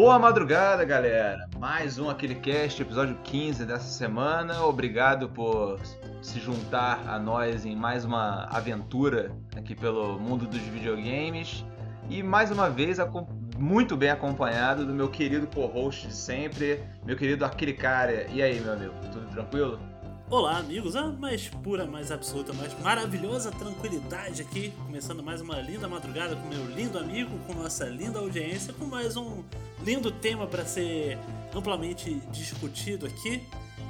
Boa madrugada, galera! Mais um Aquele Cast, episódio 15 dessa semana. Obrigado por se juntar a nós em mais uma aventura aqui pelo mundo dos videogames. E mais uma vez, muito bem acompanhado do meu querido co-host de sempre, meu querido Aquele Cara. E aí, meu amigo, tudo tranquilo? Olá, amigos, a mais pura, mais absoluta, mais maravilhosa tranquilidade aqui, começando mais uma linda madrugada com meu lindo amigo, com nossa linda audiência, com mais um lindo tema para ser amplamente discutido aqui.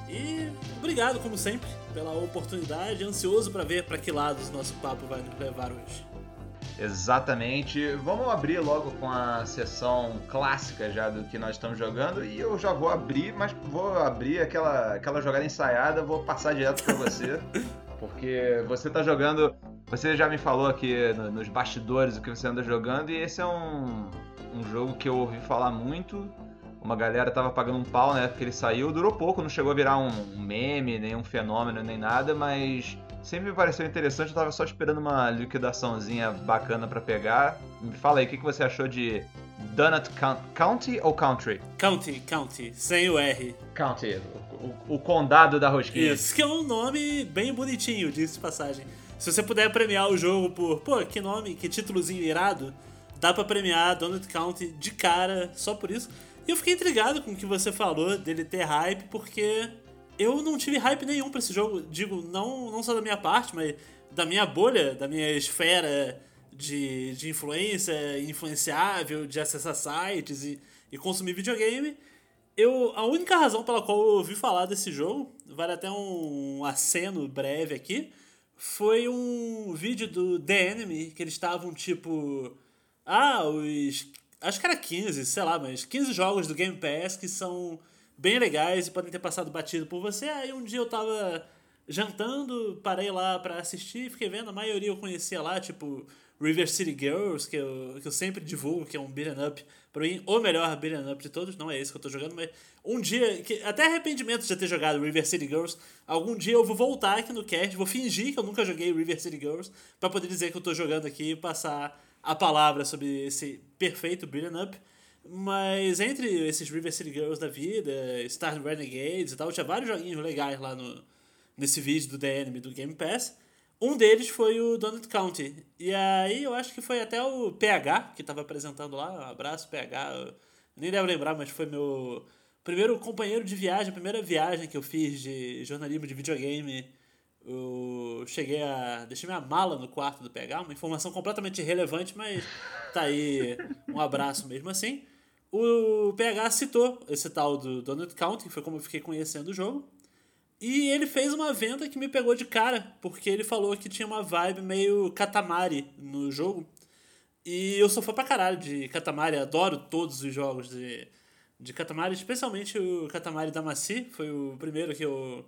E obrigado, como sempre, pela oportunidade, ansioso para ver para que lados nosso papo vai nos levar hoje. Exatamente. Vamos abrir logo com a sessão clássica já do que nós estamos jogando. E eu já vou abrir, mas vou abrir aquela, aquela jogada ensaiada, vou passar direto para você. porque você está jogando. Você já me falou aqui nos bastidores o que você anda jogando, e esse é um, um jogo que eu ouvi falar muito. Uma galera tava pagando um pau na época que ele saiu, durou pouco, não chegou a virar um meme, nem um fenômeno, nem nada, mas sempre me pareceu interessante, eu tava só esperando uma liquidaçãozinha bacana para pegar. Me fala aí, o que, que você achou de Donut County ou Country? County, County, sem o R. County, o, o, condado da rosquinha. Isso, que é um nome bem bonitinho, disse de passagem. Se você puder premiar o jogo por, pô, que nome, que títulozinho irado, dá pra premiar Donut County de cara, só por isso. E eu fiquei intrigado com o que você falou dele ter hype, porque eu não tive hype nenhum para esse jogo. Digo, não, não só da minha parte, mas da minha bolha, da minha esfera de, de influência, influenciável, de acessar sites e, e consumir videogame. Eu, a única razão pela qual eu ouvi falar desse jogo, vale até um aceno breve aqui, foi um vídeo do The Enemy, que eles estavam tipo. Ah, os. Acho que era 15, sei lá, mas 15 jogos do Game Pass que são bem legais e podem ter passado batido por você. Aí um dia eu tava jantando, parei lá para assistir, fiquei vendo, a maioria eu conhecia lá, tipo River City Girls, que eu, que eu sempre divulgo, que é um beat'em up, pra mim, o melhor beat'em up de todos, não é esse que eu tô jogando, mas um dia, que, até arrependimento de ter jogado River City Girls, algum dia eu vou voltar aqui no cast, vou fingir que eu nunca joguei River City Girls, para poder dizer que eu tô jogando aqui e passar a palavra sobre esse perfeito beat'em up, mas entre esses River City Girls da vida, Star Renegades e tal, tinha vários joguinhos legais lá no, nesse vídeo do DNM do Game Pass. Um deles foi o Donut County. E aí eu acho que foi até o PH que estava apresentando lá. Um abraço, PH. Nem devo lembrar, mas foi meu primeiro companheiro de viagem, a primeira viagem que eu fiz de jornalismo de videogame. Eu cheguei a. Deixei minha mala no quarto do PH, uma informação completamente irrelevante, mas tá aí um abraço mesmo assim o PH citou esse tal do Donut County, que foi como eu fiquei conhecendo o jogo. E ele fez uma venda que me pegou de cara, porque ele falou que tinha uma vibe meio Katamari no jogo. E eu sou fã pra caralho de Katamari, adoro todos os jogos de, de Katamari, especialmente o Katamari Damacy, foi o primeiro que eu,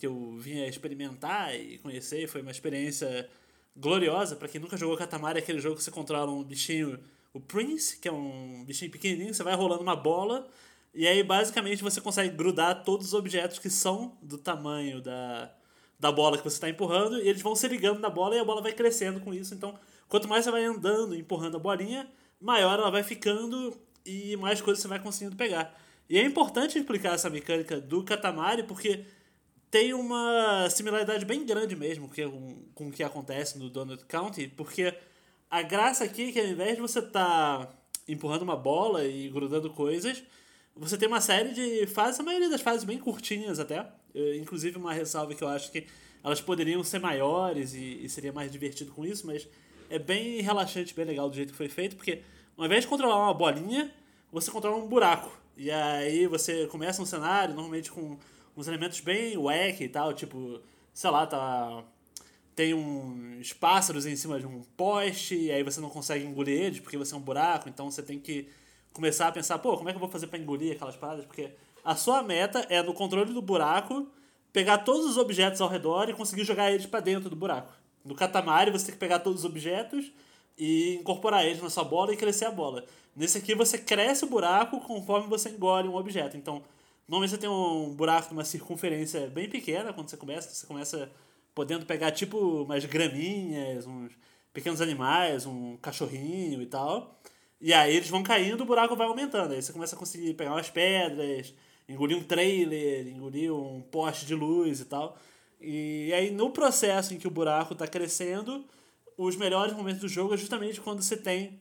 que eu vinha experimentar e conhecer, foi uma experiência gloriosa. para quem nunca jogou Katamari, é aquele jogo que você controla um bichinho o Prince, que é um bichinho pequenininho, você vai rolando uma bola e aí basicamente você consegue grudar todos os objetos que são do tamanho da, da bola que você está empurrando e eles vão se ligando na bola e a bola vai crescendo com isso. Então, quanto mais você vai andando, empurrando a bolinha, maior ela vai ficando e mais coisas você vai conseguindo pegar. E é importante explicar essa mecânica do Katamari porque tem uma similaridade bem grande mesmo com, com o que acontece no Donut County, porque a graça aqui é que ao invés de você estar tá empurrando uma bola e grudando coisas, você tem uma série de fases, a maioria das fases bem curtinhas até. Eu, inclusive uma ressalva que eu acho que elas poderiam ser maiores e, e, seria mais divertido com isso, mas é bem relaxante, bem legal do jeito que foi feito, porque ao invés de controlar uma bolinha, você controla um buraco. E aí você começa um cenário, normalmente com uns elementos bem wack e tal, tipo, sei lá, tá tem uns pássaros em cima de um poste, e aí você não consegue engolir eles porque você é um buraco, então você tem que começar a pensar, pô, como é que eu vou fazer para engolir aquelas paradas? Porque a sua meta é, no controle do buraco, pegar todos os objetos ao redor e conseguir jogar eles para dentro do buraco. No Katamari, você tem que pegar todos os objetos e incorporar eles na sua bola e crescer a bola. Nesse aqui, você cresce o buraco conforme você engole um objeto. Então, normalmente você tem um buraco de uma circunferência bem pequena quando você começa. Você começa podendo pegar tipo umas graminhas, uns pequenos animais, um cachorrinho e tal. E aí eles vão caindo, o buraco vai aumentando. Aí você começa a conseguir pegar umas pedras, engolir um trailer, engolir um poste de luz e tal. E aí no processo em que o buraco está crescendo, os melhores momentos do jogo é justamente quando você tem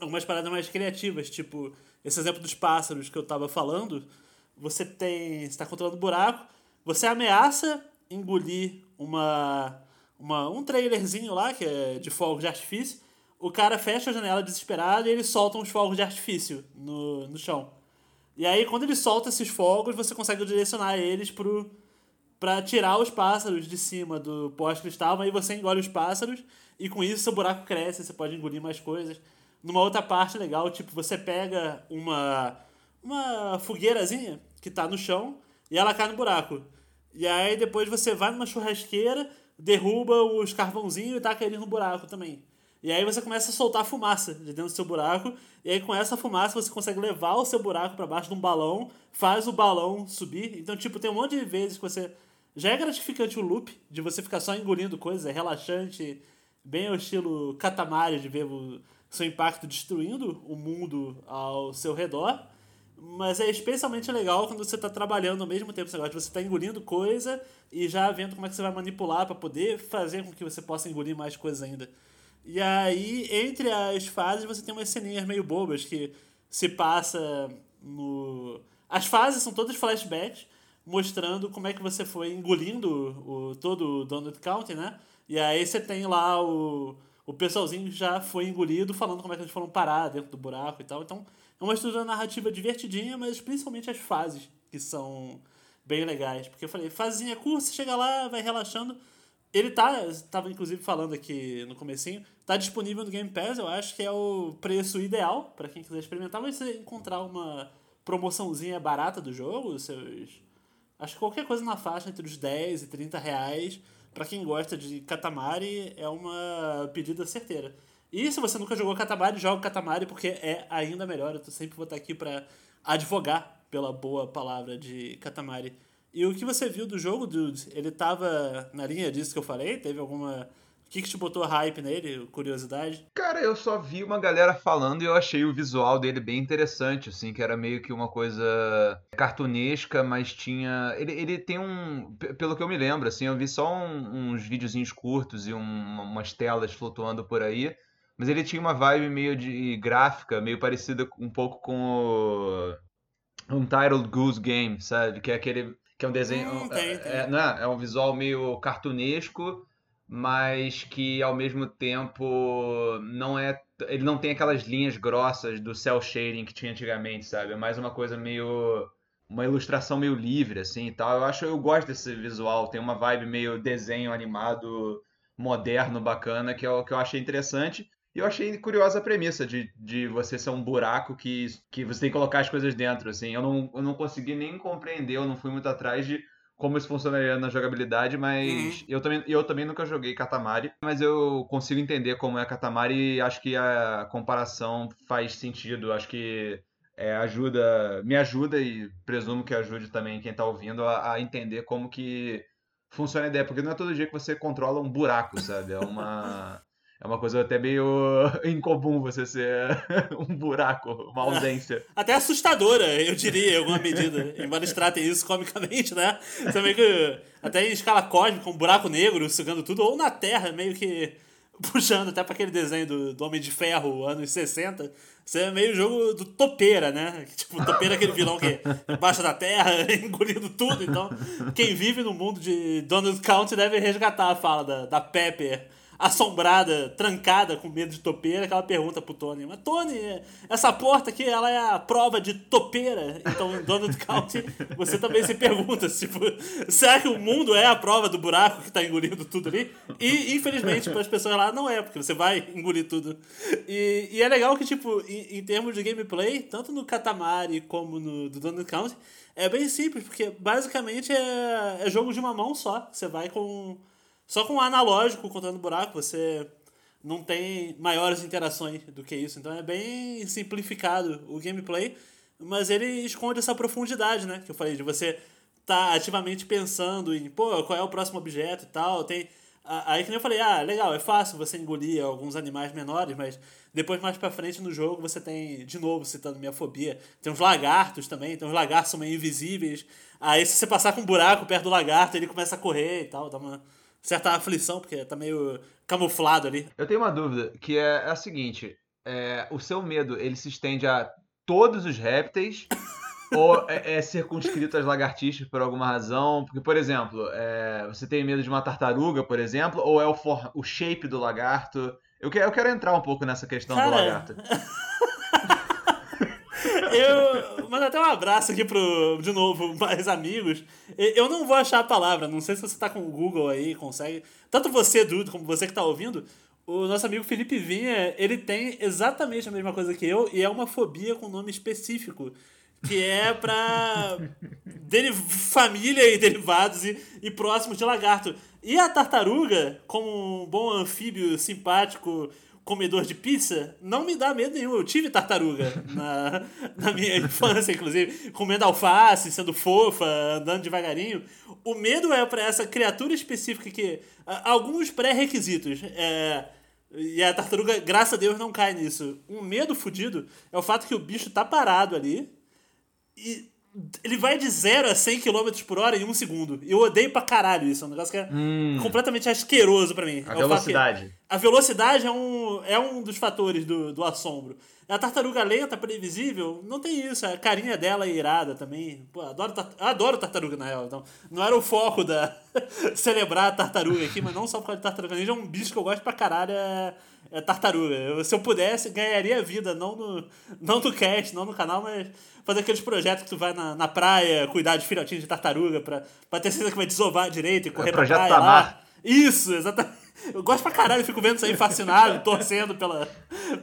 algumas paradas mais criativas, tipo esse exemplo dos pássaros que eu estava falando. Você tem, está controlando o buraco, você ameaça engolir uma, uma um trailerzinho lá que é de fogos de artifício. O cara fecha a janela desesperado e eles soltam os fogos de artifício no, no chão. E aí, quando ele solta esses fogos, você consegue direcionar eles pro, tirar os pássaros de cima do pós-cristal. Aí você engole os pássaros e com isso seu buraco cresce, você pode engolir mais coisas. Numa outra parte legal, tipo, você pega uma, uma fogueirazinha que tá no chão e ela cai no buraco. E aí depois você vai numa churrasqueira, derruba os carvãozinhos e taca eles no buraco também. E aí você começa a soltar fumaça de dentro do seu buraco. E aí com essa fumaça você consegue levar o seu buraco para baixo de um balão, faz o balão subir. Então, tipo, tem um monte de vezes que você. Já é gratificante o loop de você ficar só engolindo coisas, é relaxante, bem o estilo Katamari de ver o seu impacto destruindo o mundo ao seu redor. Mas é especialmente legal quando você está trabalhando ao mesmo tempo. Você está engolindo coisa e já vendo como é que você vai manipular para poder fazer com que você possa engolir mais coisas ainda. E aí, entre as fases, você tem umas ceninhas meio bobas que se passa no. As fases são todas flashbacks, mostrando como é que você foi engolindo o, todo o Donut County, né? E aí você tem lá o, o pessoalzinho que já foi engolido, falando como é que eles foram parar dentro do buraco e tal. Então, é uma estrutura narrativa divertidinha, mas principalmente as fases, que são bem legais. Porque eu falei, fasezinha curta, você chega lá, vai relaxando. Ele tá, tava inclusive falando aqui no comecinho, tá disponível no Game Pass, eu acho que é o preço ideal para quem quiser experimentar, mas você encontrar uma promoçãozinha barata do jogo, seus acho que qualquer coisa na faixa entre os 10 e 30 reais, para quem gosta de Katamari, é uma pedida certeira. E se você nunca jogou Katamari, joga Katamari porque é ainda melhor. Eu sempre vou estar aqui para advogar pela boa palavra de Katamari. E o que você viu do jogo, Dude? Ele tava na linha disso que eu falei? Teve alguma. O que, que te botou hype nele? Curiosidade? Cara, eu só vi uma galera falando e eu achei o visual dele bem interessante, assim, que era meio que uma coisa cartunesca, mas tinha. Ele, ele tem um. Pelo que eu me lembro, assim, eu vi só um, uns videozinhos curtos e um, umas telas flutuando por aí. Mas ele tinha uma vibe meio de gráfica, meio parecida um pouco com o Untitled Goose Game, sabe? Que é aquele que é um desenho. Hum, tem, tem. É, não é? é um visual meio cartunesco, mas que ao mesmo tempo não é. Ele não tem aquelas linhas grossas do cel shading que tinha antigamente, sabe? É mais uma coisa meio. Uma ilustração meio livre, assim e tal. Eu acho eu gosto desse visual, tem uma vibe meio desenho animado moderno, bacana, que eu, que eu achei interessante. E eu achei curiosa a premissa de, de você ser um buraco que, que você tem que colocar as coisas dentro, assim. Eu não, eu não consegui nem compreender, eu não fui muito atrás de como isso funcionaria na jogabilidade, mas uhum. eu, também, eu também nunca joguei Katamari, mas eu consigo entender como é Katamari e acho que a comparação faz sentido. Acho que é, ajuda, me ajuda e presumo que ajude também quem está ouvindo a, a entender como que funciona a ideia, porque não é todo dia que você controla um buraco, sabe? É uma é uma coisa até meio incomum você ser um buraco, uma ausência. Até assustadora, eu diria, em alguma medida. Embora eles tratem isso comicamente, né? Você meio que. Até em escala cósmica, um buraco negro sugando tudo, ou na Terra, meio que puxando até para aquele desenho do, do Homem de Ferro, anos 60. Você é meio jogo do Topeira, né? Tipo, Topeira é aquele vilão que baixa da terra, engolindo tudo. Então, quem vive no mundo de Donald Count deve resgatar a fala da, da Pepper assombrada, trancada, com medo de topeira, que ela pergunta pro Tony, mas Tony, essa porta aqui, ela é a prova de topeira? Então, em Donald County, você também se pergunta, tipo, será que o mundo é a prova do buraco que tá engolindo tudo ali? E, infelizmente, para as pessoas lá, não é, porque você vai engolir tudo. E, e é legal que, tipo, em, em, termos de gameplay, tanto no Katamari como no do Donald County, é bem simples, porque basicamente é, é jogo de uma mão só. Você vai com só com o analógico contando buraco, você não tem maiores interações do que isso. Então é bem simplificado o gameplay, mas ele esconde essa profundidade, né? Que eu falei, de você tá ativamente pensando em, pô, qual é o próximo objeto e tal. Tem Aí que nem eu falei, ah, legal, é fácil você engolir alguns animais menores, mas depois mais pra frente no jogo você tem, de novo, citando minha fobia, tem uns lagartos também, tem uns lagartos meio invisíveis. Aí se você passar com um buraco perto do lagarto, ele começa a correr e tal, dá uma certa aflição, porque tá meio camuflado ali. Eu tenho uma dúvida, que é a seguinte, é, o seu medo, ele se estende a todos os répteis ou é, é circunscrito às lagartixas por alguma razão? Porque, por exemplo, é, você tem medo de uma tartaruga, por exemplo, ou é o, for, o shape do lagarto? Eu quero, eu quero entrar um pouco nessa questão Cara... do lagarto. eu mando até um abraço aqui pro, de novo, mais amigos. Eu não vou achar a palavra, não sei se você tá com o Google aí, consegue. Tanto você, Dudu, como você que tá ouvindo, o nosso amigo Felipe Vinha, ele tem exatamente a mesma coisa que eu e é uma fobia com nome específico que é pra família e derivados e, e próximos de lagarto. E a tartaruga, como um bom anfíbio simpático, comedor de pizza, não me dá medo nenhum. Eu tive tartaruga na, na minha infância, inclusive, comendo alface, sendo fofa, andando devagarinho. O medo é para essa criatura específica que. Alguns pré-requisitos. É, e a tartaruga, graças a Deus, não cai nisso. Um medo fudido é o fato que o bicho tá parado ali e ele vai de 0 a 100 km por hora em um segundo. Eu odeio pra caralho isso. É um negócio que é hum. completamente asqueroso pra mim. A é velocidade. A velocidade é um, é um dos fatores do, do assombro. A tartaruga lenta, previsível, não tem isso. A carinha dela é irada também. Pô, adoro, adoro tartaruga, na real. Então, não era o foco da celebrar a tartaruga aqui, mas não só por causa de tartaruga ninja. É um bicho que eu gosto pra caralho. É é tartaruga. Eu, se eu pudesse, ganharia vida, não no, não no cast, não no canal, mas fazer aqueles projetos que tu vai na, na praia, cuidar de filhotinhos de tartaruga pra, pra ter certeza que vai desovar direito e correr é pra praia Tamar. lá. Isso, exatamente. Eu gosto pra caralho, fico vendo isso aí fascinado, torcendo pela,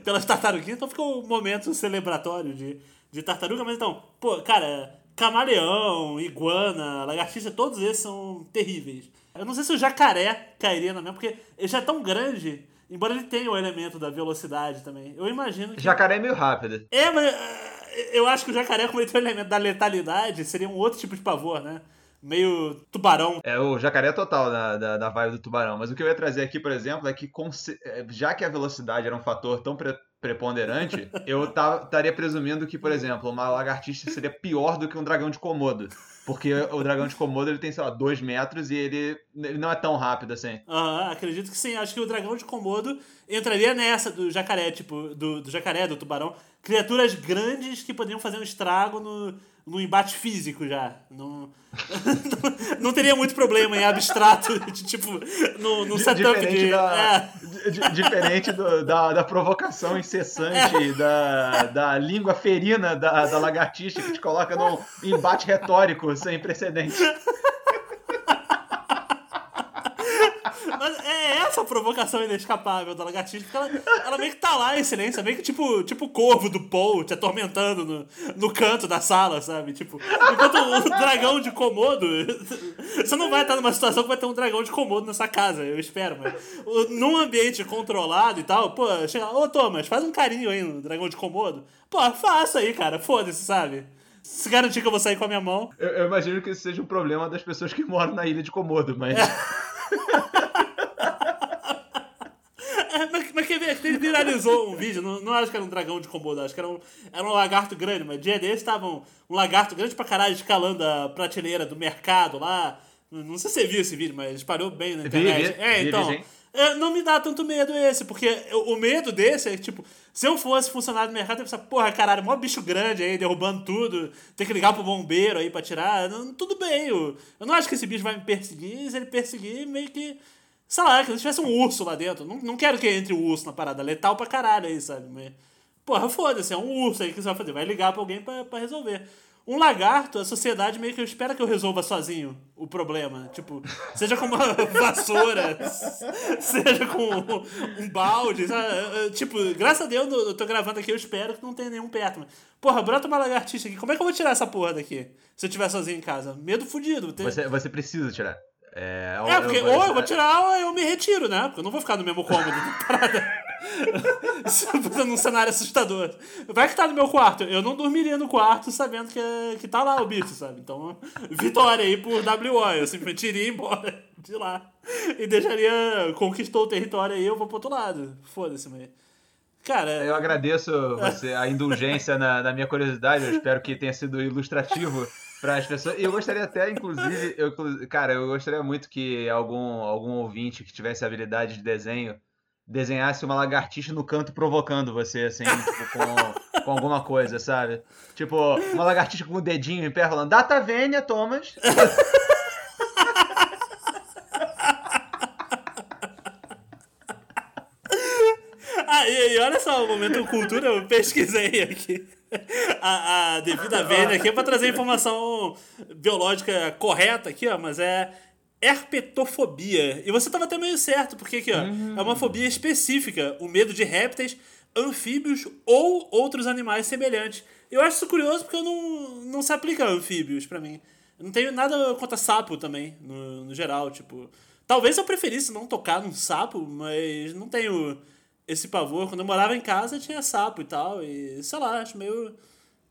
pelas tartaruguinhas, então fica um momento celebratório de, de tartaruga, mas então, pô, cara, camaleão, iguana, lagartixa, todos esses são terríveis. Eu não sei se o jacaré cairia na mesma, porque ele já é tão grande Embora ele tenha o elemento da velocidade também. Eu imagino que. Jacaré é meio rápido. É, mas eh, eu acho que o jacaré, como ele tem o elemento da letalidade, seria um outro tipo de pavor, né? Meio tubarão. É, o jacaré é total da, da, da vibe do tubarão. Mas o que eu ia trazer aqui, por exemplo, é que eh, já que a velocidade era um fator tão pre preponderante, eu estaria presumindo que, por exemplo, uma lagartixa seria pior do que um dragão de Komodo. Porque o dragão de Komodo ele tem, sei lá, 2 metros e ele, ele não é tão rápido assim. Aham, uhum, acredito que sim. Acho que o dragão de Komodo entraria nessa do jacaré, tipo, do, do jacaré, do tubarão. Criaturas grandes que poderiam fazer um estrago no, no embate físico já. Não, não teria muito problema em abstrato, de, tipo, no, no setup diferente de. Da, é. diferente do, da, da provocação incessante, é. da, da língua ferina da, da lagartixa que te coloca num embate retórico sem precedentes. Mas é essa a provocação inescapável da lagartixa, porque ela, ela meio que tá lá em silêncio, meio que tipo, tipo o corvo do Paul te atormentando no, no canto da sala, sabe? Tipo, enquanto o dragão de Komodo. Você não vai estar numa situação que vai ter um dragão de Komodo nessa casa, eu espero, mas. Num ambiente controlado e tal, pô, chega lá, ô Thomas, faz um carinho aí no dragão de Komodo. Pô, faça aí, cara, foda-se, sabe? Se garantir que eu vou sair com a minha mão. Eu, eu, imagino que isso seja um problema das pessoas que moram na ilha de Komodo, mas. É. mas, mas quer ver? Ele viralizou um vídeo, não, não acho que era um dragão de Komodo, acho que era um, era um lagarto grande, mas dia desse tava um, um lagarto grande pra caralho escalando a prateleira do mercado lá. Não sei se você viu esse vídeo, mas espalhou bem na internet. Vi, vi, é, então. Vi, é, não me dá tanto medo esse, porque o medo desse é tipo, se eu fosse funcionário do mercado, eu ia pensar, porra, caralho, mó bicho grande aí, derrubando tudo, tem que ligar pro bombeiro aí pra tirar. Não, tudo bem, eu, eu não acho que esse bicho vai me perseguir, se ele perseguir, meio que Sei lá, que se tivesse um urso lá dentro. Não, não quero que entre o urso na parada. Letal pra caralho aí, sabe? Mas, porra, foda-se, é um urso aí que você vai fazer. Vai ligar pra alguém pra, pra resolver. Um lagarto, a sociedade meio que espera que eu resolva sozinho o problema. Tipo, seja com uma vassoura, seja com um balde, sabe? Tipo, graças a Deus eu tô gravando aqui, eu espero que não tenha nenhum perto. Mas, porra, brota uma lagartixa aqui. Como é que eu vou tirar essa porra daqui? Se eu estiver sozinho em casa? Medo fudido. Você, você precisa tirar. É, é porque eu, ou eu vou tirar ou eu me retiro, né? Porque eu não vou ficar no mesmo cômodo. num cenário assustador. Vai que tá no meu quarto. Eu não dormiria no quarto sabendo que, que tá lá o bicho, sabe? Então, vitória aí por WO. Eu simplesmente iria embora. de lá. E deixaria. Conquistou o território aí, eu vou pro outro lado. Foda-se, mas. Cara. Eu agradeço você, a indulgência na, na minha curiosidade. Eu espero que tenha sido ilustrativo para as pessoas. E eu gostaria até, inclusive, eu, cara, eu gostaria muito que algum, algum ouvinte que tivesse habilidade de desenho desenhasse uma lagartixa no canto provocando você, assim, tipo, com, com alguma coisa, sabe? Tipo, uma lagartixa com o dedinho em pé falando, Data Vênia, Thomas. ah, e, e, olha só, o momento cultura, eu pesquisei aqui. A, a devida vênia aqui é pra trazer informação biológica correta aqui, ó, mas é herpetofobia. E você estava até meio certo, porque aqui, ó, uhum. é uma fobia específica, o medo de répteis, anfíbios ou outros animais semelhantes. Eu acho isso curioso porque eu não, não se aplica a anfíbios para mim. Eu não tenho nada contra sapo também, no, no geral, tipo... Talvez eu preferisse não tocar num sapo, mas não tenho esse pavor. Quando eu morava em casa tinha sapo e tal, e sei lá, acho meio...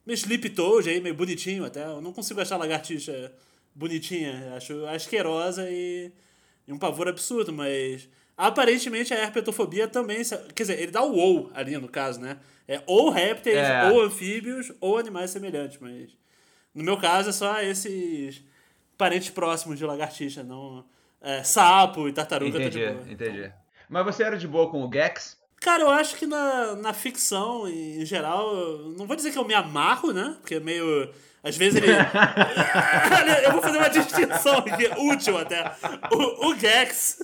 Meio sleep toad aí, meio bonitinho até. Eu não consigo achar lagartixa bonitinha. Acho asquerosa e, e um pavor absurdo, mas aparentemente a herpetofobia também. Quer dizer, ele dá o ou ali no caso, né? É ou répteis, é. ou anfíbios, ou animais semelhantes, mas. No meu caso é só esses parentes próximos de lagartixa, não. É, sapo e tartaruga. Tá entendi, entendi. Mas você era de boa com o Gex? Cara, eu acho que na, na ficção, em geral, não vou dizer que eu me amarro, né? Porque é meio às vezes ele. eu vou fazer uma distinção aqui, útil até. O, o Gex.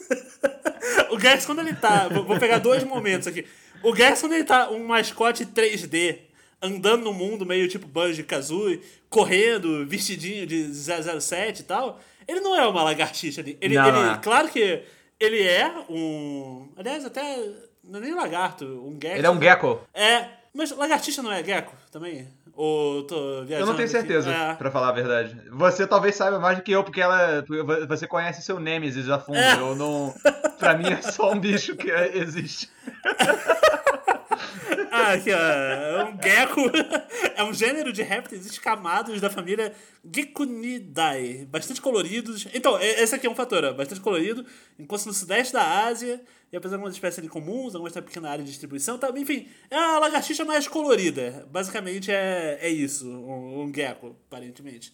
o Gex, quando ele tá. Vou pegar dois momentos aqui. O Gex, quando ele tá um mascote 3D, andando no mundo meio tipo Banjo Kazooie, correndo, vestidinho de 007 e tal, ele não é uma lagartixa ali. Ele, não, ele, é. Claro que ele é um. Aliás, até. Não é nem lagarto, um gecko. Ele é um gecko. É. Mas lagartixa não é gecko também? Ou tô viajando? Eu não tenho certeza, é. pra falar a verdade. Você talvez saiba mais do que eu, porque ela. Você conhece seu Nemesis a fundo. É. Eu não. Pra mim é só um bicho que existe. Ah, aqui, ó. É um gecko. É um gênero de répteis escamados da família Gekkonidae. Bastante coloridos. Então, esse aqui é um fator, ó. Bastante colorido. Enquanto no sudeste da Ásia. E apesar de algumas espécies ali comuns, algumas têm pequena área de distribuição. Tá, enfim, é a lagartixa mais colorida. Basicamente é, é isso. Um, um gecko, aparentemente.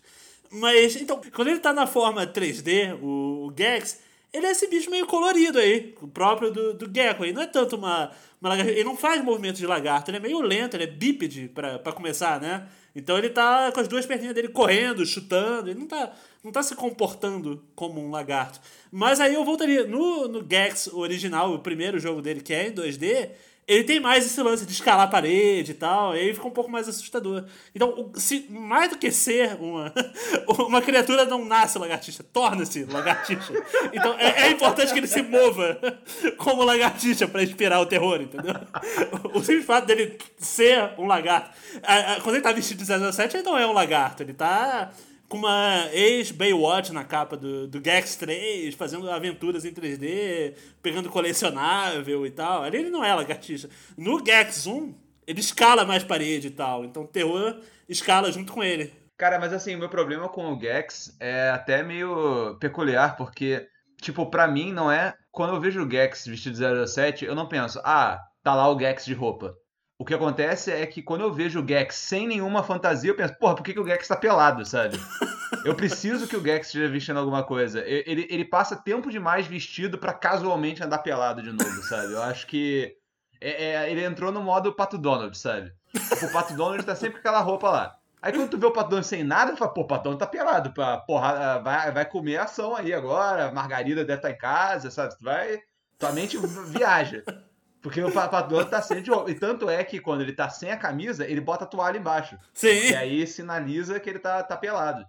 Mas, então, quando ele tá na forma 3D, o, o Gex, ele é esse bicho meio colorido aí, o próprio do, do gecko. Ele não é tanto uma, uma lagartixa. Ele não faz movimentos de lagarto, ele é meio lento, ele é bípede para começar, né? Então ele tá com as duas perninhas dele correndo, chutando, ele não tá, não tá se comportando como um lagarto. Mas aí eu voltaria. No, no Gex original, o primeiro jogo dele, que é em 2D, ele tem mais esse lance de escalar a parede e tal, e aí fica um pouco mais assustador. Então, se, mais do que ser uma, uma criatura não nasce lagartixa, torna-se lagartixa. Então, é, é, importante que ele se mova como lagartixa para inspirar o terror, entendeu? O, simples fato dele ser um lagarto. Quando ele tá vestido de 007, ele não é um lagarto, ele tá com uma ex-Baywatch na capa do, do Gex 3, fazendo aventuras em 3D, pegando colecionável e tal. Ali ele não é lagartixa. No Gex 1, ele escala mais parede e tal. Então o terror escala junto com ele. Cara, mas assim, meu problema com o Gex é até meio peculiar, porque, tipo, pra mim não é. Quando eu vejo o Gex vestido de 007, eu não penso, ah, tá lá o Gex de roupa. O que acontece é que quando eu vejo o Gex sem nenhuma fantasia, eu penso, porra, por que, que o Gex tá pelado, sabe? Eu preciso que o Gex esteja vestindo alguma coisa. Ele, ele passa tempo demais vestido para casualmente andar pelado de novo, sabe? Eu acho que é, é, ele entrou no modo Pato Donald, sabe? O Pato Donald tá sempre com aquela roupa lá. Aí quando tu vê o Pato Donald sem nada, tu fala, pô, o Pato Donald tá pelado. Pra, porra, vai, vai comer ação aí agora, a Margarida deve estar tá em casa, sabe? Tu vai. Tua mente viaja. Porque o papador tá sempre de roupa. E tanto é que quando ele tá sem a camisa, ele bota a toalha embaixo. Sim. E aí sinaliza que ele tá, tá pelado.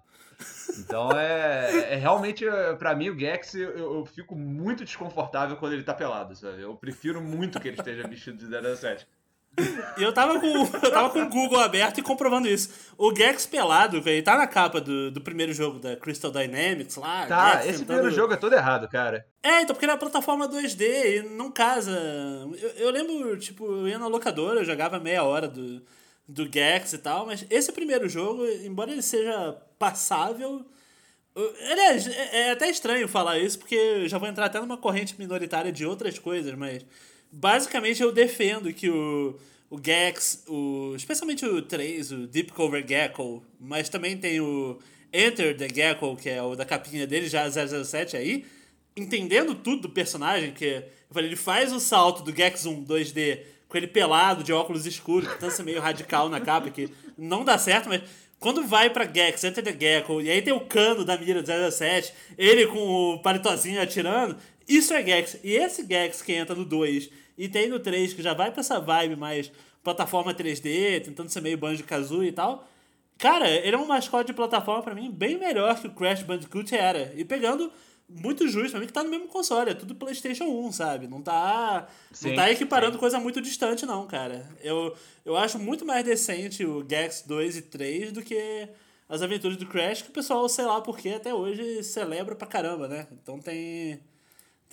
Então é, é realmente, para mim, o Gex, eu, eu, fico muito desconfortável quando ele tá pelado, sabe? Eu prefiro muito que ele esteja vestido de 007. E eu tava com, eu tava com o Google aberto e comprovando isso. O Gex pelado, ele tá na capa do, do primeiro jogo da Crystal Dynamics lá. Tá, Gex esse tentando... primeiro jogo é todo errado, cara. É, então porque era plataforma 2D e não casa. Eu, eu lembro, tipo, eu ia na locadora, eu jogava meia hora do, do Gex e tal, mas esse primeiro jogo, embora ele seja passável, Aliás, é, é até estranho falar isso, porque eu já vou entrar até numa corrente minoritária de outras coisas, mas basicamente eu defendo que o, o Gex, o, especialmente o 3, o Deep Cover Gecko, mas também tem o Enter the Gecko, que é o da capinha dele, já 007 aí, entendendo tudo do personagem, que eu falei, ele faz o salto do Gex 1 2D com ele pelado, de óculos escuros, que ser meio radical na capa, que não dá certo, mas quando vai pra Gex, Enter the Gecko, e aí tem o cano da mira do 007, ele com o palitozinho atirando, isso é Gex. E esse Gex que entra no 2 e tem no 3, que já vai pra essa vibe mais plataforma 3D, tentando ser meio Banjo-Kazooie e tal, cara, ele é um mascote de plataforma para mim bem melhor que o Crash Bandicoot era. E pegando muito justo pra mim que tá no mesmo console, é tudo PlayStation 1, sabe? Não tá, sim, não tá equiparando sim. coisa muito distante, não, cara. Eu, eu acho muito mais decente o Gex 2 e 3 do que as aventuras do Crash, que o pessoal, sei lá porque, até hoje celebra pra caramba, né? Então tem,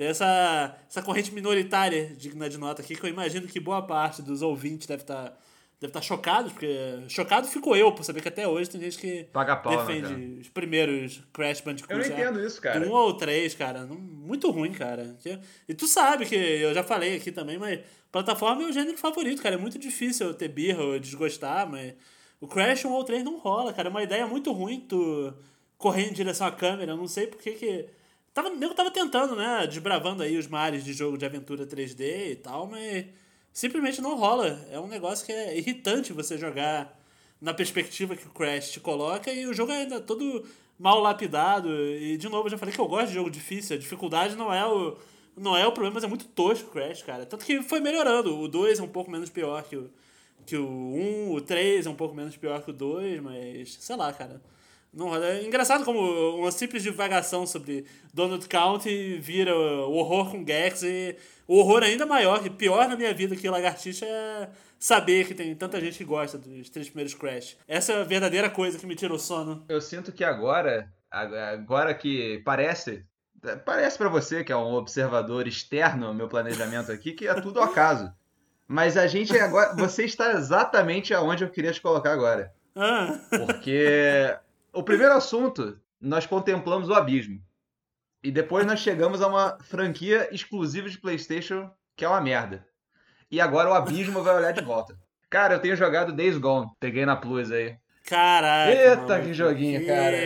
tem essa, essa corrente minoritária digna de nota aqui, que eu imagino que boa parte dos ouvintes deve estar. Tá deve estar chocado, porque chocado ficou eu por saber que até hoje tem gente que Paga pau, né, defende né, os primeiros Crash Bandicoot. Eu não entendo isso, cara. Um ou três, cara. Muito ruim, cara. E tu sabe que eu já falei aqui também, mas plataforma é o gênero favorito, cara. É muito difícil eu ter birra ou desgostar, mas o Crash 1 ou 3 não rola, cara. É uma ideia muito ruim tu correr em direção à câmera. Eu não sei porque que. Tava, eu tava tentando, né? Desbravando aí os mares de jogo de aventura 3D e tal, mas simplesmente não rola. É um negócio que é irritante você jogar na perspectiva que o Crash te coloca e o jogo é ainda todo mal lapidado. E de novo, eu já falei que eu gosto de jogo difícil. A dificuldade não é o, não é o problema, mas é muito tosco o Crash, cara. Tanto que foi melhorando. O 2 é um pouco menos pior que o, que o 1, o 3 é um pouco menos pior que o 2, mas sei lá, cara. Não, é engraçado como uma simples divagação sobre Donald County vira o horror com Gex e o horror ainda maior, e pior na minha vida que Lagartixa é saber que tem tanta gente que gosta dos três primeiros Crash. Essa é a verdadeira coisa que me tira o sono. Eu sinto que agora, agora que parece, parece para você que é um observador externo ao meu planejamento aqui, que é tudo acaso. Mas a gente agora, você está exatamente aonde eu queria te colocar agora. Ah. Porque o primeiro assunto, nós contemplamos o abismo. E depois nós chegamos a uma franquia exclusiva de PlayStation que é uma merda. E agora o abismo vai olhar de volta. Cara, eu tenho jogado Days Gone. Peguei na Plus aí. Caraca. Eita, mano, que joguinho, que... cara.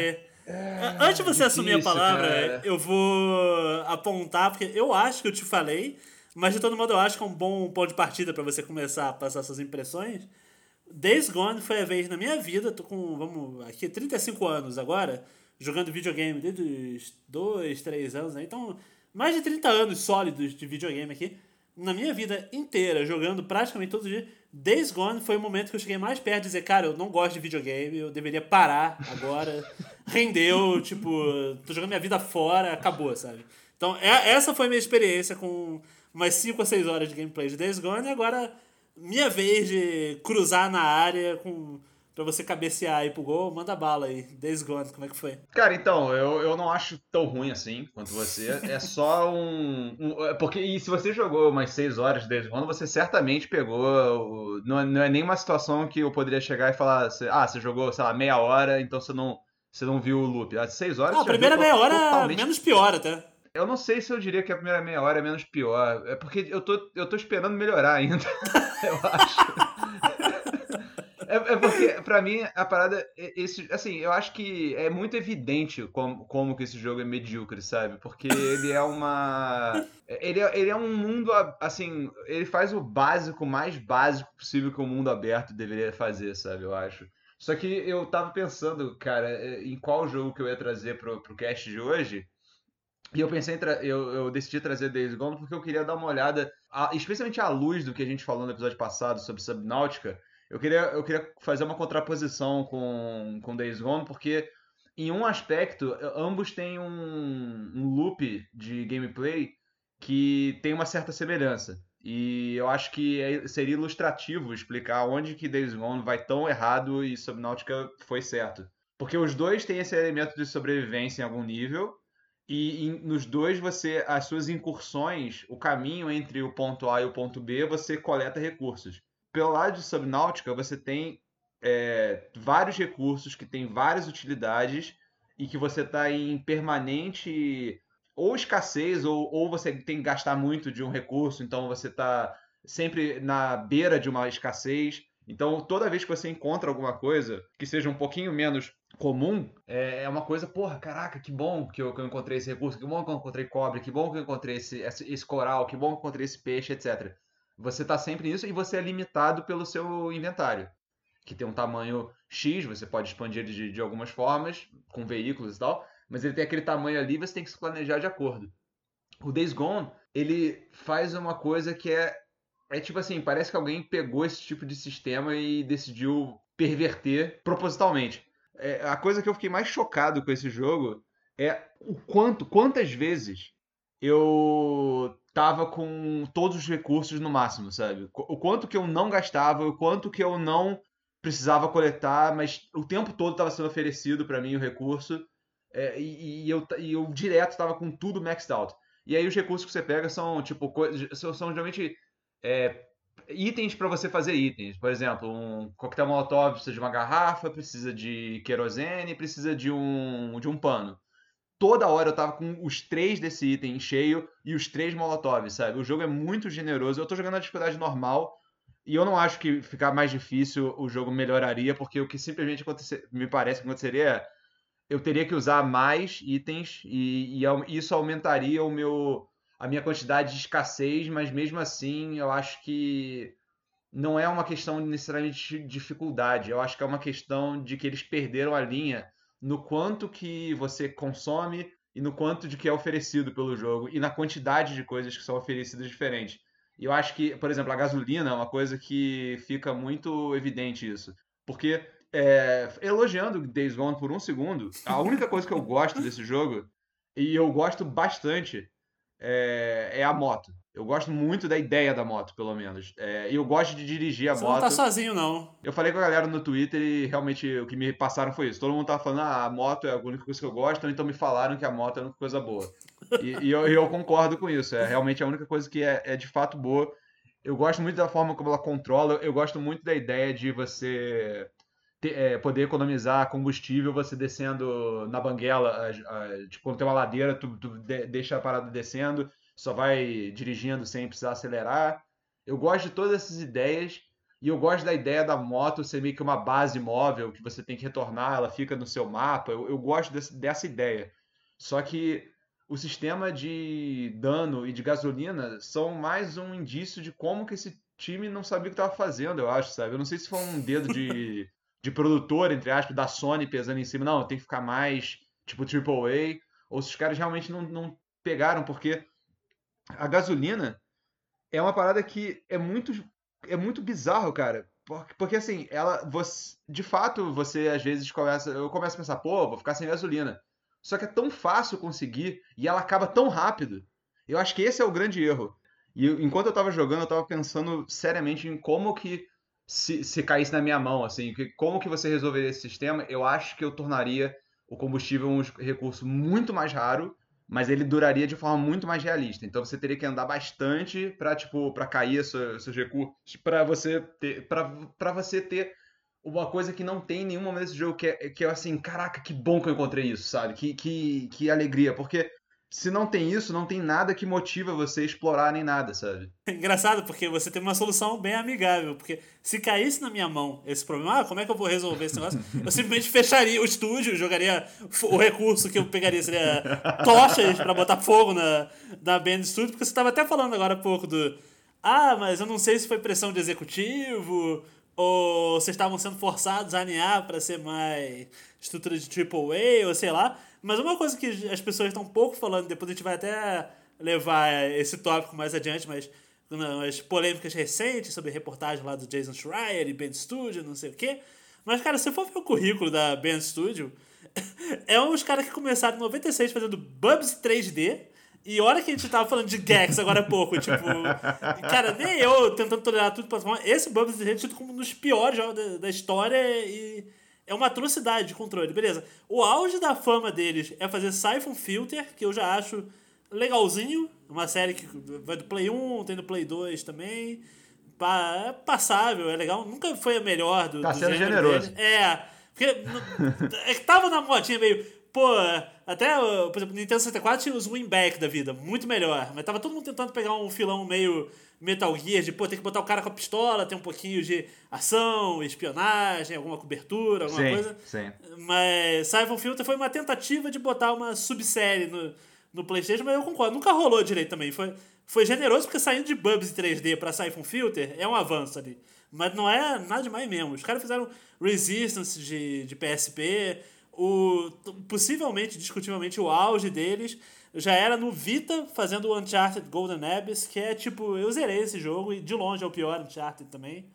É, Antes de você difícil, assumir a palavra, cara. eu vou apontar, porque eu acho que eu te falei, mas de todo modo eu acho que é um bom ponto de partida para você começar a passar suas impressões. Days Gone foi a vez na minha vida, tô com, vamos, aqui 35 anos agora, jogando videogame desde os 2, 3 anos, né? Então, mais de 30 anos sólidos de videogame aqui. Na minha vida inteira, jogando praticamente todos os dias, Days Gone foi o momento que eu cheguei mais perto de dizer, cara, eu não gosto de videogame, eu deveria parar agora. Rendeu, tipo, tô jogando minha vida fora, acabou, sabe? Então, é, essa foi a minha experiência com umas 5 ou 6 horas de gameplay de Days Gone, e agora minha vez de cruzar na área com pra você cabecear aí pro gol, manda bala aí. Days Gone, como é que foi? Cara, então, eu, eu não acho tão ruim assim quanto você. É só um. um é porque e se você jogou umas 6 horas de Days Gone, você certamente pegou. Não, é, não é nenhuma situação que eu poderia chegar e falar, ah, você jogou, sei lá, meia hora, então você não, você não viu o loop. As 6 horas. Ah, a primeira meia hora totalmente... menos pior até. Eu não sei se eu diria que a primeira meia hora é menos pior. É porque eu tô, eu tô esperando melhorar ainda. eu acho. É, é, porque, pra mim, a parada. Esse, assim, eu acho que é muito evidente como, como que esse jogo é medíocre, sabe? Porque ele é uma. Ele é, ele é um mundo. Assim, ele faz o básico, mais básico possível que o mundo aberto deveria fazer, sabe? Eu acho. Só que eu tava pensando, cara, em qual jogo que eu ia trazer pro, pro cast de hoje. E eu pensei, eu, eu decidi trazer Days Gone porque eu queria dar uma olhada, a, especialmente à luz do que a gente falou no episódio passado sobre Subnáutica. Eu queria, eu queria fazer uma contraposição com, com Days Gone, porque em um aspecto, ambos têm um, um loop de gameplay que tem uma certa semelhança. E eu acho que é, seria ilustrativo explicar onde que Days Gone vai tão errado e Subnautica foi certo. Porque os dois têm esse elemento de sobrevivência em algum nível, e em, nos dois, você as suas incursões, o caminho entre o ponto A e o ponto B, você coleta recursos. Pelo lado de Subnáutica, você tem é, vários recursos que têm várias utilidades e que você está em permanente ou escassez, ou, ou você tem que gastar muito de um recurso, então você está sempre na beira de uma escassez. Então, toda vez que você encontra alguma coisa que seja um pouquinho menos comum, é, é uma coisa, porra, caraca, que bom que eu, que eu, encontrei esse recurso, que bom que eu encontrei cobre, que bom que eu encontrei esse, esse, esse coral, que bom que eu encontrei esse peixe, etc. Você está sempre nisso e você é limitado pelo seu inventário, que tem um tamanho X, você pode expandir de, de algumas formas, com veículos e tal, mas ele tem aquele tamanho ali, você tem que se planejar de acordo. O Days Gone, ele faz uma coisa que é é tipo assim, parece que alguém pegou esse tipo de sistema e decidiu perverter propositalmente. É, a coisa que eu fiquei mais chocado com esse jogo é o quanto, quantas vezes eu tava com todos os recursos no máximo, sabe? O quanto que eu não gastava, o quanto que eu não precisava coletar, mas o tempo todo estava sendo oferecido para mim o recurso é, e, e, eu, e eu direto estava com tudo maxed out. E aí os recursos que você pega são, tipo, são, são geralmente é, itens para você fazer itens. Por exemplo, um coquetel molotov precisa de uma garrafa, precisa de querosene, precisa de um, de um pano. Toda hora eu tava com os três desse item cheio e os três molotov, sabe? O jogo é muito generoso. Eu tô jogando na dificuldade normal e eu não acho que ficar mais difícil o jogo melhoraria, porque o que simplesmente me parece que aconteceria é eu teria que usar mais itens e, e isso aumentaria o meu a minha quantidade de escassez, mas mesmo assim eu acho que não é uma questão necessariamente de dificuldade, eu acho que é uma questão de que eles perderam a linha no quanto que você consome e no quanto de que é oferecido pelo jogo e na quantidade de coisas que são oferecidas diferentes. E eu acho que, por exemplo, a gasolina é uma coisa que fica muito evidente isso. Porque, é, elogiando Days Gone por um segundo, a única coisa que eu gosto desse jogo, e eu gosto bastante, é, é, a moto. Eu gosto muito da ideia da moto, pelo menos. É, e eu gosto de dirigir a Você moto. Você não tá sozinho, não. Eu falei com a galera no Twitter e realmente o que me passaram foi isso. Todo mundo tava falando, ah, a moto é a única coisa que eu gosto, então me falaram que a moto é a única coisa boa. E, e eu, eu, concordo com isso. É realmente a única coisa que é, é de fato boa. Eu gosto muito da forma como ela controla. Eu gosto muito da ideia de você ter, é, poder economizar combustível você descendo na banguela. Tipo, quando tem uma ladeira, tu, tu de, deixa a parada descendo, só vai dirigindo sem precisar acelerar. Eu gosto de todas essas ideias. E eu gosto da ideia da moto ser meio que uma base móvel que você tem que retornar, ela fica no seu mapa. Eu, eu gosto desse, dessa ideia. Só que o sistema de dano e de gasolina são mais um indício de como que esse time não sabia o que estava fazendo, eu acho, sabe? Eu não sei se foi um dedo de de produtor, entre aspas, da Sony pesando em cima, não, tem que ficar mais tipo AAA, ou se os caras realmente não, não pegaram, porque a gasolina é uma parada que é muito, é muito bizarro, cara. Porque, porque assim, ela. Você, de fato, você às vezes começa. Eu começo a pensar, pô, vou ficar sem gasolina. Só que é tão fácil conseguir e ela acaba tão rápido. Eu acho que esse é o grande erro. E enquanto eu tava jogando, eu tava pensando seriamente em como que se, se caísse na minha mão, assim, que, como que você resolveria esse sistema? Eu acho que eu tornaria o combustível um recurso muito mais raro, mas ele duraria de forma muito mais realista. Então você teria que andar bastante para tipo para cair seus, seus recursos, para você ter para você ter uma coisa que não tem em nenhum momento desse jogo que é, que é assim, caraca, que bom que eu encontrei isso, sabe? Que, que, que alegria, porque se não tem isso, não tem nada que motiva você a explorar nem nada, sabe? Engraçado, porque você tem uma solução bem amigável. Porque se caísse na minha mão esse problema, ah, como é que eu vou resolver esse negócio? Eu simplesmente fecharia o estúdio, jogaria o recurso que eu pegaria seria tochas para botar fogo na, na Band Studio, porque você estava até falando agora há pouco do. Ah, mas eu não sei se foi pressão de executivo, ou vocês estavam sendo forçados a alinhar para ser mais estrutura de AAA, ou sei lá. Mas uma coisa que as pessoas estão pouco falando, depois a gente vai até levar esse tópico mais adiante, mas as polêmicas recentes sobre reportagem lá do Jason Schreier e Band Studio, não sei o quê. Mas, cara, se for ver o currículo da Band Studio, é uns caras que começaram em 96 fazendo Bubs 3D. E olha que a gente tava falando de Gex agora há pouco, tipo. Cara, nem eu tentando tolerar tudo pra. Esse Bubs 3D é tido como um dos piores jogos da, da história e é uma atrocidade de controle, beleza. O auge da fama deles é fazer Siphon Filter, que eu já acho legalzinho. Uma série que vai do Play 1, tem do Play 2 também. É passável, é legal. Nunca foi a melhor do. Tá do sendo generoso. Dele. É. Porque é que tava na modinha meio. pô, até, por exemplo, Nintendo 64 tinha os winback da vida, muito melhor. Mas tava todo mundo tentando pegar um filão meio Metal Gear, de, pô, tem que botar o cara com a pistola, tem um pouquinho de ação, espionagem, alguma cobertura, alguma sim, coisa. Sim. Mas Siphon Filter foi uma tentativa de botar uma subsérie no, no PlayStation, mas eu concordo, nunca rolou direito também. Foi, foi generoso porque saindo de Bubs 3D pra Siphon Filter é um avanço ali. Mas não é nada demais mesmo. Os caras fizeram Resistance de, de PSP, o, possivelmente, discutivelmente, o auge deles já era no Vita, fazendo o Uncharted Golden Abyss, que é tipo, eu zerei esse jogo e de longe é o pior Uncharted também.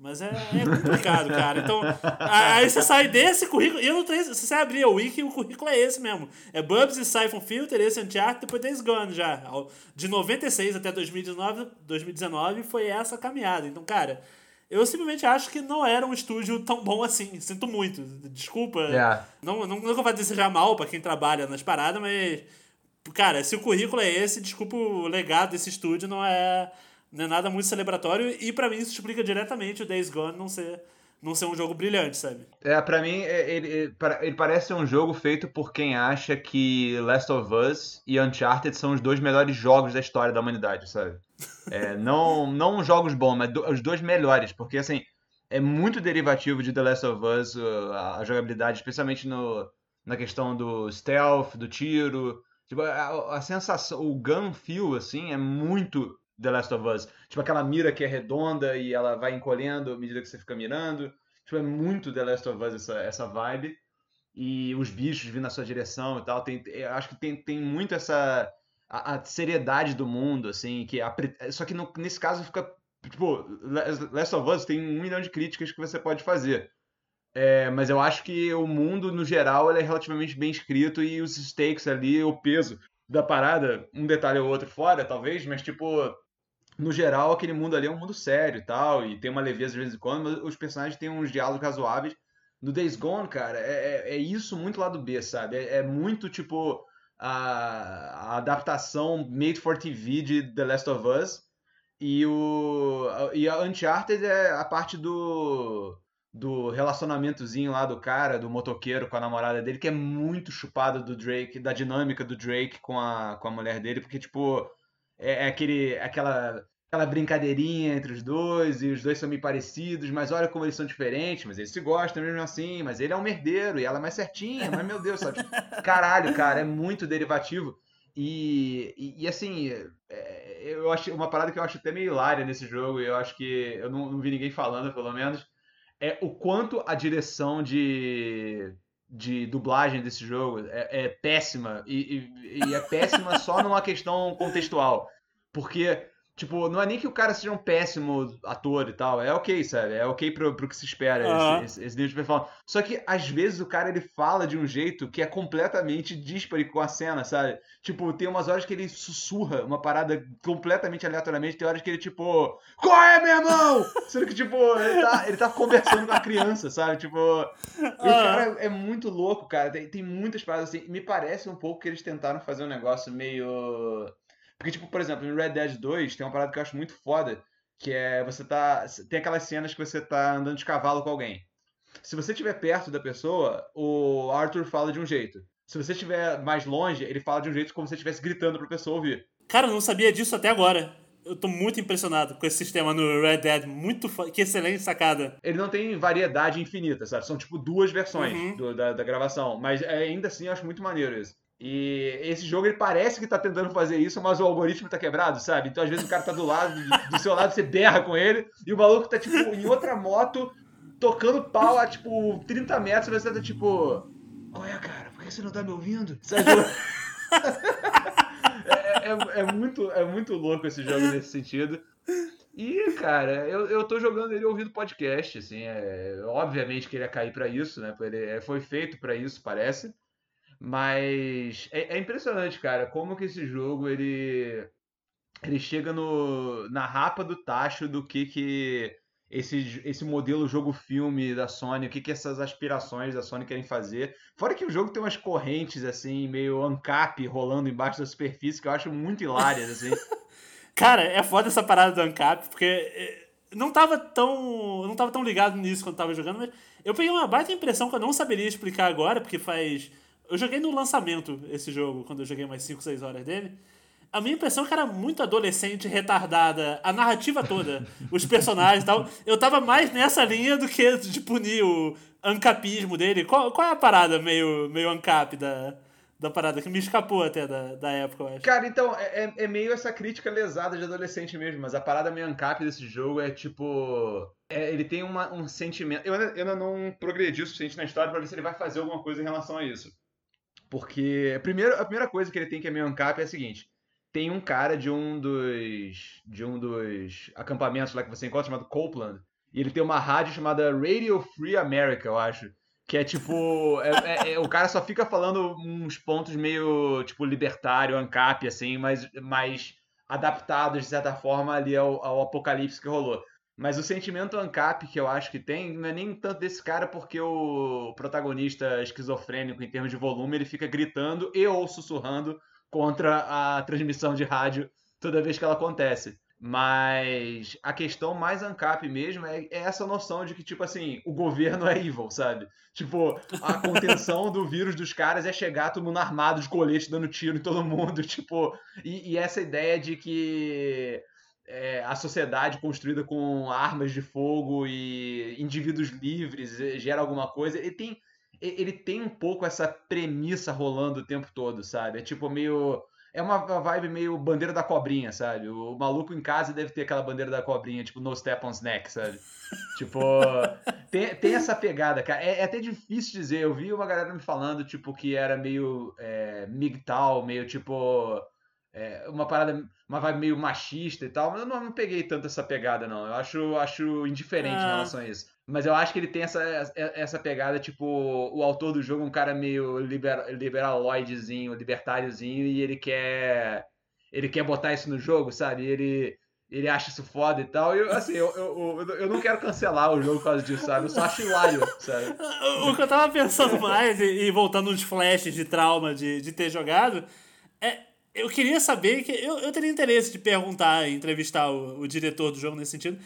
Mas é, é complicado, cara. Então, aí você sai desse currículo. Eu não tenho. Se você abrir o wiki, o currículo é esse mesmo. É Bubs e Siphon Filter, esse Uncharted, depois Days Gone já. De 96 até 2019, 2019 foi essa caminhada. Então, cara, eu simplesmente acho que não era um estúdio tão bom assim. Sinto muito. Desculpa. Yeah. Não, não, não vou desejar mal para quem trabalha nas paradas, mas. Cara, se o currículo é esse, desculpa, o legado desse estúdio não é, não é nada muito celebratório. E para mim isso explica diretamente o Days Gone não ser, não ser um jogo brilhante, sabe? É, pra mim, ele, ele, ele parece ser um jogo feito por quem acha que Last of Us e Uncharted são os dois melhores jogos da história da humanidade, sabe? É, não, não jogos bons, mas do, os dois melhores, porque assim, é muito derivativo de The Last of Us a, a jogabilidade, especialmente no, na questão do stealth, do tiro. Tipo, a, a, sensação, o gun feel, assim, é muito The Last of Us. Tipo, aquela mira que é redonda e ela vai encolhendo à medida que você fica mirando. Tipo, é muito The Last of Us essa, essa vibe. E os bichos vindo na sua direção e tal. Tem, eu acho que tem, tem muito essa... A, a seriedade do mundo, assim, que a, só que no, nesse caso fica tipo, Last of Us tem um milhão de críticas que você pode fazer. É, mas eu acho que o mundo, no geral, é relativamente bem escrito e os stakes ali, o peso da parada, um detalhe ou outro fora, talvez, mas tipo, no geral, aquele mundo ali é um mundo sério e tal, e tem uma leveza de vez em quando, mas os personagens têm uns diálogos razoáveis. No Days Gone, cara, é, é, é isso muito lá do B, sabe? É, é muito tipo a, a, adaptação made for TV de The Last of Us. E, o, e a Uncharted é a parte do do relacionamentozinho lá do cara, do motoqueiro com a namorada dele, que é muito chupado do Drake, da dinâmica do Drake com a, com a mulher dele, porque, tipo, é, é aquele, aquela, aquela brincadeirinha entre os dois, e os dois são meio parecidos, mas olha como eles são diferentes, mas eles se gostam mesmo assim, mas ele é um merdeiro e ela é mais certinha, mas meu Deus, sabe? Caralho, cara, é muito derivativo. E, e, e assim, é, eu acho uma parada que eu acho até meio hilária nesse jogo, e eu acho que eu não, não vi ninguém falando, pelo menos é o quanto a direção de, de dublagem desse jogo é, é péssima. E, e, e, é péssima só numa questão contextual. Porque Tipo, não é nem que o cara seja um péssimo ator e tal. É ok, sabe? É ok pro, pro que se espera, uhum. esse, esse, nível de performance. Só que, às vezes, o cara ele fala de um jeito que é completamente díspare com a cena, sabe? Tipo, tem umas horas que ele sussurra uma parada completamente aleatoriamente. Tem horas que ele, tipo, qual é, meu irmão? Sendo que, tipo, ele tá, ele tá conversando com a criança, sabe? Tipo, uhum. o cara é muito louco, cara. Tem, tem muitas paradas assim. Me parece um pouco que eles tentaram fazer um negócio meio porque, tipo, por exemplo, em Red Dead 2 tem uma parada que eu acho muito foda, que é você tá. Tem aquelas cenas que você tá andando de cavalo com alguém. Se você estiver perto da pessoa, o Arthur fala de um jeito. Se você estiver mais longe, ele fala de um jeito como se você estivesse gritando pra pessoa ouvir. Cara, eu não sabia disso até agora. Eu tô muito impressionado com esse sistema no Red Dead. Muito Que excelente sacada. Ele não tem variedade infinita, sabe? São tipo duas versões uhum. do, da, da gravação. Mas ainda assim eu acho muito maneiro isso. E esse jogo ele parece que tá tentando fazer isso, mas o algoritmo tá quebrado, sabe? Então às vezes o cara tá do lado, do seu lado, você berra com ele, e o maluco tá tipo em outra moto, tocando pau a tipo 30 metros, você tá tipo. Qual é, cara? Por que você não tá me ouvindo? É, é, é, muito, é muito louco esse jogo nesse sentido. E, cara, eu, eu tô jogando ele ouvindo podcast, assim, é, obviamente que ele ia cair para isso, né? Ele é, foi feito para isso, parece. Mas é, é, impressionante, cara, como que esse jogo ele ele chega no, na rapa do tacho do que que esse, esse modelo jogo-filme da Sony, o que que essas aspirações da Sony querem fazer. Fora que o jogo tem umas correntes assim, meio ancap rolando embaixo da superfície que eu acho muito hilárias assim. cara, é foda essa parada do ancap, porque eh, não tava tão não tava tão ligado nisso quando tava jogando, mas eu peguei uma baita impressão que eu não saberia explicar agora, porque faz Eu joguei no lançamento esse jogo, quando eu joguei mais 5, 6 horas dele. A minha impressão é que era muito adolescente, retardada, a narrativa toda, os personagens e tal. Eu tava mais nessa linha do que de punir o ancapismo dele. Qual, qual é a parada meio, meio ancap da, da parada, que me escapou até da, da época, eu acho. Cara, então, é, é, é meio essa crítica lesada de adolescente mesmo, mas a parada meio ancap desse jogo é tipo. É, ele tem uma, um sentimento. Eu ainda, eu ainda não progredi o suficiente na história pra ver se ele vai fazer alguma coisa em relação a isso. Porque primeiro, a primeira coisa que ele tem que é meio ancap é a seguinte tem um cara de um dos de um dos acampamentos lá que você encontra chamado Copeland e ele tem uma rádio chamada Radio Free America, eu acho, que é tipo é, é, é, o cara só fica falando uns pontos meio tipo libertário, ancap assim, mas mais adaptados de certa forma ali ao, ao apocalipse que rolou. Mas o sentimento ANCAP que eu acho que tem não é nem tanto desse cara, porque o protagonista esquizofrênico, em termos de volume, ele fica gritando e ou sussurrando contra a transmissão de rádio toda vez que ela acontece. Mas a questão mais ANCAP mesmo é, é, essa noção de que, tipo assim, o governo é evil, sabe? Tipo, a contenção do vírus dos caras é chegar todo mundo armado de colete dando tiro em todo mundo, tipo. E, e essa ideia de que é, a sociedade construída com armas de fogo e indivíduos livres gera alguma coisa. Ele tem ele tem um pouco essa premissa rolando o tempo todo, sabe? É tipo meio. É uma vibe meio bandeira da cobrinha, sabe? O maluco em casa deve ter aquela bandeira da cobrinha, tipo no step on snack, sabe? tipo, tem, tem essa pegada, cara. É, é, até difícil dizer. Eu vi uma galera me falando, tipo, que era meio é, MGTOW, meio tipo. É, uma parada, uma vibe meio machista e tal, mas eu não, não peguei tanto essa pegada, não. Eu acho, acho indiferente ah. em relação a isso. Mas eu acho que ele tem essa, essa pegada, tipo, o autor do jogo é um cara meio liber, liberaloidezinho, libertáriozinho, e ele quer. Ele quer botar isso no jogo, sabe? ele, ele acha isso foda e tal. E eu, assim, eu, eu, eu, eu não quero cancelar o jogo por causa disso, sabe? Eu só acho hilário, sabe? O que eu tava pensando mais, e, e voltando nos flashes de trauma de, de ter jogado, é. Eu queria saber que. Eu, eu teria interesse de perguntar, entrevistar o, o diretor do jogo nesse sentido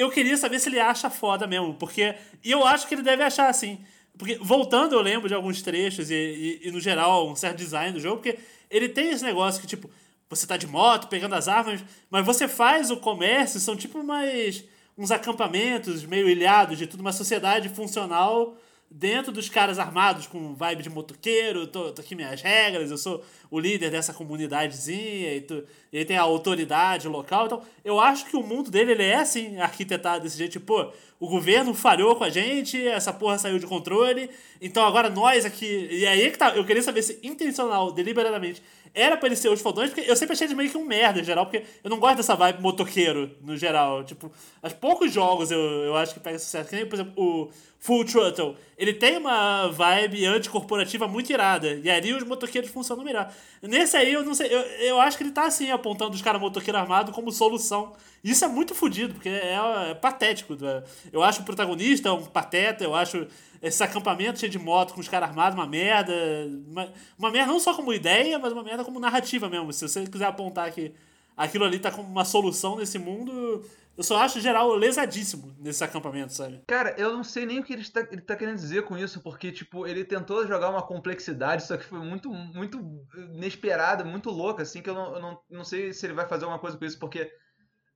eu queria saber se ele acha foda mesmo, porque. E eu acho que ele deve achar assim. Porque, voltando, eu lembro de alguns trechos e, e, e, no geral, um certo design do jogo, porque ele tem esse negócio que, tipo, você tá de moto, pegando as armas, mas você faz o comércio, são tipo umas, uns acampamentos meio ilhados de tudo, uma sociedade funcional dentro dos caras armados com vibe de motoqueiro, tô, tô aqui minhas regras, eu sou o líder dessa comunidadezinha, e, tu, e aí tem a autoridade local. Então, eu acho que o mundo dele ele é assim, arquitetado desse jeito, tipo, o governo falhou com a gente, essa porra saiu de controle, então agora nós aqui. E aí que tá, eu queria saber se intencional, deliberadamente, era pra eles ser os fodões, porque eu sempre achei eles meio que um merda em geral, porque eu não gosto dessa vibe motoqueiro no geral. Tipo, aos poucos jogos eu, eu acho que pega sucesso. Que nem, por exemplo, o Full Throttle. Ele tem uma vibe anticorporativa muito irada. E ali os motoqueiros funcionam melhor. Nesse aí, eu não sei. Eu, eu acho que ele tá assim, apontando os caras motoqueiro armado como solução. Isso é muito fodido, porque é, é, patético. Né? Eu acho o protagonista um pateta, eu acho esse acampamento cheio de moto com os caras armados uma merda. Uma, uma merda não só como ideia, mas uma merda como narrativa mesmo. Se você quiser apontar que aquilo ali tá como uma solução nesse mundo. Eu só acho geral lesadíssimo nesse acampamento, sabe? Cara, eu não sei nem o que ele está, ele tá querendo dizer com isso, porque, tipo, ele tentou jogar uma complexidade, só que foi muito, muito inesperada, muito louca, assim, que eu não, eu não, não sei se ele vai fazer alguma coisa com isso, porque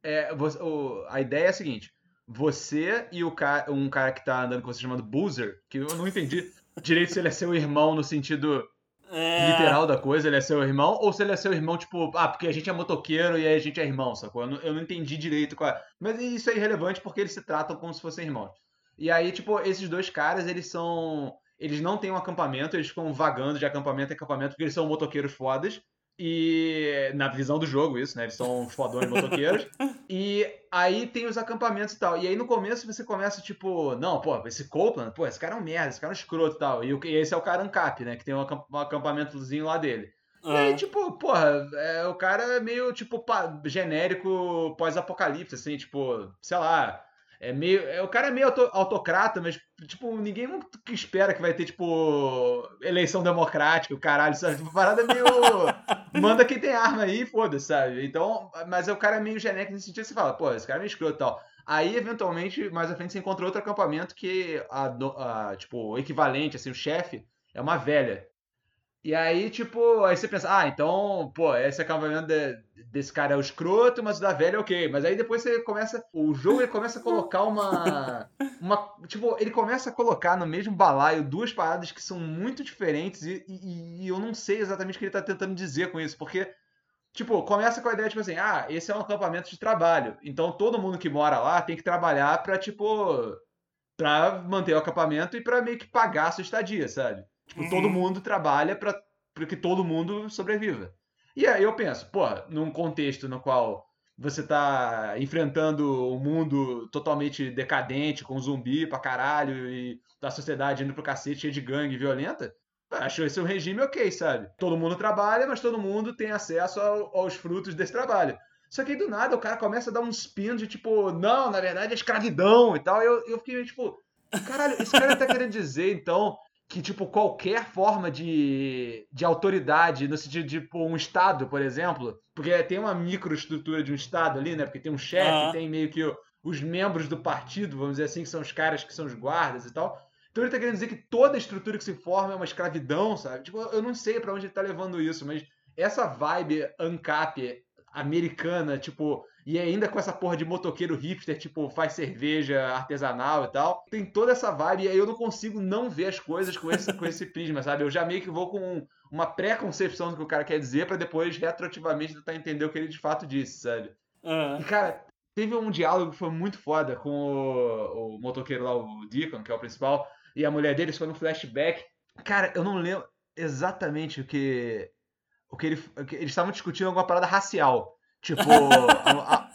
é, você, o, a ideia é a seguinte: você e o cara, um cara que tá andando com você chamado Boozer, que eu não entendi direito se ele é seu irmão no sentido é... literal da coisa, ele é seu irmão, ou se ele é seu irmão, tipo, ah, porque a gente é motoqueiro e aí a gente é irmão, sacou? Eu não, eu não entendi direito qual é. Mas isso é irrelevante porque eles se tratam como se fossem irmãos. E aí, tipo, esses dois caras, eles são. Eles não têm um acampamento, eles ficam vagando de acampamento em acampamento porque eles são motoqueiros fodas. E na visão do jogo, isso, né? Eles são fodões motoqueiros. e aí tem os acampamentos e tal. E aí no começo você começa, tipo, não, pô, esse Copeland, pô, esse cara é um merda, esse cara é um escroto e tal. E, esse é o cara Ancap, né? Que tem um acampamentozinho lá dele. E aí, tipo, porra, é, o cara é meio, tipo, genérico pós-apocalipse, assim, tipo, sei lá, é meio. É, o cara é meio autocrata, mas, tipo, ninguém espera que vai ter, tipo, eleição democrática, o caralho, sabe? Tipo, parada é meio. manda quem tem arma aí, foda-se, sabe? Então, mas o cara é meio genérico nesse sentido, você fala, pô, esse cara é meio escroto e tal. Aí, eventualmente, mais à frente, você encontra outro acampamento que, a, a tipo, o equivalente, assim, o chefe, é uma velha. E aí, tipo, aí você pensa, ah, então, pô, esse acampamento de, desse cara é o escroto, mas o da velha é ok. Mas aí depois você começa. O jogo ele começa a colocar uma. uma tipo, ele começa a colocar no mesmo balaio duas paradas que são muito diferentes e, e, e eu não sei exatamente o que ele tá tentando dizer com isso, porque. Tipo, começa com a ideia, tipo assim, ah, esse é um acampamento de trabalho. Então todo mundo que mora lá tem que trabalhar pra, tipo. pra manter o acampamento e pra meio que pagar a sua estadia, sabe? Tipo, uhum. todo mundo trabalha pra que todo mundo sobreviva. E aí eu penso, pô, num contexto no qual você tá enfrentando um mundo totalmente decadente, com zumbi pra caralho, e da sociedade indo pro cacete, cheia de gangue violenta, acho esse um regime ok, sabe? Todo mundo trabalha, mas todo mundo tem acesso ao, aos frutos desse trabalho. Só que aí do nada o cara começa a dar um spin de tipo, não, na verdade é escravidão e tal. E eu, eu fiquei tipo, caralho, esse cara tá querendo dizer então que, tipo, qualquer forma de, de autoridade, no sentido de, tipo, um Estado, por exemplo, porque tem uma microestrutura de um Estado ali, né? Porque tem um chefe, uhum. tem meio que os membros do partido, vamos dizer assim, que são os caras que são os guardas e tal. Então ele tá querendo dizer que toda estrutura que se forma é uma escravidão, sabe? Tipo, eu não sei para onde ele tá levando isso, mas essa vibe ANCAP americana, tipo, e ainda com essa porra de motoqueiro hipster, tipo, faz cerveja artesanal e tal. Tem toda essa vibe e aí eu não consigo não ver as coisas com esse, com esse prisma, sabe? Eu já meio que vou com uma pré-concepção do que o cara quer dizer para depois retroativamente tentar entender o que ele de fato disse, sabe? Uhum. E, cara, teve um diálogo que foi muito foda com o, o motoqueiro lá, o Deacon, que é o principal, e a mulher dele, foi no flashback. Cara, eu não lembro exatamente o que. O que, ele, o que eles estavam discutindo alguma parada racial. Tipo. a,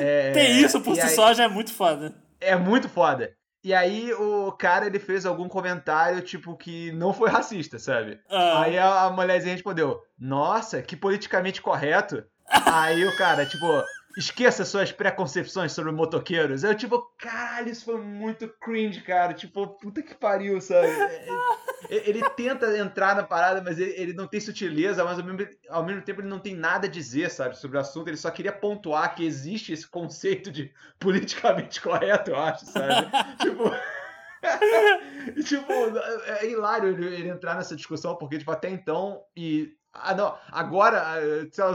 é, Tem isso por si aí, só já é muito foda. É muito foda. E aí o cara ele fez algum comentário, tipo, que não foi racista, sabe? Ah. Aí a, a mulherzinha respondeu: Nossa, que politicamente correto. aí o cara, tipo, esqueça suas preconcepções sobre motoqueiros. Eu, tipo, caralho, isso foi muito cringe, cara. Tipo, puta que pariu, sabe? É, é, ele tenta entrar na parada, mas ele, ele não tem sutileza, mas ao mesmo, ao mesmo tempo ele não tem nada a dizer, sabe, sobre o assunto. Ele só queria pontuar que existe esse conceito de politicamente correto, eu acho, sabe? tipo. tipo, é hilário ele, ele, entrar nessa discussão, porque, tipo, até então. E. Ah, não, agora, lá,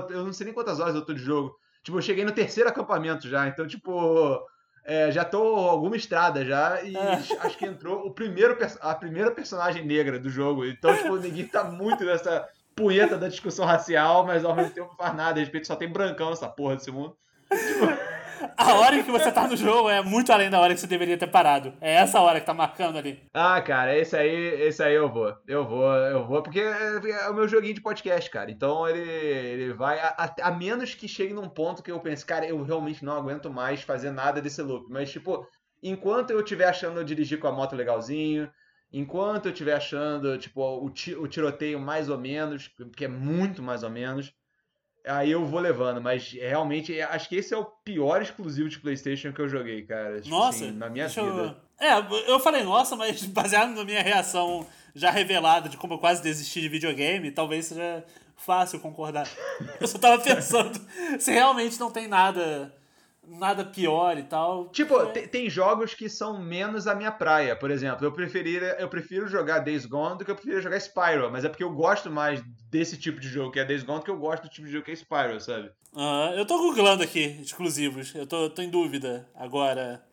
eu não sei nem quantas horas eu tô de jogo. Tipo, eu cheguei no terceiro acampamento já, então, tipo, é, já tô alguma estrada já e é. acho que entrou o primeiro, a primeira personagem negra do jogo. Então, tipo, ninguém tá muito nessa punheta da discussão racial, mas ao mesmo tempo não faz nada. De repente só tem brancão nessa porra desse mundo. A hora que você tá no jogo é muito além da hora que você deveria ter parado. É essa hora que tá marcando ali. Ah, cara, esse aí, esse aí eu vou. Eu vou, eu vou, porque é o meu joguinho de podcast, cara. Então ele, ele vai. A, a, menos que chegue num ponto que eu pense, cara, eu realmente não aguento mais fazer nada desse loop. Mas, tipo, enquanto eu estiver achando dirigir com a moto legalzinho. Enquanto eu estiver achando, tipo, o, o tiroteio mais ou menos, que é muito mais ou menos, aí eu vou levando, mas realmente acho que esse é o pior exclusivo de PlayStation que eu joguei, cara. Tipo nossa, assim, na minha vida. Eu... É, eu falei nossa, mas baseado na minha reação já revelada de como eu quase desisti de videogame, talvez seja fácil concordar. Eu só tava pensando se realmente não tem nada nada pior e tal. Tipo, é... tem jogos que são menos a minha praia, por exemplo. Eu, preferir, eu prefiro jogar Days Gone do que eu prefiro jogar Spyro, mas é porque eu gosto mais desse tipo de jogo que é Days Gone do que eu gosto do tipo de jogo que é Spyro, sabe? Uh, eu tô googlando aqui exclusivos. Eu tô, tô em dúvida agora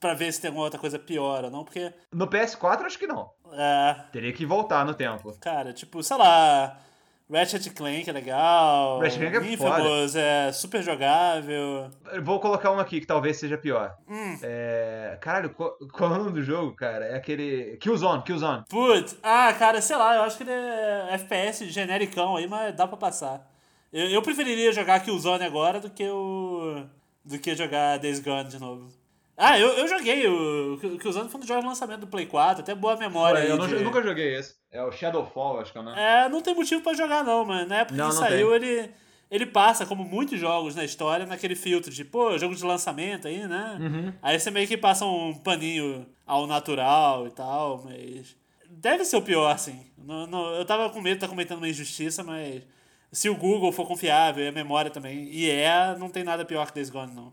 pra ver se tem alguma outra coisa pior ou não, porque. No PS4 acho que não. É. Teria que voltar no tempo. Cara, tipo, sei lá. Ratchet Clank é legal. Ratchet Clank é Infamous foda. é super jogável. Eu vou colocar um aqui que talvez seja pior. Hum. É... Caralho, qual, qual é o nome do jogo, cara? É aquele. Killzone, Killzone. Putz, ah, cara, sei lá, eu acho que ele é FPS genericão aí, mas dá pra passar. Eu, eu preferiria jogar Killzone agora do que o. do que jogar Days Gone de novo. Ah, eu, eu joguei o Killzone foi um dos jogos de lançamento do Play 4, até boa memória. Ué, eu, não, de... eu, nunca joguei esse. É o Shadowfall, acho que é, né? É, não tem motivo pra jogar não, mano. Na época não, que não saiu, tem. ele, ele passa, como muitos jogos na história, naquele filtro de, pô, jogo de lançamento aí, né? Uhum. Aí você meio que passa um paninho ao natural e tal, mas... Deve ser o pior, assim. No, no, eu tava com medo de estar tá cometendo uma injustiça, mas... Se o Google for confiável e a memória também, e é, não tem nada pior que Days Gone, não.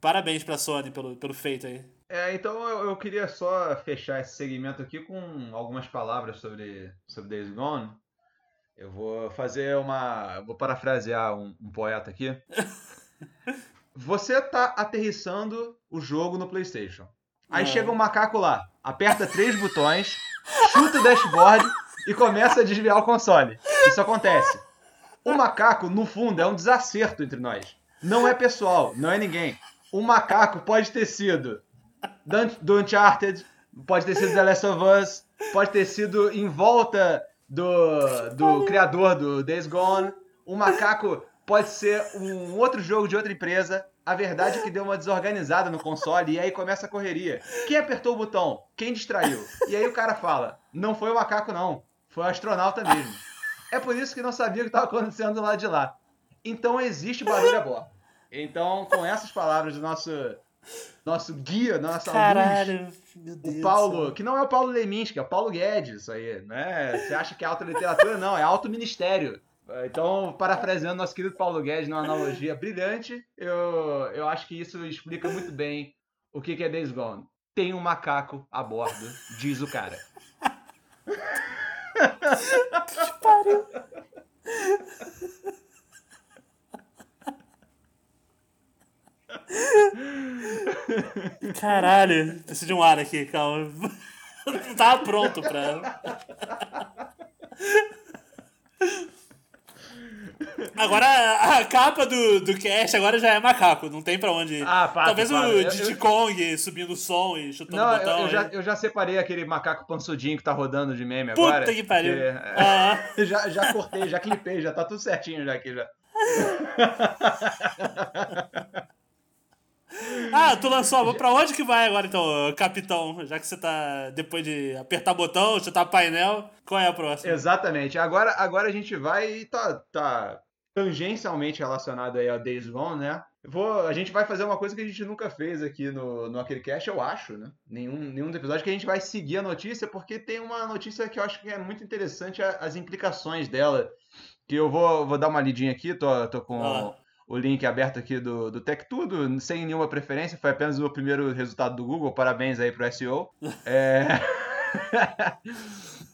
Parabéns pra Sony pelo, pelo feito aí. É, então eu, eu, queria só fechar esse segmento aqui com algumas palavras sobre, sobre Days Gone. Eu vou fazer uma. Vou parafrasear um, um poeta aqui. Você tá aterrissando o jogo no PlayStation. Aí é. chega um macaco lá, aperta três botões, chuta o dashboard e começa a desviar o console. Isso acontece. O macaco, no fundo, é um desacerto entre nós. Não é pessoal, não é ninguém. O macaco pode ter sido do Uncharted, pode ter sido The Last of Us, pode ter sido em volta do, do criador do Days Gone. O macaco pode ser um outro jogo de outra empresa. A verdade é que deu uma desorganizada no console e aí começa a correria. Quem apertou o botão? Quem distraiu? E aí o cara fala: não foi o macaco, não. Foi o astronauta mesmo. É por isso que não sabia o que estava acontecendo do lado de lá. Então existe barulho a bordo. Então, com essas palavras do nosso nosso guia, nossa Caralho, luz, o Paulo, que não é o Paulo Leminski, é o Paulo Guedes, isso aí, né? Você acha que é alta literatura? Não, é alto ministério. Então, parafraseando nosso querido Paulo Guedes numa analogia brilhante, eu, eu acho que isso explica muito bem o que, que é Days Gone. Tem um macaco a bordo, diz o cara. que pariu. Caralho, preciso de um ar aqui, calma. Não tava pronto pra. Agora a capa do, do cast agora já é macaco, não tem pra onde ir. Ah, para, Talvez para. o Diddy Kong subindo o som e chutando não, o botão. Eu, eu, já, eu já separei aquele macaco pansudinho que tá rodando de meme Puta agora. Puta que pariu. Ah. já, já cortei, já clipei, já tá tudo certinho já aqui já. Ah, tu lançou. Pra onde que vai agora, então, capitão? Já que você tá. Depois de apertar botão, chutar painel, qual é a próxima? Exatamente. Agora, agora a gente vai e tá, tá tangencialmente relacionado aí a Days Gone, né? Vou, a gente vai fazer uma coisa que a gente nunca fez aqui no, no Aquele Cast, eu acho, né? Nenhum, nenhum episódio que a gente vai seguir a notícia, porque tem uma notícia que eu acho que é muito interessante as implicações dela. Que eu vou, vou dar uma lidinha aqui, tô, tô com. Ah o link aberto aqui do, do Tech Tudo, sem nenhuma preferência, foi apenas o primeiro resultado do Google, parabéns aí pro SEO. é...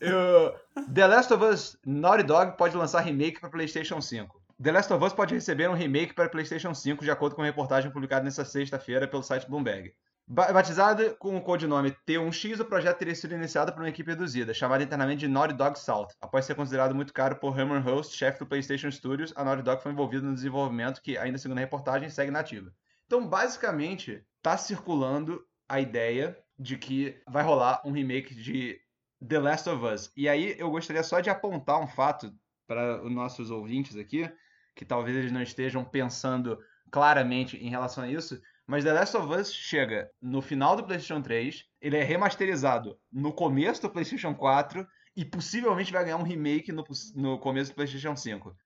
The Last of Us Naughty Dog pode lançar remake para PlayStation 5. The Last of Us pode receber um remake para PlayStation 5, de acordo com a reportagem publicada nesta sexta-feira pelo site Bloomberg. Batizado com o codinome T1X, o projeto teria sido iniciado por uma equipe reduzida, chamada internamente de Naughty Dog South. Após ser considerado muito caro por Herman Host, chefe do PlayStation Studios, a Naughty Dog foi envolvida no desenvolvimento que, ainda segundo a reportagem, segue nativa. Então, basicamente, está circulando a ideia de que vai rolar um remake de The Last of Us. E aí eu gostaria só de apontar um fato para os nossos ouvintes aqui, que talvez eles não estejam pensando claramente em relação a isso, mas The Last of Us chega no final do PlayStation 3, ele é remasterizado no começo do PlayStation 4 e possivelmente vai ganhar um remake no, no começo do PlayStation 5.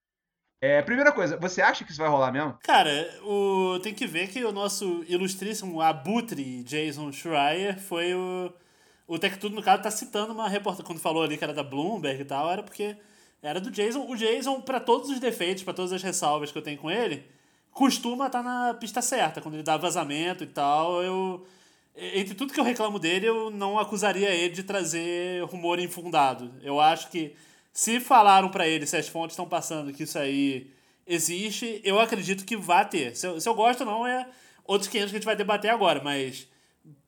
É, primeira coisa, você acha que isso vai rolar mesmo? Cara, o, tem que ver que o nosso ilustríssimo abutre Jason Schreier foi o. O Tech Tudo, no caso, tá citando uma reportagem. Quando falou ali que era da Bloomberg e tal, era porque era do Jason. O Jason, para todos os defeitos, para todas as ressalvas que eu tenho com ele, costuma estar tá na pista certa. Quando ele dá vazamento e tal, eu. Entre tudo que eu reclamo dele, eu não acusaria ele de trazer rumor infundado. Eu acho que se falaram para ele, se as fontes estão passando que isso aí existe, eu acredito que vai ter. Se eu, se eu gosto ou não, é outros 500 que a gente vai debater agora, mas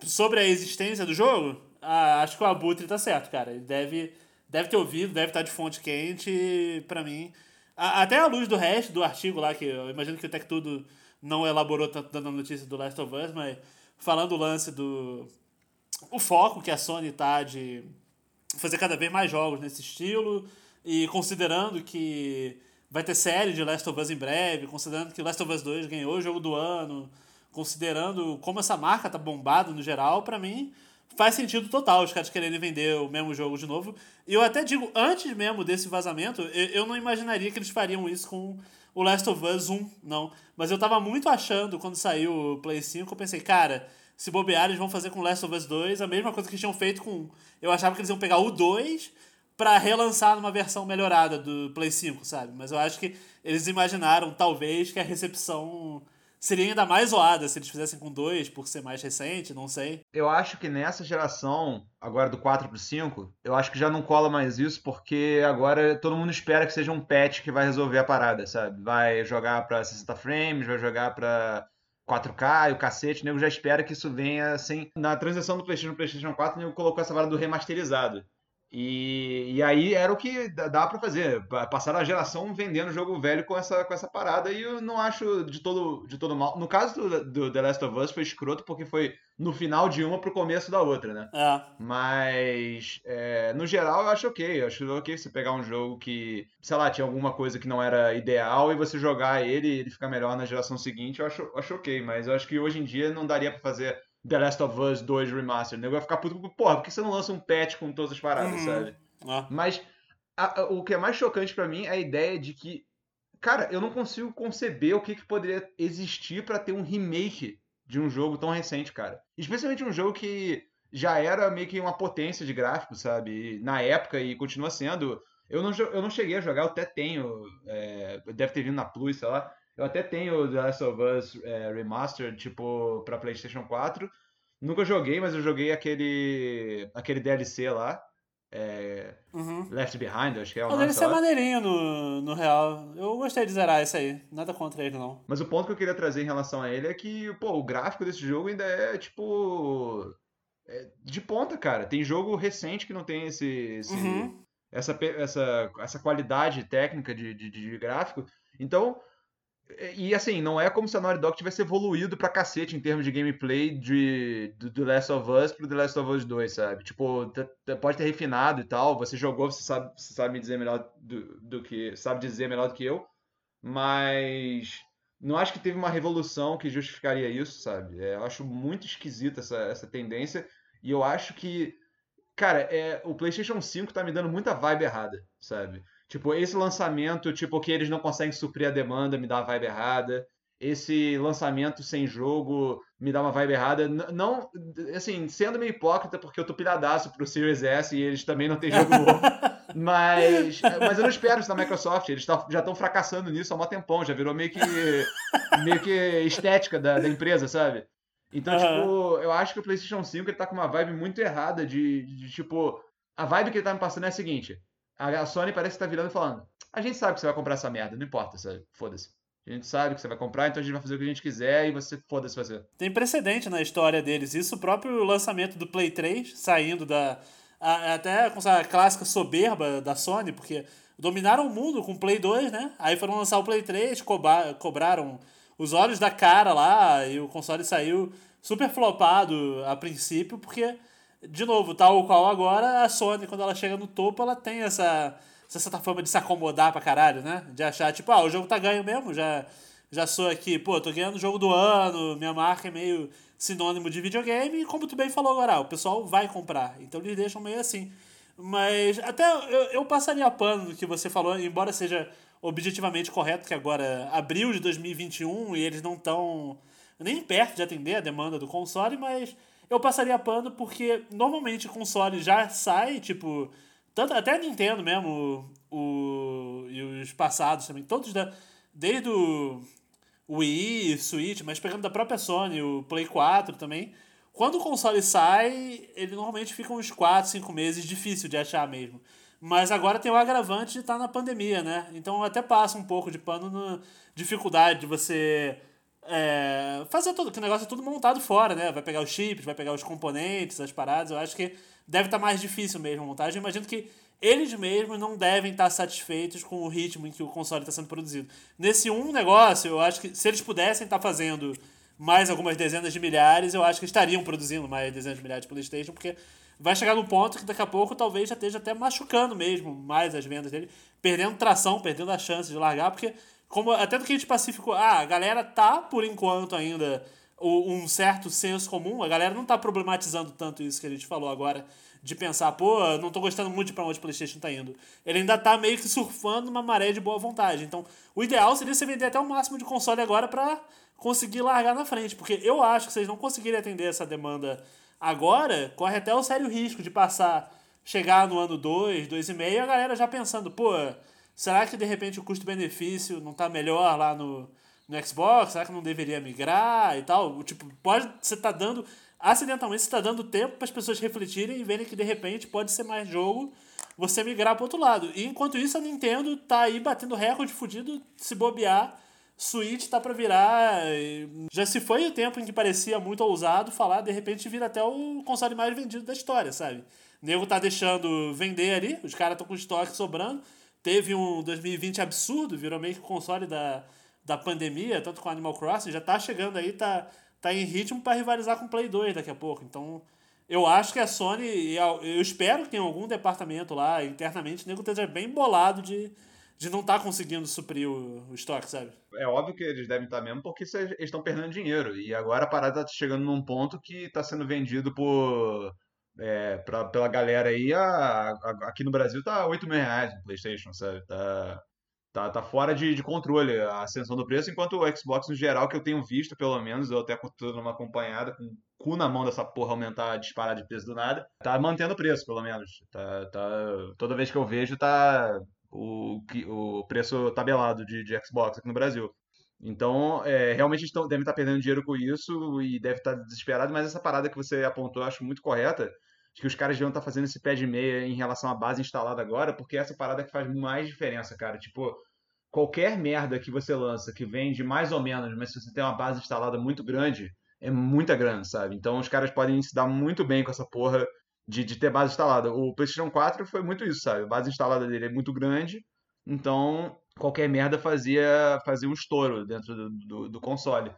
sobre a existência do jogo, ah, acho que o Abutre tá certo, cara. Ele deve, deve ter ouvido, deve estar de fonte quente, para mim até à luz do resto do artigo lá, que eu imagino que o Tech Tudo não elaborou tanto dando a notícia do Last of Us, mas falando o lance do. O foco que a Sony tá de fazer cada vez mais jogos nesse estilo e considerando que vai ter série de Last of Us em breve, considerando que Last of Us 2 ganhou o jogo do ano, considerando como essa marca tá bombada no geral, para mim faz sentido total os caras quererem vender o mesmo jogo de novo. E eu até digo, antes mesmo desse vazamento, eu não imaginaria que eles fariam isso com o Last of Us 1, não. Mas eu tava muito achando, quando saiu o Play 5, eu pensei, cara, se bobear, eles vão fazer com Last of Us 2 a mesma coisa que tinham feito com. Eu achava que eles iam pegar o 2 para relançar numa versão melhorada do Play 5, sabe? Mas eu acho que eles imaginaram, talvez, que a recepção seria ainda mais zoada se eles fizessem com dois, por ser mais recente, não sei. Eu acho que nessa geração, agora do 4 pro 5, eu acho que já não cola mais isso, porque agora todo mundo espera que seja um patch que vai resolver a parada, sabe? Vai jogar pra 60 frames, vai jogar pra 4K e o cacete, o nego já espera que isso venha assim. Na transição do PlayStation pro PlayStation 4, o nego colocou essa parada do remasterizado. E, e aí era o que dá para fazer. Passaram a geração vendendo jogo velho com essa, com essa parada e eu não acho de todo, de todo mal. No caso do, do The Last of Us foi escroto porque foi no final de uma pro começo da outra, né? É. Mas é, no geral eu acho ok. Eu acho ok você pegar um jogo que, sei lá, tinha alguma coisa que não era ideal e você jogar ele e ele ficar melhor na geração seguinte, eu acho, acho ok. Mas eu acho que hoje em dia não daria para fazer The Last of Us 2 Remastered. Eu ia ficar puto, porra, por que você não lança um patch com todas as paradas, uhum. sabe? Ah. Mas a, a, o que é mais chocante para mim é a ideia de que, cara, eu não consigo conceber o que, que poderia existir para ter um remake de um jogo tão recente, cara. Especialmente um jogo que já era meio que uma potência de gráfico, sabe? Na época e continua sendo. Eu não, eu não cheguei a jogar, eu até tenho. É, deve ter vindo na Plus, sei lá. Eu até tenho The Last of Us é, Remastered, tipo, pra PlayStation 4. Nunca joguei, mas eu joguei aquele aquele DLC lá. É, uhum. Left Behind, acho que é o nome. DLC é maneirinho no, no real. Eu gostei de zerar isso aí. Nada contra ele, não. Mas o ponto que eu queria trazer em relação a ele é que, pô, o gráfico desse jogo ainda é, tipo. É de ponta, cara. Tem jogo recente que não tem esse. esse uhum. essa, essa, essa qualidade técnica de, de, de gráfico. Então, e assim, não é como se a Naughty Dog tivesse evoluído pra cacete em termos de gameplay de, do The Last of Us pro The Last of Us 2, sabe? Tipo, pode ter refinado e tal, você jogou, você sabe, você sabe me dizer melhor do, do que. sabe dizer melhor do que eu, mas não acho que teve uma revolução que justificaria isso, sabe? É, eu acho muito esquisita essa, essa tendência, e eu acho que, cara, é, o PlayStation 5 tá me dando muita vibe errada, sabe? Tipo, esse lançamento, tipo, que eles não conseguem suprir a demanda, me dá uma vibe errada. Esse lançamento sem jogo me dá uma vibe errada. Não, assim, sendo meio hipócrita, porque eu tô pilhadaço pro Series S e eles também não têm jogo novo. mas, mas eu não espero isso da Microsoft. Eles tá, já estão fracassando nisso há um tempão. Já virou meio que, meio que estética da, da empresa, sabe? Então, uhum. tipo, eu acho que o PlayStation 5 ele tá com uma vibe muito errada de, de, de, tipo. A vibe que ele tá me passando é a seguinte: a Sony parece que tá virando e falando: a gente sabe que você vai comprar essa merda, não importa, foda-se. A gente sabe que você vai comprar, então a gente vai fazer o que a gente quiser e você foda-se fazer. Tem precedente na história deles. Isso o próprio lançamento do Play 3, saindo da. A, até com essa clássica soberba da Sony, porque dominaram o mundo com o Play 2, né? Aí foram lançar o Play 3, cobra, cobraram os olhos da cara lá e o console saiu super flopado a princípio, porque de novo, tal qual agora, a Sony, quando ela chega no topo, ela tem essa, essa forma de se acomodar pra caralho, né? De achar, tipo, ah, o jogo tá ganho mesmo, já, já sou aqui, pô, tô ganhando o jogo do ano, minha marca é meio sinônimo de videogame, e como tu bem falou agora, o pessoal vai comprar. Então eles deixam meio assim. Mas até eu, eu passaria pano no que você falou, embora seja objetivamente correto que agora abril de 2021 e eles não estão nem perto de atender a demanda do console, mas eu passaria pano porque normalmente o console já sai, tipo. Tanto, até a Nintendo mesmo, o, e os passados também, todos da. Desde o Wii, Switch, mas pegando da própria Sony, o Play 4 também. Quando o console sai, ele normalmente fica uns 4, 5 meses, difícil de achar mesmo. Mas agora tem o agravante de estar tá na pandemia, né? Então até passa um pouco de pano na dificuldade de você é, fazer tudo, que o negócio é tudo montado fora, né? Vai pegar os chips, vai pegar os componentes, as paradas. Eu acho que deve estar tá mais difícil mesmo a montagem. Eu imagino que eles mesmos não devem estar tá satisfeitos com o ritmo em que o console está sendo produzido. Nesse um negócio, eu acho que se eles pudessem estar tá fazendo mais algumas dezenas de milhares, eu acho que estariam produzindo mais dezenas de milhares de PlayStation, porque vai chegar num ponto que daqui a pouco talvez já esteja até machucando mesmo mais as vendas dele, perdendo tração, perdendo a chance de largar, porque como até do que a gente pacificou, ah, a galera tá, por enquanto, ainda um certo senso comum, a galera não tá problematizando tanto isso que a gente falou agora, de pensar, pô, não tô gostando muito de pra onde o PlayStation tá indo. Ele ainda tá meio que surfando uma maré de boa vontade. Então, o ideal seria você vender até o máximo de console agora para conseguir largar na frente, porque eu acho que vocês não conseguirem atender essa demanda agora, corre até o sério risco de passar, chegar no ano 2, 2,5, e a galera já pensando, pô, Será que de repente o custo-benefício não está melhor lá no, no Xbox? Será que não deveria migrar e tal? Tipo, pode. Você tá dando. Acidentalmente você tá dando tempo para as pessoas refletirem e verem que de repente pode ser mais jogo você migrar pro outro lado. E enquanto isso, a Nintendo tá aí batendo recorde fudido, se bobear. Switch tá para virar. Já se foi o tempo em que parecia muito ousado falar, de repente vira até o console mais vendido da história, sabe? O nego tá deixando vender ali, os caras estão com estoque sobrando. Teve um 2020 absurdo, virou meio que console da, da pandemia, tanto com Animal Crossing, já tá chegando aí, tá, tá em ritmo para rivalizar com o Play 2 daqui a pouco. Então, eu acho que a Sony, eu espero que em algum departamento lá, internamente, o nego esteja bem bolado de, de não estar tá conseguindo suprir o, o, estoque, sabe? É óbvio que eles devem estar tá mesmo, porque eles estão perdendo dinheiro. E agora a parada tá chegando num ponto que está sendo vendido por. É, pra, pela galera aí, a, a, aqui no Brasil tá 8 mil reais no PlayStation, sabe? Tá, tá, tá fora de, de controle a ascensão do preço, enquanto o Xbox no geral, que eu tenho visto, pelo menos, eu até tô numa acompanhada com cu na mão dessa porra aumentar, disparar de preço do nada. Tá mantendo o preço, pelo menos. Tá, tá, toda vez que eu vejo, tá o, o preço tabelado de, de Xbox aqui no Brasil. Então, é, realmente estão, devem estar perdendo dinheiro com isso e deve estar desesperado, mas essa parada que você apontou eu acho muito correta, que os caras deviam estar fazendo esse pé de meia em relação à base instalada agora, porque é essa parada que faz mais diferença, cara. Tipo, qualquer merda que você lança, que vende mais ou menos, mas se você tem uma base instalada muito grande, é muita grana, sabe? Então os caras podem se dar muito bem com essa porra de, de ter base instalada. O PlayStation 4 foi muito isso, sabe? A base instalada dele é muito grande, então qualquer merda fazia, fazia um estouro dentro do, do, do console.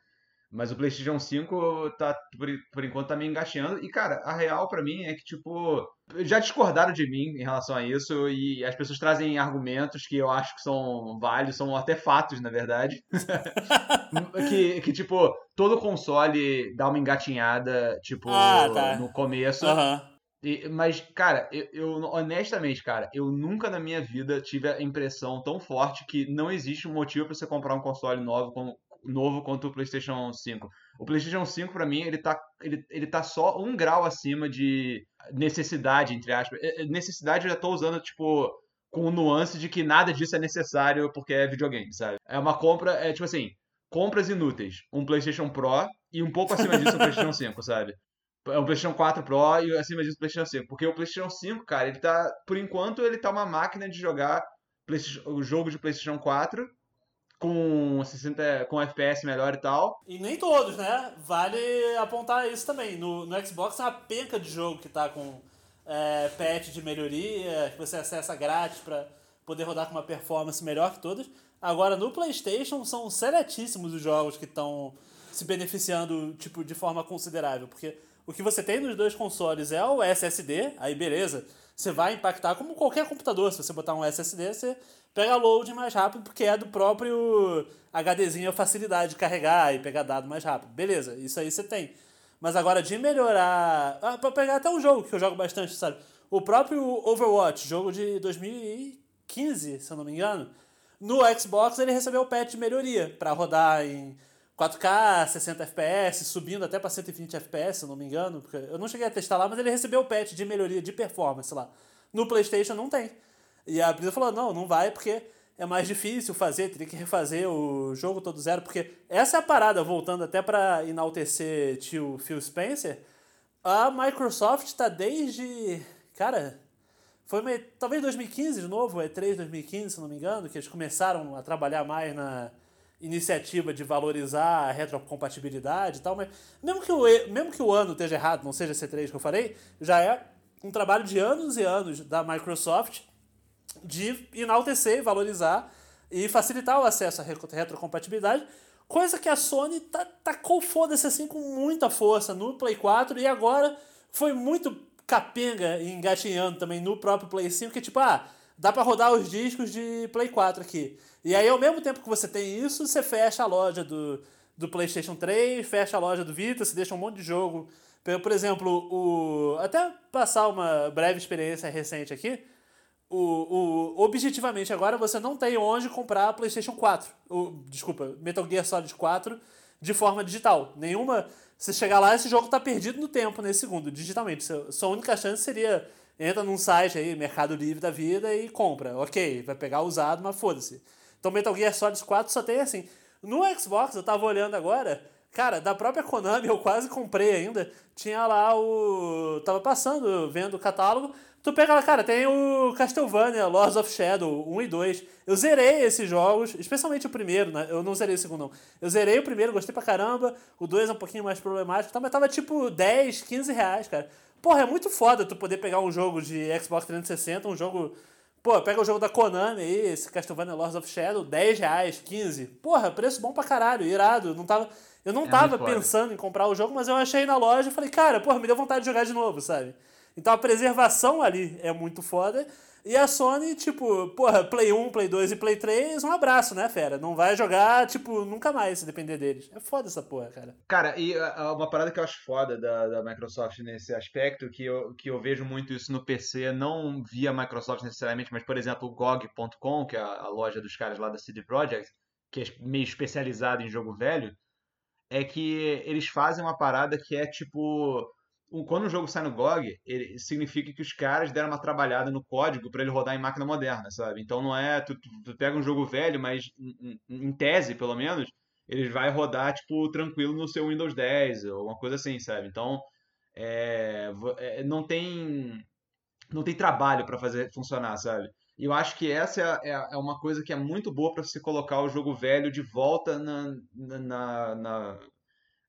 Mas o PlayStation 5 tá, por, por enquanto tá me engateando. E, cara, a real para mim é que, tipo, já discordaram de mim em relação a isso. E as pessoas trazem argumentos que eu acho que são válidos, são até fatos, na verdade. que, que, tipo, todo console dá uma engatinhada, tipo, ah, tá. no começo. Uhum. E, mas, cara, eu, eu, honestamente, cara, eu nunca na minha vida tive a impressão tão forte que não existe um motivo para você comprar um console novo como, novo quanto o PlayStation 5. O PlayStation 5, para mim, ele tá, ele, ele tá só um grau acima de necessidade, entre aspas. É, é, necessidade eu já tô usando, tipo, com nuance de que nada disso é necessário porque é videogame, sabe? É uma compra, é tipo assim, compras inúteis. Um PlayStation Pro e um pouco acima disso um PlayStation 5, sabe? É um PlayStation 4 Pro e acima disso o PlayStation 5. Porque o PlayStation 5, cara, ele tá. Por enquanto, ele tá uma máquina de jogar o jogo de PlayStation 4 com 60 com FPS melhor e tal. E nem todos, né? Vale apontar isso também. No, no Xbox é uma penca de jogo que tá com é, patch de melhoria, que você acessa grátis para poder rodar com uma performance melhor que todos. Agora no PlayStation são seletíssimos os jogos que estão se beneficiando tipo de forma considerável, porque o que você tem nos dois consoles é o SSD, aí beleza, você vai impactar como qualquer computador, se você botar um SSD, você pega load mais rápido porque é do próprio HDzinho a facilidade de carregar e pegar dado mais rápido. Beleza, isso aí você tem. Mas agora de melhorar. Ah, pra pegar até um jogo que eu jogo bastante, sabe? O próprio Overwatch, jogo de 2015, se eu não me engano. No Xbox ele recebeu o patch de melhoria para rodar em 4K, 60 FPS, subindo até para 120 FPS, se eu não me engano. Porque eu não cheguei a testar lá, mas ele recebeu o patch de melhoria de performance lá. No PlayStation não tem. E a Brisa falou: não, não vai porque é mais difícil fazer, teria que refazer o jogo todo zero, porque essa é a parada, voltando até para enaltecer tio Phil Spencer, a Microsoft está desde, cara, foi uma, talvez 2015 de novo, é 3 2015, se não me engano, que eles começaram a trabalhar mais na iniciativa de valorizar a retrocompatibilidade e tal, mas mesmo que o, mesmo que o ano esteja errado, não seja C3 que eu falei, já é um trabalho de anos e anos da Microsoft de enaltecer, valorizar e facilitar o acesso à retrocompatibilidade, coisa que a Sony tacou foda-se assim com muita força no Play 4 e agora foi muito capenga e engatinhando também no próprio Play 5, que tipo, ah, dá para rodar os discos de Play 4 aqui. E aí, ao mesmo tempo que você tem isso, você fecha a loja do, do PlayStation 3, fecha a loja do Vita, você deixa um monte de jogo. Por exemplo, o até passar uma breve experiência recente aqui, o, o, objetivamente agora você não tem onde comprar PlayStation 4. O, desculpa, Metal Gear Solid 4 de forma digital. Nenhuma. Se chegar lá, esse jogo está perdido no tempo nesse segundo, digitalmente. Sua única chance seria entra num site aí, Mercado Livre da vida, e compra. Ok, vai pegar usado, mas foda-se. Então Metal Gear Solid 4 só tem assim. No Xbox, eu tava olhando agora, cara, da própria Konami, eu quase comprei ainda. Tinha lá o. Tava passando, vendo o catálogo. Tu pega lá, cara, tem o Castlevania, Lords of Shadow 1 e 2. Eu zerei esses jogos, especialmente o primeiro, né? Eu não zerei o segundo, não. Eu zerei o primeiro, gostei pra caramba. O 2 é um pouquinho mais problemático, tá? mas tava tipo 10, 15 reais, cara. Porra, é muito foda tu poder pegar um jogo de Xbox 360, um jogo. Pô, pega o jogo da Konami aí, esse Castlevania Lords of Shadow, 10 reais, 15. Porra, preço bom pra caralho, irado. Não tava, eu não é tava pensando em comprar o jogo, mas eu achei na loja e falei, cara, porra, me deu vontade de jogar de novo, sabe? Então a preservação ali é muito foda. E a Sony, tipo, porra, Play 1, Play 2 e Play 3, um abraço, né, fera? Não vai jogar, tipo, nunca mais, se depender deles. É foda essa porra, cara. Cara, e uma parada que eu acho foda da, da Microsoft nesse aspecto, que eu, que eu vejo muito isso no PC, não via Microsoft necessariamente, mas, por exemplo, o GOG.com, que é a, a loja dos caras lá da CD Projekt, que é meio especializada em jogo velho, é que eles fazem uma parada que é tipo quando o jogo sai no GOG, ele, significa que os caras deram uma trabalhada no código para ele rodar em máquina moderna, sabe? Então não é. Tu, tu pega um jogo velho, mas em, em, tese, pelo menos, ele vai rodar, tipo, tranquilo no seu Windows 10 ou uma coisa assim, sabe? Então é, é, não tem. Não tem trabalho para fazer funcionar, sabe? E eu acho que essa é, é, é uma coisa que é muito boa para você colocar o jogo velho de volta na, na, na, na,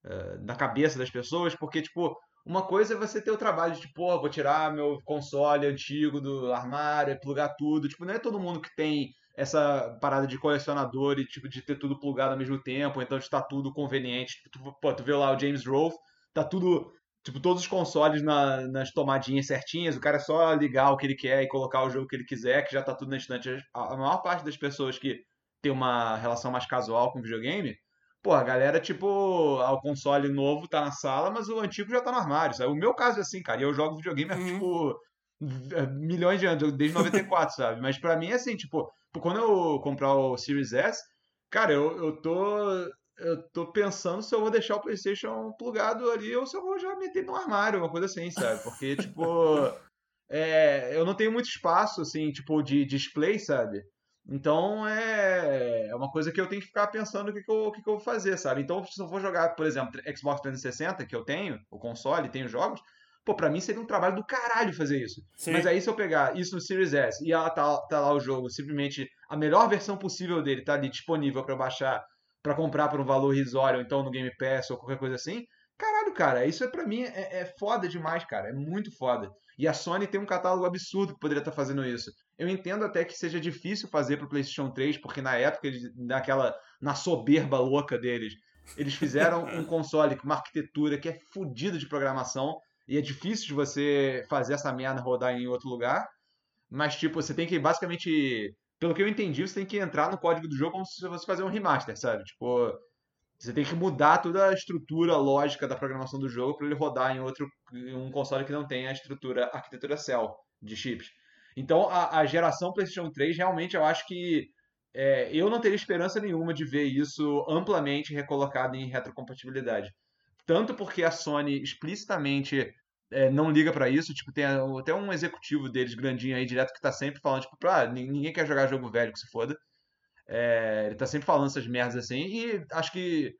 eh, na cabeça das pessoas, porque, tipo uma coisa é você ter o trabalho de, tipo, vou tirar meu console antigo do armário, plugar tudo. Tipo, não é todo mundo que tem essa parada de colecionador e, tipo, de ter tudo plugado ao mesmo tempo, então está tudo conveniente. Tipo, tu, pô, tu vê lá o James Rolfe, tá tudo, tipo, todos os consoles na, nas tomadinhas certinhas, o cara é só ligar o que ele quer e colocar o jogo que ele quiser, que já tá tudo na estante. A, a maior parte das pessoas que tem uma relação mais casual com videogame Pô, a galera, tipo, o console novo tá na sala, mas o antigo já tá no armário, sabe? O meu caso é assim, cara, eu jogo videogame há, uhum. tipo, milhões de anos, desde 94, sabe? Mas pra mim é assim, tipo, quando eu comprar o Series S, cara, eu, eu tô. Eu tô pensando se eu vou deixar o PlayStation plugado ali ou se eu vou já meter no armário, uma coisa assim, sabe? Porque, tipo. É, eu não tenho muito espaço, assim, tipo, de display, sabe? Então é, é uma coisa que eu tenho que ficar pensando o que, que, eu, que, que eu vou fazer, sabe? Então, se eu for jogar, por exemplo, Xbox 360, que eu tenho, o console, tenho jogos, pô, pra mim seria um trabalho do caralho fazer isso. Sim. Mas aí se eu pegar isso no Series S e ela tá, tá lá o jogo, simplesmente a melhor versão possível dele tá ali disponível para baixar, para comprar por um valor risório, então no Game Pass ou qualquer coisa assim, caralho, cara, isso é para mim é, é foda demais, cara, é muito foda. E a Sony tem um catálogo absurdo que poderia estar tá fazendo isso. Eu entendo até que seja difícil fazer para o PlayStation 3, porque na época, eles, naquela, na soberba louca deles, eles fizeram um console com uma arquitetura que é fodida de programação e é difícil de você fazer essa merda rodar em outro lugar. Mas, tipo, você tem que basicamente. Pelo que eu entendi, você tem que entrar no código do jogo como se você fazer um remaster, sabe? Tipo, você tem que mudar toda a estrutura lógica da programação do jogo para ele rodar em outro um console que não tem a estrutura a arquitetura Cell de chips. Então a, a geração PlayStation 3 realmente eu acho que é, eu não teria esperança nenhuma de ver isso amplamente recolocado em retrocompatibilidade. Tanto porque a Sony explicitamente é, não liga para isso, tipo, tem até um executivo deles grandinho aí direto que tá sempre falando, tipo, ah, ninguém quer jogar jogo velho que se foda. É, ele tá sempre falando essas merdas assim, e acho que,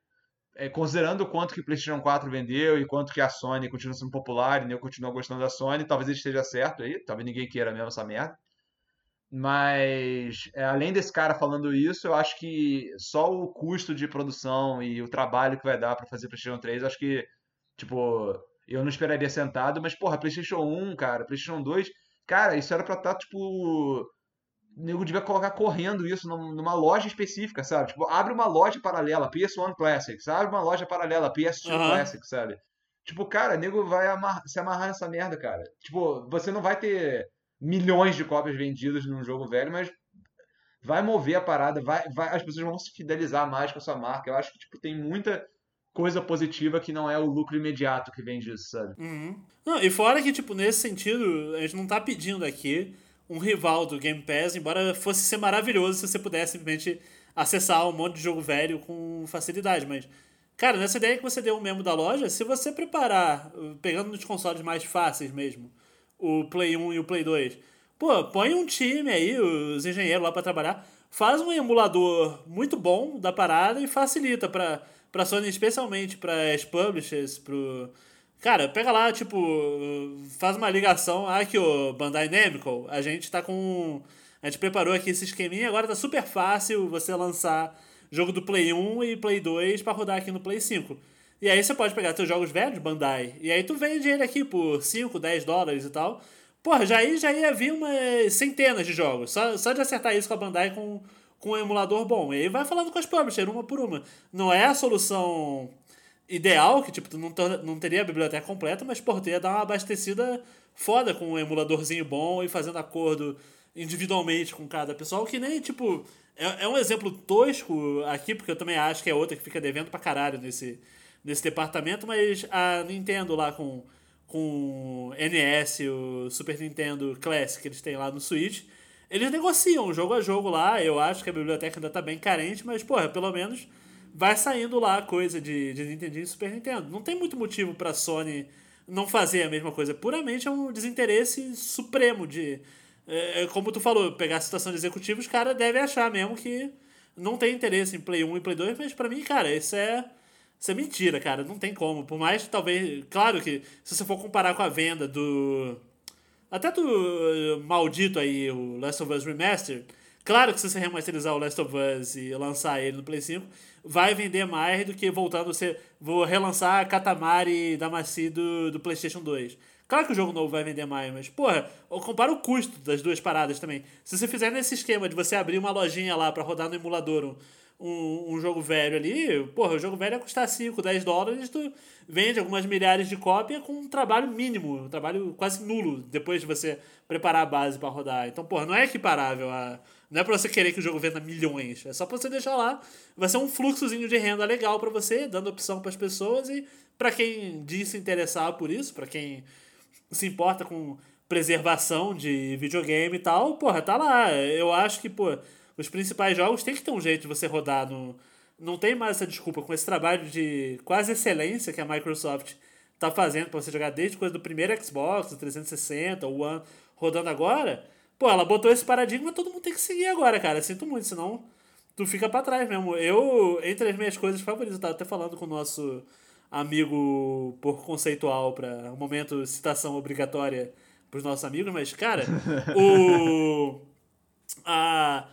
é, considerando o quanto que o PlayStation 4 vendeu e quanto que a Sony continua sendo popular e eu continuo gostando da Sony, talvez ele esteja certo aí, talvez ninguém queira mesmo essa merda. Mas, é, além desse cara falando isso, eu acho que só o custo de produção e o trabalho que vai dar para fazer PlayStation 3, acho que, tipo, eu não esperaria sentado, mas, porra, PlayStation 1, cara, PlayStation 2, cara, isso era pra estar, tá, tipo o nego devia colocar correndo isso numa loja específica, sabe? Tipo, abre uma loja paralela, PS1 Classics, abre uma loja paralela, PS2 uhum. Classics, sabe? Tipo, cara, nego vai amar se amarrar nessa merda, cara. Tipo, você não vai ter milhões de cópias vendidas num jogo velho, mas vai mover a parada, vai, vai, as pessoas vão se fidelizar mais com a sua marca. Eu acho que tipo, tem muita coisa positiva que não é o lucro imediato que vem disso, sabe? Uhum. Não, e fora que, tipo, nesse sentido, a gente não tá pedindo aqui um rival do Game Pass, embora fosse ser maravilhoso se você pudesse simplesmente acessar um monte de jogo velho com facilidade, mas cara, nessa ideia que você deu mesmo da loja, se você preparar, pegando nos consoles mais fáceis mesmo, o Play 1 e o Play 2, pô, põe um time aí, os engenheiros lá para trabalhar, faz um emulador muito bom da parada e facilita para para Sony, especialmente para as publishers, pro Cara, pega lá, tipo, faz uma ligação. Aqui, o Bandai Namco, a gente tá com. A gente preparou aqui esse esqueminha, agora tá super fácil você lançar jogo do Play 1 e Play 2 para rodar aqui no Play 5. E aí você pode pegar seus jogos velhos, Bandai, e aí tu vende ele aqui por 5, 10 dólares e tal. Porra, já, aí, já ia vir umas centenas de jogos. Só, só de acertar isso com a Bandai com, com um emulador bom. E aí vai falando com as publishers, uma por uma. Não é a solução ideal, que tipo, tu não, não teria a biblioteca completa, mas por ter dar uma abastecida foda com um emuladorzinho bom e fazendo acordo individualmente com cada pessoal, que nem, tipo, é, é um exemplo tosco aqui, porque eu também acho que é outra que fica devendo pra caralho nesse, nesse departamento, mas a Nintendo lá com, com NS, o Super Nintendo Classic que eles têm lá no Switch, eles negociam jogo a jogo lá, eu acho que a biblioteca ainda tá bem carente, mas, porra, pelo menos vai saindo lá coisa de, de e Super Nintendo. Não tem muito motivo pra Sony não fazer a mesma coisa. Puramente é um desinteresse supremo de. É, é como tu falou, pegar a situação de executivo, os caras devem achar mesmo que não tem interesse em Play 1 e Play 2, mas pra mim, cara, isso é. Isso é mentira, cara. Não tem como. Por mais talvez. Claro que se você for comparar com a venda do. Até do uh, maldito aí, o Last of Us Remastered. Claro que se você remasterizar o Last of Us e lançar ele no Play 5, vai vender mais do que voltando você. Vou relançar Katamari Damacy do, do PlayStation 2. Claro que o jogo novo vai vender mais, mas, porra, compara o custo das duas paradas também. Se você fizer nesse esquema de você abrir uma lojinha lá para rodar no emulador um, um jogo velho ali, porra, o jogo velho ia custar 5, 10 dólares, tu vende algumas milhares de cópias com um trabalho mínimo, um trabalho quase nulo, depois de você preparar a base para rodar. Então, porra, não é equiparável a. Não é pra você querer que o jogo venda milhões, é só pra você deixar lá. Vai ser um fluxozinho de renda legal para você, dando opção para as pessoas e para quem diz se interessar por isso, para quem se importa com preservação de videogame e tal, porra, tá lá. Eu acho que, pô, os principais jogos tem que ter um jeito de você rodar no. Não tem mais essa desculpa com esse trabalho de quase excelência que a Microsoft tá fazendo para você jogar desde coisa do primeiro Xbox, do 360, o One, rodando agora. Pô, ela botou esse paradigma, todo mundo tem que seguir agora, cara. Sinto muito, senão tu fica para trás mesmo. Eu, entre as minhas coisas favoritas, eu tava até falando com o nosso amigo por conceitual para um momento citação obrigatória pros nossos amigos, mas cara, o a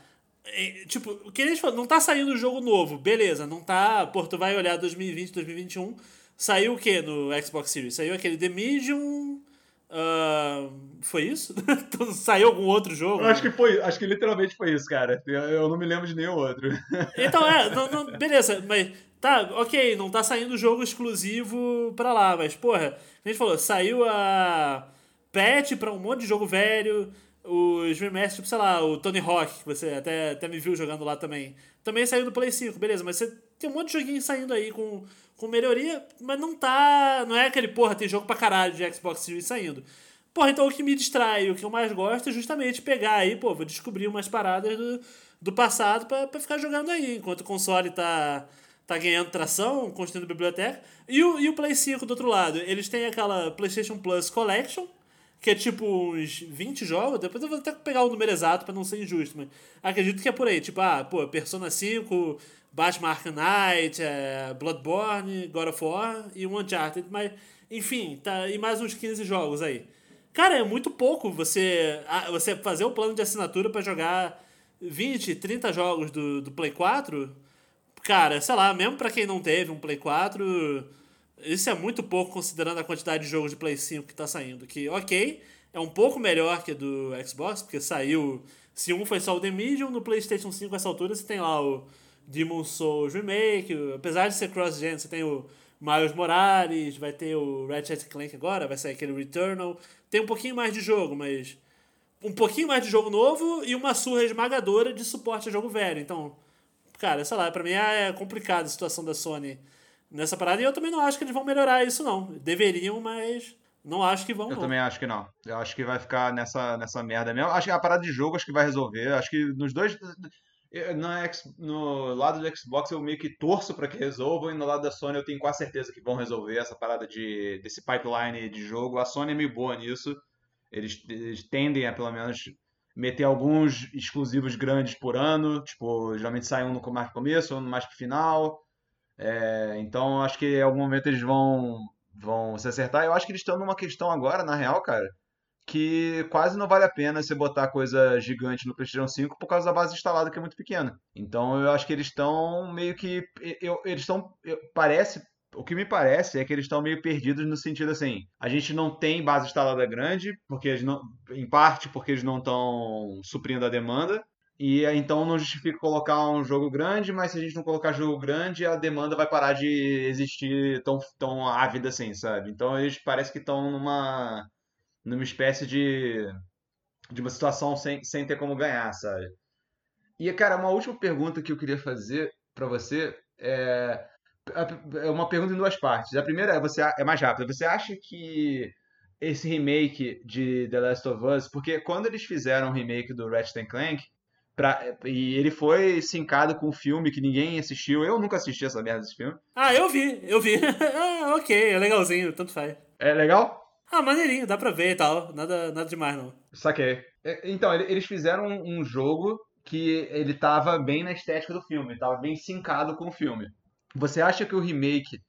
é, tipo, o que eles falam, não tá saindo jogo novo, beleza, não tá. Pô, tu vai olhar 2020, 2021. Saiu o que no Xbox Series? Saiu aquele The Medium. Uh, foi isso? Então, saiu algum outro jogo? Eu acho que foi, acho que literalmente foi isso, cara. Eu, eu não me lembro de nenhum outro. Então, é, não, não, beleza, mas tá, ok, não tá saindo jogo exclusivo pra lá, mas porra, a gente falou, saiu a patch pra um monte de jogo velho os remasters, tipo, sei lá, o Tony Hawk, que você até, até me viu jogando lá também. Também saiu do Play 5, beleza, mas você tem um monte de joguinho saindo aí com, com melhoria, mas não tá. Não é aquele, porra, tem jogo pra caralho de Xbox Series saindo. Porra, então o que me distrai, o que eu mais gosto é justamente pegar aí, pô, vou descobrir umas paradas do, do passado pra, pra ficar jogando aí, enquanto o console tá, tá ganhando tração, construindo biblioteca. E o, e o Play 5 do outro lado, eles têm aquela PlayStation Plus Collection que é tipo uns 20 jogos. Depois eu vou até pegar o número exato para não ser injusto, mas acredito que é por aí. Tipo, ah, pô, Persona 5, Batman Arkham Knight, é, Bloodborne, God of War e um Uncharted, mas enfim, tá, e mais uns 15 jogos aí. Cara, é muito pouco você, você fazer o plano de assinatura para jogar 20, 30 jogos do, do Play 4. Cara, sei lá, mesmo para quem não teve um Play 4 isso é muito pouco considerando a quantidade de jogos de Play 5 que está saindo. Que, ok, é um pouco melhor que do Xbox, porque saiu. Se um foi só o The Medium, no PlayStation 5 essa altura você tem lá o Demon Souls Remake. Apesar de ser cross-gen, você tem o Miles Morales, vai ter o Ratchet Clank agora, vai sair aquele Returnal. Tem um pouquinho mais de jogo, mas. Um pouquinho mais de jogo novo e uma surra esmagadora de suporte a jogo velho. Então, cara, sei lá, pra mim é complicado a situação da Sony nessa parada. E eu também não acho que eles vão melhorar isso, não. Deveriam, mas não acho que vão. Eu não. também acho que não. Eu acho que vai ficar nessa, nessa merda mesmo. Acho que a parada de jogo acho que vai resolver. Acho que nos dois. No, no lado do Xbox eu meio que torço para que resolvam, e no lado da Sony eu tenho quase certeza que vão resolver essa parada de, desse pipeline de jogo. A Sony é meio boa nisso. Eles, eles tendem a pelo menos meter alguns exclusivos grandes por ano, tipo, geralmente sai um no mais começo, um mais pro final. É, então acho que em algum momento eles vão, vão se acertar. Eu acho que eles estão numa questão agora, na real, cara, que quase não vale a pena você botar coisa gigante no PlayStation 5 por causa da base instalada que é muito pequena. Então eu acho que eles estão meio que. Eu, eles estão. Parece. O que me parece é que eles estão meio perdidos no sentido assim, a gente não tem base instalada grande, porque eles não, em parte porque eles não estão suprindo a demanda, e então não justifica colocar um jogo grande, mas se a gente não colocar jogo grande, a demanda vai parar de existir tão, tão ávida assim, sabe? Então eles parece que estão numa numa espécie de, de uma situação sem, sem ter como ganhar, sabe? E, cara, uma última pergunta que eu queria fazer para você é, é uma pergunta em duas partes. A primeira é, você, é mais rápida. Você acha que esse remake de The Last of Us, porque quando eles fizeram o remake do Ratchet Clank, pra, e ele foi sincado com um filme que ninguém assistiu, eu nunca assisti essa merda desse filme. Ah, eu vi, eu vi. ah, ok, é legalzinho, tanto faz. É legal? Ah, maneirinho, dá pra ver e tal. Nada, nada demais, não. Saquei. É, então, eles fizeram um jogo que ele tava bem na estética do filme, tava bem sincado com o filme. Você acha que o remake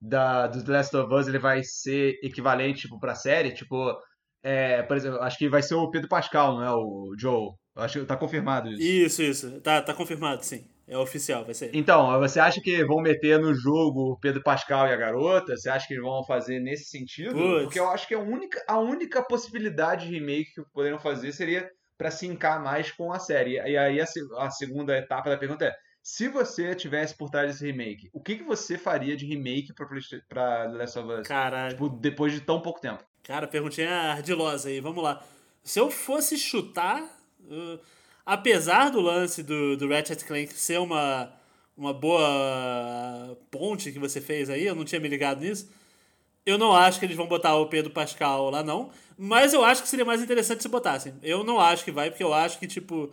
da, do The Last of Us ele vai ser equivalente tipo, pra série? Tipo, é, por exemplo, acho que vai ser o Pedro Pascal, não é? O Joe. Acho que tá confirmado isso. Isso, isso. Tá, tá confirmado, sim. É oficial, vai ser. Então, você acha que vão meter no jogo o Pedro Pascal e a garota? Você acha que vão fazer nesse sentido? Porque eu acho que a única, a única possibilidade de remake que poderiam fazer seria para se encar mais com a série. E aí a, a, segunda etapa da pergunta é: se você tivesse por trás desse remake, o que, que você faria de remake pra, pra The Last of Us? Caralho. Tipo, depois de tão pouco tempo. Cara, perguntinha ardilosa aí, vamos lá. Se eu fosse chutar. Uh apesar do lance do, do Ratchet Clank ser uma, uma boa ponte que você fez aí, eu não tinha me ligado nisso. Eu não acho que eles vão botar o Pedro Pascal lá, não. Mas eu acho que seria mais interessante se botassem. Eu não acho que vai, porque eu acho que, tipo,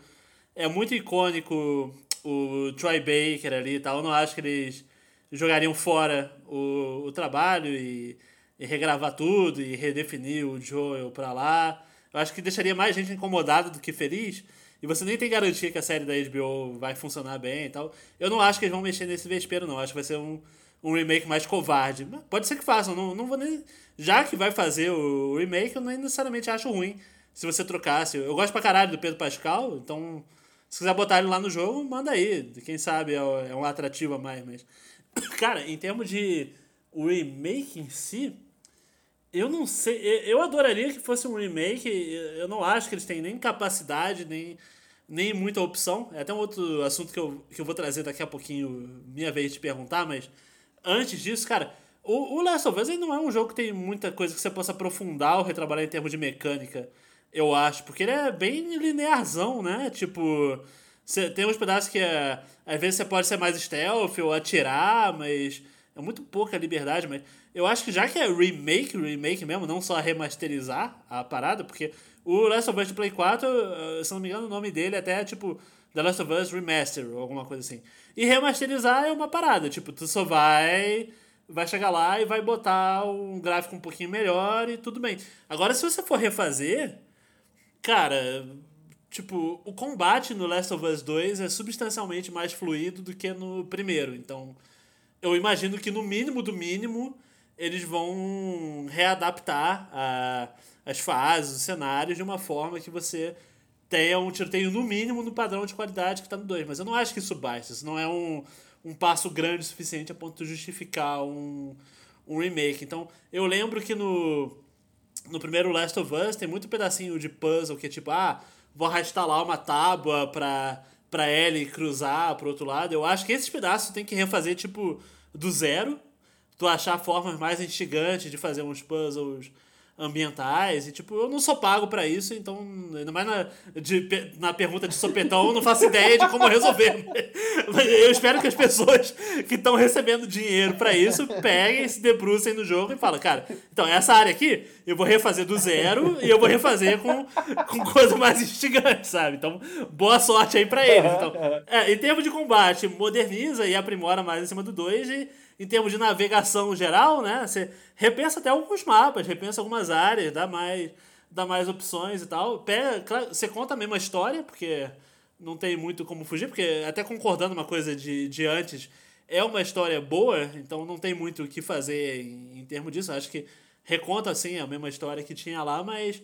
é muito icônico o Troy Baker ali e tal. Eu não acho que eles jogariam fora o, o trabalho e, e regravar tudo e redefinir o Joel pra lá. Eu acho que deixaria mais gente incomodada do que feliz. E você nem tem garantia que a série da HBO vai funcionar bem e tal. Eu não acho que eles vão mexer nesse vespeiro, não. Acho que vai ser um, um remake mais covarde. Pode ser que façam, não, não vou nem. Já que vai fazer o remake, eu nem necessariamente acho ruim se você trocasse. Eu gosto pra caralho do Pedro Pascal, então se quiser botar ele lá no jogo, manda aí. Quem sabe é, é um atrativo a mais, mas. Cara, em termos de o remake em si, eu não sei. Eu adoraria que fosse um remake. Eu não acho que eles têm nem capacidade, nem, nem muita opção. É até um outro assunto que eu, que eu vou trazer daqui a pouquinho, minha vez de perguntar, mas antes disso, cara, o, o Last of Us não é um jogo que tem muita coisa que você possa aprofundar ou retrabalhar em termos de mecânica, eu acho, porque ele é bem linearzão, né? Tipo, você, tem uns pedaços que é, às vezes você pode ser mais stealth ou atirar, mas é muito pouca liberdade, mas eu acho que já que é remake, remake mesmo, não só remasterizar a parada, porque o Last of Us Play 4, eh, se não me engano, o nome dele é até tipo The Last of Us Remaster ou alguma coisa assim. E remasterizar é uma parada, tipo, tu só vai vai chegar lá e vai botar um gráfico um pouquinho melhor e tudo bem. Agora se você for refazer, cara, tipo, o combate no Last of Us 2 é substancialmente mais fluido do que no primeiro, então eu imagino que no mínimo do mínimo eles vão readaptar a, as fases, os cenários de uma forma que você tenha um tiroteio no mínimo no padrão de qualidade que está no 2. Mas eu não acho que isso basta. Isso não é um, um passo grande o suficiente a ponto de justificar um, um remake. Então, eu lembro que no, no primeiro Last of Us tem muito pedacinho de puzzle que é tipo, ah, vou arrastar lá uma tábua pra, pra Ellie cruzar pro outro lado. Eu acho que esses pedaços tem que refazer, tipo, do zero tu achar formas mais instigantes de fazer uns puzzles ambientais e tipo, eu não sou pago para isso, então ainda mais na, de, na pergunta de sopetão eu não faço ideia de como resolver. eu espero que as pessoas que estão recebendo dinheiro para isso peguem, se debrucem no jogo e falem, cara, então essa área aqui eu vou refazer do zero e eu vou refazer com, com coisa mais instigante, sabe? Então, boa sorte aí para eles. Então, é, em termos de combate, moderniza e aprimora mais em cima do 2 e em termos de navegação geral, né? Você repensa até alguns mapas, repensa algumas áreas, dá mais, dá mais opções e tal. Pega, você conta a mesma história, porque não tem muito como fugir, porque até concordando uma coisa de, de antes, é uma história boa, então não tem muito o que fazer em, em termos disso. Acho que reconta, assim, a mesma história que tinha lá, mas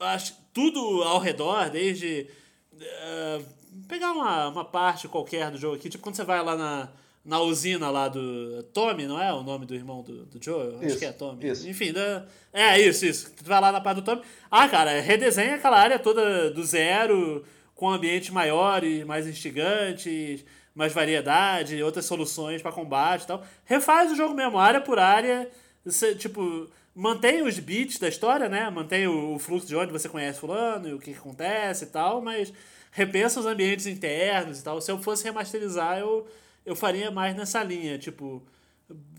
acho tudo ao redor, desde uh, pegar uma, uma parte qualquer do jogo aqui, tipo quando você vai lá na, na usina lá do Tommy, não é o nome do irmão do, do Joe? Isso, Acho que é Tommy. Isso. Enfim, da, é isso, isso. Tu vai lá na parte do Tommy. Ah, cara, redesenha aquela área toda do zero, com ambientes maiores, mais instigantes, mais variedade, outras soluções para combate e tal. Refaz o jogo mesmo, área por área. Você, tipo, mantém os beats da história, né? Mantém o, o fluxo de onde você conhece fulano e o que, que acontece e tal, mas repensa os ambientes internos e tal. Se eu fosse remasterizar, eu eu faria mais nessa linha, tipo,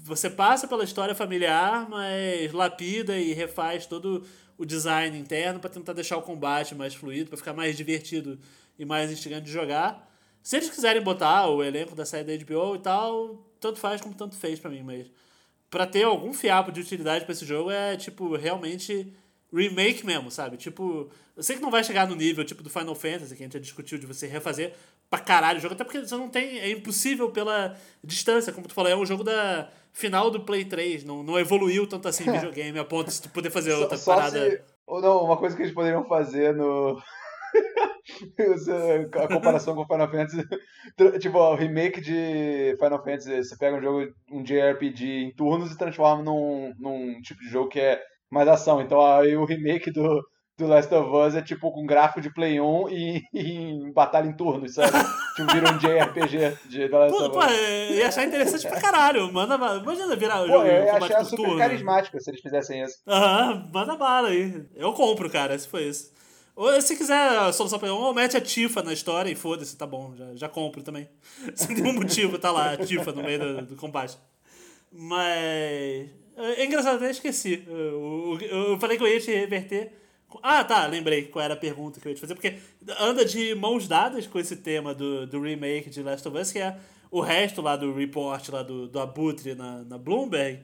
você passa pela história familiar, mas lapida e refaz todo o design interno para tentar deixar o combate mais fluido, para ficar mais divertido e mais instigante de jogar. Se eles quiserem botar o elenco da série da HBO e tal, tanto faz como tanto fez para mim, mas para ter algum fiapo de utilidade para esse jogo é tipo realmente remake mesmo, sabe? Tipo, eu sei que não vai chegar no nível tipo do Final Fantasy que a gente já discutiu de você refazer pra caralho o jogo, até porque você não tem. É impossível pela distância, como tu falou, é um jogo da final do Play 3, não, não evoluiu tanto assim videogame a ponto de tu poder fazer outra só, parada. Se, ou não, uma coisa que eles poderiam fazer no. a comparação com Final Fantasy. Tipo, o remake de Final Fantasy, você pega um jogo, um JRPG em turnos e transforma num, num tipo de jogo que é mais ação. Então aí o remake do, do Last of Us é tipo com gráfico de Play 1 e, e em batalha em turnos, sabe? tipo, vira um JRPG de The Last pô, of Us. Pô, ia achar interessante pra caralho. Manda, imagina virar o jogo. Eu ia achar super turno. carismático se eles fizessem isso. Aham, manda bala aí. Eu compro, cara, se for isso. Ou se quiser a solução pra ou mete a Tifa na história e foda-se, tá bom, já, já compro também. Sem nenhum motivo tá lá a Tifa no meio do, do combate. Mas. É engraçado, até esqueci. Eu, eu, eu falei que eu ia te reverter ah, tá, lembrei qual era a pergunta que eu ia te fazer, porque anda de mãos dadas com esse tema do, do remake de Last of Us, que é o resto lá do report lá do, do Abutre na, na Bloomberg,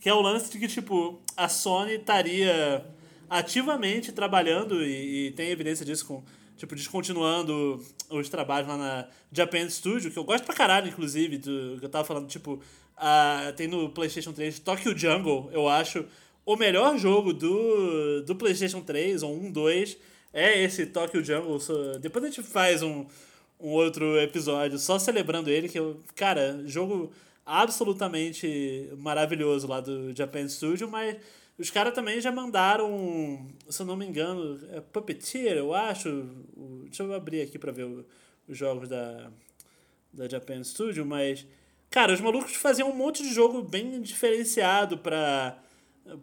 que é o lance de que, tipo, a Sony estaria ativamente trabalhando, e, e tem evidência disso com, tipo, descontinuando os trabalhos lá na Japan Studio, que eu gosto pra caralho, inclusive, do que eu tava falando, tipo, a, tem no PlayStation 3 Tokyo Jungle, eu acho o melhor jogo do, do PlayStation 3, ou 1, 2, é esse Tokyo Jungle. Depois a gente faz um, um outro episódio só celebrando ele, que cara, jogo absolutamente maravilhoso lá do Japan Studio, mas os caras também já mandaram, se eu não me engano, é Puppeteer, eu acho. Deixa eu abrir aqui para ver os jogos da, da Japan Studio, mas, cara, os malucos faziam um monte de jogo bem diferenciado para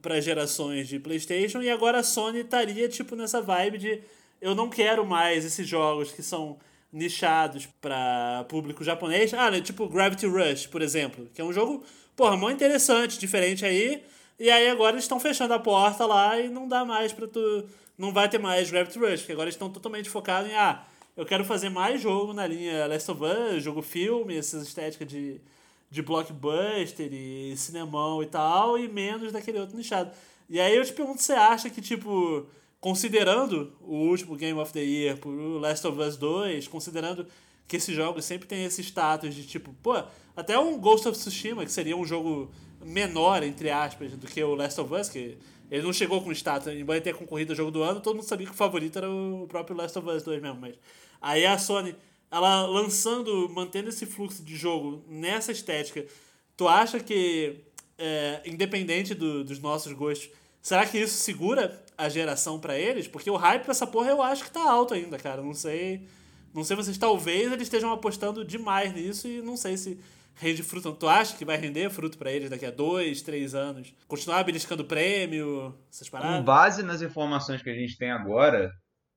para gerações de PlayStation e agora a Sony estaria tipo nessa vibe de eu não quero mais esses jogos que são nichados para público japonês. Ah, né, tipo Gravity Rush, por exemplo, que é um jogo, porra, muito interessante, diferente aí. E aí agora eles estão fechando a porta lá e não dá mais para tu não vai ter mais Gravity Rush, porque agora estão totalmente focados em ah, eu quero fazer mais jogo na linha Last of Us, jogo filme, essas estéticas de de blockbuster e cinemão e tal, e menos daquele outro nichado. E aí eu te pergunto, você acha que, tipo, considerando o último Game of the Year por Last of Us 2, considerando que esses jogos sempre tem esse status de tipo, pô, até um Ghost of Tsushima, que seria um jogo menor, entre aspas, do que o Last of Us, que ele não chegou com status, embora tenha concorrido ao jogo do ano, todo mundo sabia que o favorito era o próprio Last of Us 2 mesmo, mas aí a Sony ela lançando, mantendo esse fluxo de jogo nessa estética, tu acha que, é, independente do, dos nossos gostos, será que isso segura a geração para eles? Porque o hype pra essa porra eu acho que tá alto ainda, cara. Não sei. Não sei vocês, talvez eles estejam apostando demais nisso e não sei se rende fruto. Tu acha que vai render fruto para eles daqui a dois, três anos? Continuar beliscando prêmio, essas paradas? Com base nas informações que a gente tem agora,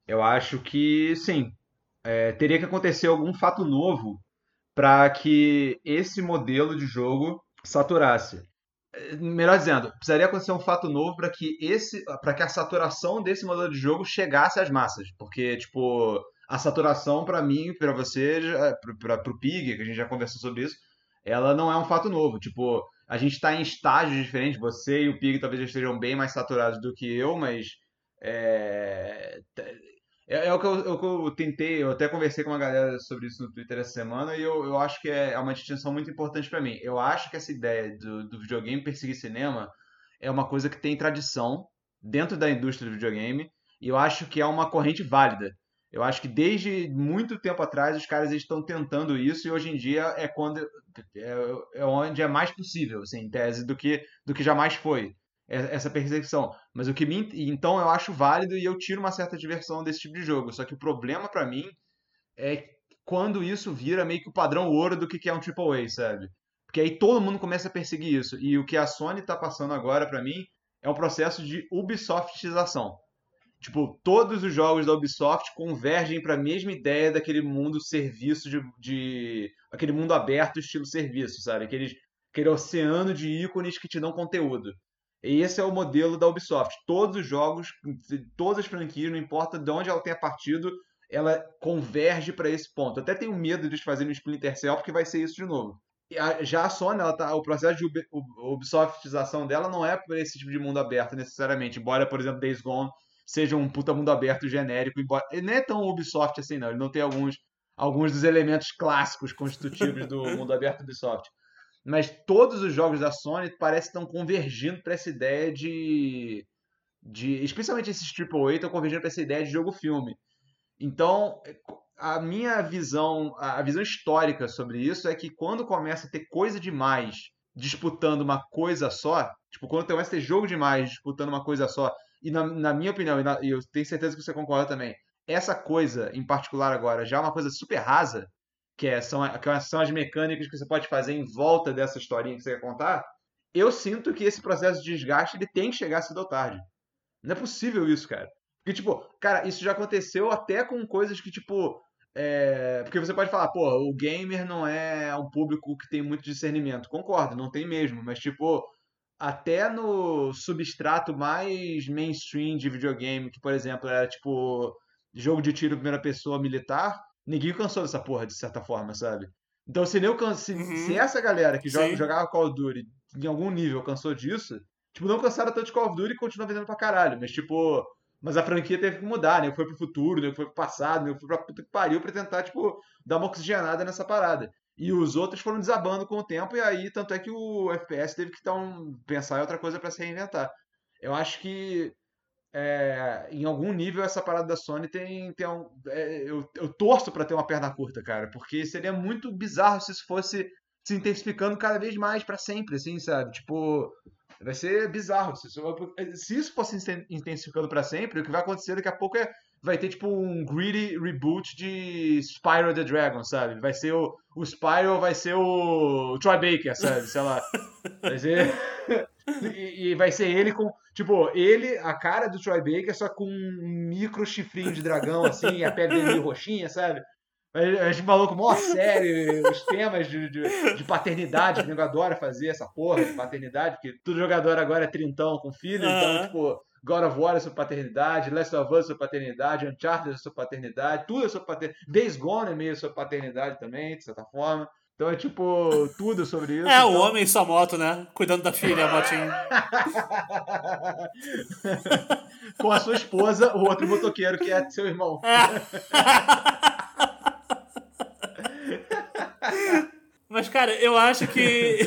eu acho que sim é, teria que acontecer algum fato novo para que esse modelo de jogo saturasse. É, melhor dizendo, precisaria acontecer um fato novo para que esse, para que a saturação desse modelo de jogo chegasse às massas, porque tipo a saturação para mim, para você, para o Pig, que a gente já conversou sobre isso, ela não é um fato novo. Tipo, a gente está em estágios diferentes. Você e o Pig talvez estejam bem mais saturados do que eu, mas É, é, é o, que eu, é o que eu tentei, eu até conversei com uma galera sobre isso no Twitter essa semana e eu, eu acho que é, é uma distinção muito importante para mim. Eu acho que essa ideia do, do videogame perseguir cinema é uma coisa que tem tradição dentro da indústria do videogame e eu acho que é uma corrente válida. Eu acho que desde muito tempo atrás os caras estão tentando isso e hoje em dia é quando é, é onde é mais possível, assim, em tese, do que, do que jamais foi essa perseguição. Mas o que me, então eu acho válido e eu tiro uma certa diversão desse tipo de jogo. Só que o problema para mim é quando isso vira meio que o padrão ouro do que é um AAA, sabe? Porque aí todo mundo começa a perseguir isso. E o que a Sony tá passando agora para mim é um processo de Ubisoftização. Tipo, todos os jogos da Ubisoft convergem para a mesma ideia daquele mundo serviço de, de, aquele mundo aberto estilo serviço, sabe? Aquele, aquele oceano de ícones que te dão conteúdo. Esse é o modelo da Ubisoft. Todos os jogos, todas as franquias, não importa de onde ela tenha partido, ela converge para esse ponto. Até tenho medo de fazer no Splinter Cell, porque vai ser isso de novo. Já a Sony, ela tá, o processo de Ubisoftização dela não é para esse tipo de mundo aberto necessariamente. Embora, por exemplo, Days Gone seja um puta mundo aberto genérico. Embora... Ele não é tão Ubisoft assim, não. Ele não tem alguns, alguns dos elementos clássicos constitutivos do mundo aberto Ubisoft. Mas todos os jogos da Sony parecem estão convergindo para essa ideia de, de. Especialmente esses AAA estão convergindo para essa ideia de jogo-filme. Então, a minha visão, a visão histórica sobre isso é que quando começa a ter coisa demais disputando uma coisa só, tipo, quando começa a ter jogo demais disputando uma coisa só, e na, na minha opinião, e, na, e eu tenho certeza que você concorda também, essa coisa em particular agora já é uma coisa super rasa, que, é, são, que são as mecânicas que você pode fazer em volta dessa historinha que você quer contar, eu sinto que esse processo de desgaste ele tem que chegar cedo ou tarde. Não é possível isso, cara. Porque, tipo, cara, isso já aconteceu até com coisas que, tipo. É... Porque você pode falar, pô, o gamer não é um público que tem muito discernimento. Concordo, não tem mesmo. Mas, tipo, até no substrato mais mainstream de videogame, que por exemplo era tipo jogo de tiro primeira pessoa militar, ninguém cansou dessa porra, de certa forma, sabe? Então se, nem se, uhum. se essa galera que joga, jogava Call of Duty em algum nível cansou disso, tipo, não cansaram tanto de Call of Duty e continua vendendo pra caralho, mas tipo. Mas a franquia teve que mudar, né? Foi pro futuro, né? Foi pro passado, né? Foi pra puta que pariu pra tentar, tipo, dar uma oxigenada nessa parada. E os outros foram desabando com o tempo, e aí, tanto é que o FPS teve que dar um, pensar em outra coisa para se reinventar. Eu acho que é, em algum nível essa parada da Sony tem, tem um, é, eu, eu torço para ter uma perna curta, cara, porque seria muito bizarro se isso fosse se intensificando cada vez mais para sempre, assim, sabe? Tipo, vai ser bizarro. Se isso, se isso fosse intensificando para sempre, o que vai acontecer daqui a pouco é vai ter tipo um greedy reboot de Spyro the Dragon, sabe? Vai ser o, o Spyro, vai ser o Troy Baker, sabe? Sei lá. Vai ser. e, e, vai ser ele com. Tipo, ele, a cara do Troy Baker, só com um micro chifrinho de dragão, assim, a pele dele meio roxinha, sabe? A gente maluco mó sério, os temas de, de, de paternidade, que o nego adora fazer essa porra de paternidade, porque todo jogador agora é trintão com filho, então, tipo, God of War é sua paternidade, Last of Us é sua paternidade, Uncharted é sua paternidade, tudo é sua paternidade. Days Gone é meio sua paternidade também, de certa forma. Então é tipo tudo sobre isso. É, então... o homem e sua moto, né? Cuidando da filha, a motinho. Com a sua esposa, o outro motoqueiro que é seu irmão. É. Mas, cara, eu acho que.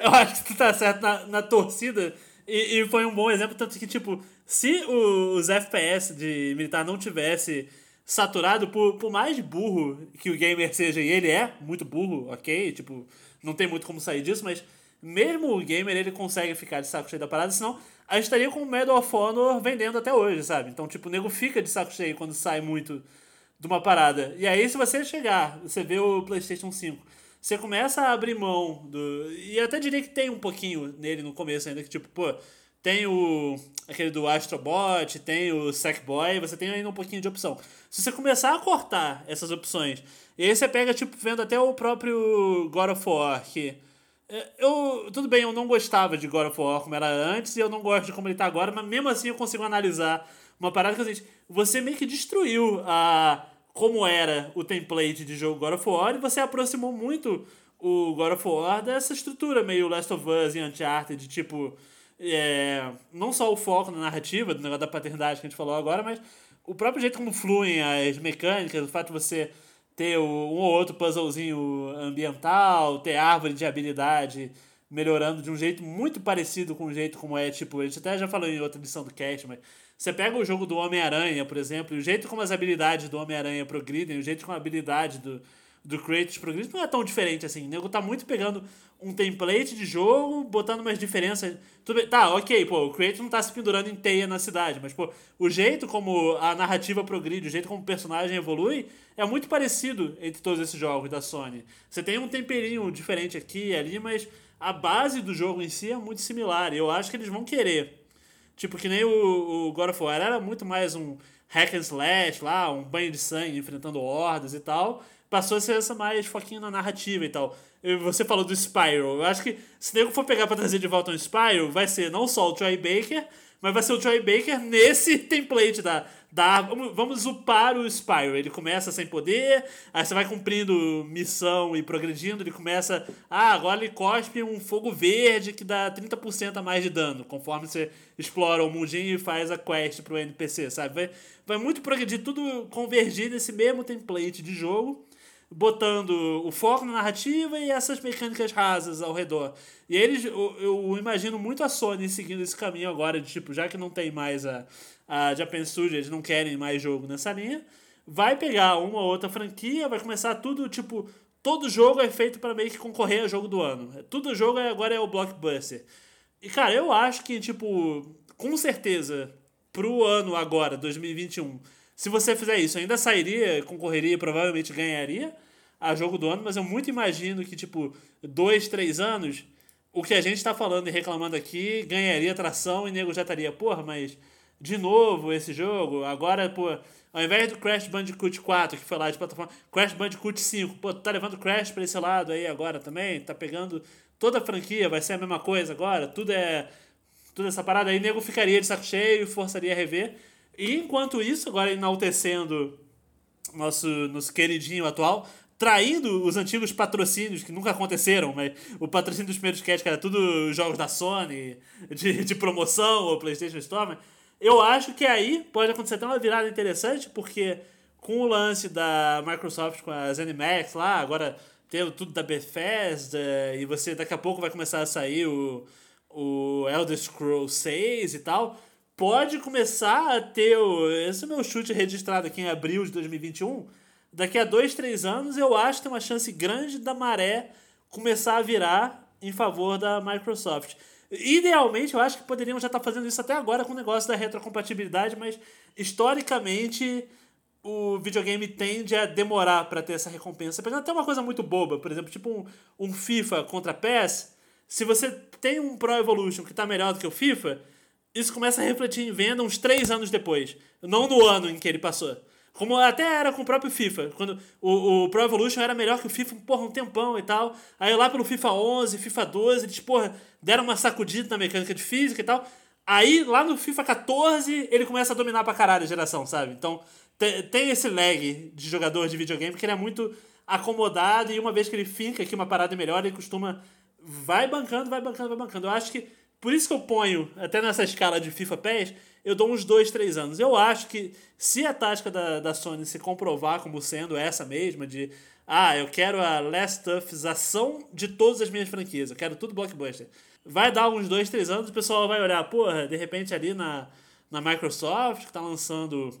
eu acho que tu tá certo na, na torcida e, e, foi um bom exemplo, tanto que, tipo, se os FPS de militar não tivesse saturado, por, por mais burro que o gamer seja, e ele é muito burro, ok? Tipo, não tem muito como sair disso, mas mesmo o gamer ele consegue ficar de saco cheio da parada, senão a gente estaria com o Medal of Honor vendendo até hoje, sabe? Então, tipo, o nego fica de saco cheio quando sai muito de uma parada. E aí, se você chegar, você vê o PlayStation 5 você começa a abrir mão do. E eu até diria que tem um pouquinho nele no começo ainda, que tipo, pô, tem o. aquele do Astrobot, tem o Sackboy, você tem ainda um pouquinho de opção. Se você começar a cortar essas opções, e aí você pega, tipo, vendo até o próprio God of War, que. É, eu, tudo bem, eu não gostava de God of War como era antes, e eu não gosto de como ele tá agora, mas mesmo assim eu consigo analisar uma parada que assim, você meio que destruiu a como era o template de jogo God of War, e você aproximou muito o God of War dessa estrutura meio Last of Us e Uncharted, de tipo. É, não só o foco na narrativa, do negócio da paternidade que a gente falou agora, mas o próprio jeito como fluem as mecânicas, o fato de você ter um ou outro puzzlezinho ambiental, ter árvore de habilidade melhorando de um jeito muito parecido com o jeito como é, tipo, a gente até já falou em outra edição do cast, mas você pega o jogo do Homem-Aranha, por exemplo, e o jeito como as habilidades do Homem-Aranha progridem, o jeito como a habilidade do, do Kratos progride, não é tão diferente assim. O nego tá muito pegando um template de jogo, botando umas diferenças. Tudo bem, tá, ok, pô, o Kratos não tá se pendurando em teia na cidade, mas, pô, o jeito como a narrativa progride, o jeito como o personagem evolui, é muito parecido entre todos esses jogos da Sony. Você tem um temperinho diferente aqui e ali, mas a base do jogo em si é muito similar. E eu acho que eles vão querer. Tipo, que nem o, o God of War era muito mais um hack and slash lá, um banho de sangue enfrentando hordas e tal. Passou a ser essa mais foquinho na narrativa e tal. Você falou do Spyro. Eu acho que se nego for pegar pra trazer de volta um Spyro, vai ser não só o Troy Baker, mas vai ser o Troy Baker nesse template da, dá, vamos upar o Spyro. Ele começa sem poder, aí você vai cumprindo missão e progredindo, ele começa, ah, agora ele cospe um fogo verde que dá 30% a mais de dano, conforme você explora o mundinho e faz a quest pro NPC, sabe? Vai, vai muito progredir, tudo convergir nesse mesmo template de jogo botando o foco na narrativa e essas mecânicas rasas ao redor. E eles, eu, eu, imagino muito a Sony seguindo esse caminho agora, de tipo, já que não tem mais a, a Japan Studio, eles não querem mais jogo nessa linha, vai pegar uma ou outra franquia, vai começar tudo, tipo, todo jogo é feito para meio que concorrer ao jogo do ano. Todo jogo é, agora é o blockbuster. E, cara, eu acho que, tipo, com certeza, pro ano agora, 2021, se você fizer isso, ainda sairia, concorreria, provavelmente ganharia a jogo do ano, mas eu muito imagino que, tipo, dois, três anos, o que a gente tá falando e reclamando aqui ganharia atração e nego já estaria, porra, mas de novo esse jogo, agora, pô, ao invés do Crash Bandicoot 4, que foi lá de plataforma, Crash Bandicoot 5, pô, tá levando Crash pra esse lado aí agora também, tá pegando toda a franquia, vai ser a mesma coisa agora, tudo é. Tudo essa parada aí, nego ficaria de saco cheio, forçaria a rever. E enquanto isso, agora enaltecendo nosso, nosso queridinho atual, traindo os antigos patrocínios que nunca aconteceram, mas o patrocínio dos primeiros cats, que era tudo jogos da Sony, de, de promoção ou PlayStation Store, eu acho que aí pode acontecer até uma virada interessante, porque com o lance da Microsoft com a ZeniMax lá, agora tendo tudo da Bethesda, e você daqui a pouco vai começar a sair o, o Elder Scrolls 6 e tal pode começar a ter. O, esse é o meu chute registrado aqui em abril de 2021. Daqui a dois, três anos, eu acho que tem uma chance grande da maré começar a virar em favor da Microsoft. Idealmente, eu acho que poderiam já estar fazendo isso até agora com o negócio da retrocompatibilidade, mas historicamente o videogame tende a demorar para ter essa recompensa. Apesar ter uma coisa muito boba, por exemplo, tipo um, um FIFA contra PES. Se você tem um Pro Evolution que está melhor do que o FIFA, isso começa a refletir em venda uns três anos depois. Não no ano em que ele passou. Como até era com o próprio FIFA. Quando o, o Pro Evolution era melhor que o FIFA, porra, um tempão e tal. Aí lá pelo FIFA 11, FIFA 12, eles, porra, deram uma sacudida na mecânica de física e tal. Aí lá no FIFA 14, ele começa a dominar pra caralho a geração, sabe? Então tem, esse lag de jogador de videogame que ele é muito acomodado e uma vez que ele finca aqui uma parada melhor, ele costuma. Vai bancando, vai bancando, vai bancando. Eu acho que por isso que eu ponho, até nessa escala de FIFA PES, eu dou uns 2, 3 anos. Eu acho que se a tática da, da Sony se comprovar como sendo essa mesma, de ah, eu quero a Last Tuffização de todas as minhas franquias, eu quero tudo blockbuster. Vai dar uns 2, 3 anos, o pessoal vai olhar, porra, de repente ali na, na Microsoft, que tá lançando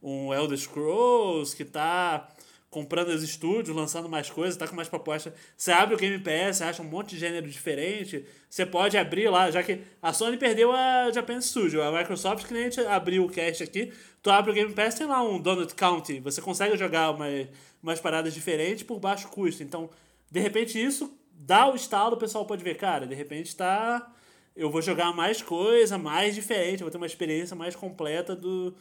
um Elder Scrolls, que tá comprando os estúdios, lançando mais coisas, tá com mais propostas. Você abre o Game Pass, acha um monte de gênero diferente. Você pode abrir lá, já que a Sony perdeu a Japan Studio, a Microsoft, que nem a gente abriu o cast aqui. Tu abre o Game Pass, tem lá um Donut County. Você consegue jogar umas, umas paradas diferentes por baixo custo. Então, de repente, isso dá o estalo, o pessoal pode ver, cara, de repente tá. Eu vou jogar mais coisa, mais diferente, vou ter uma experiência mais completa do,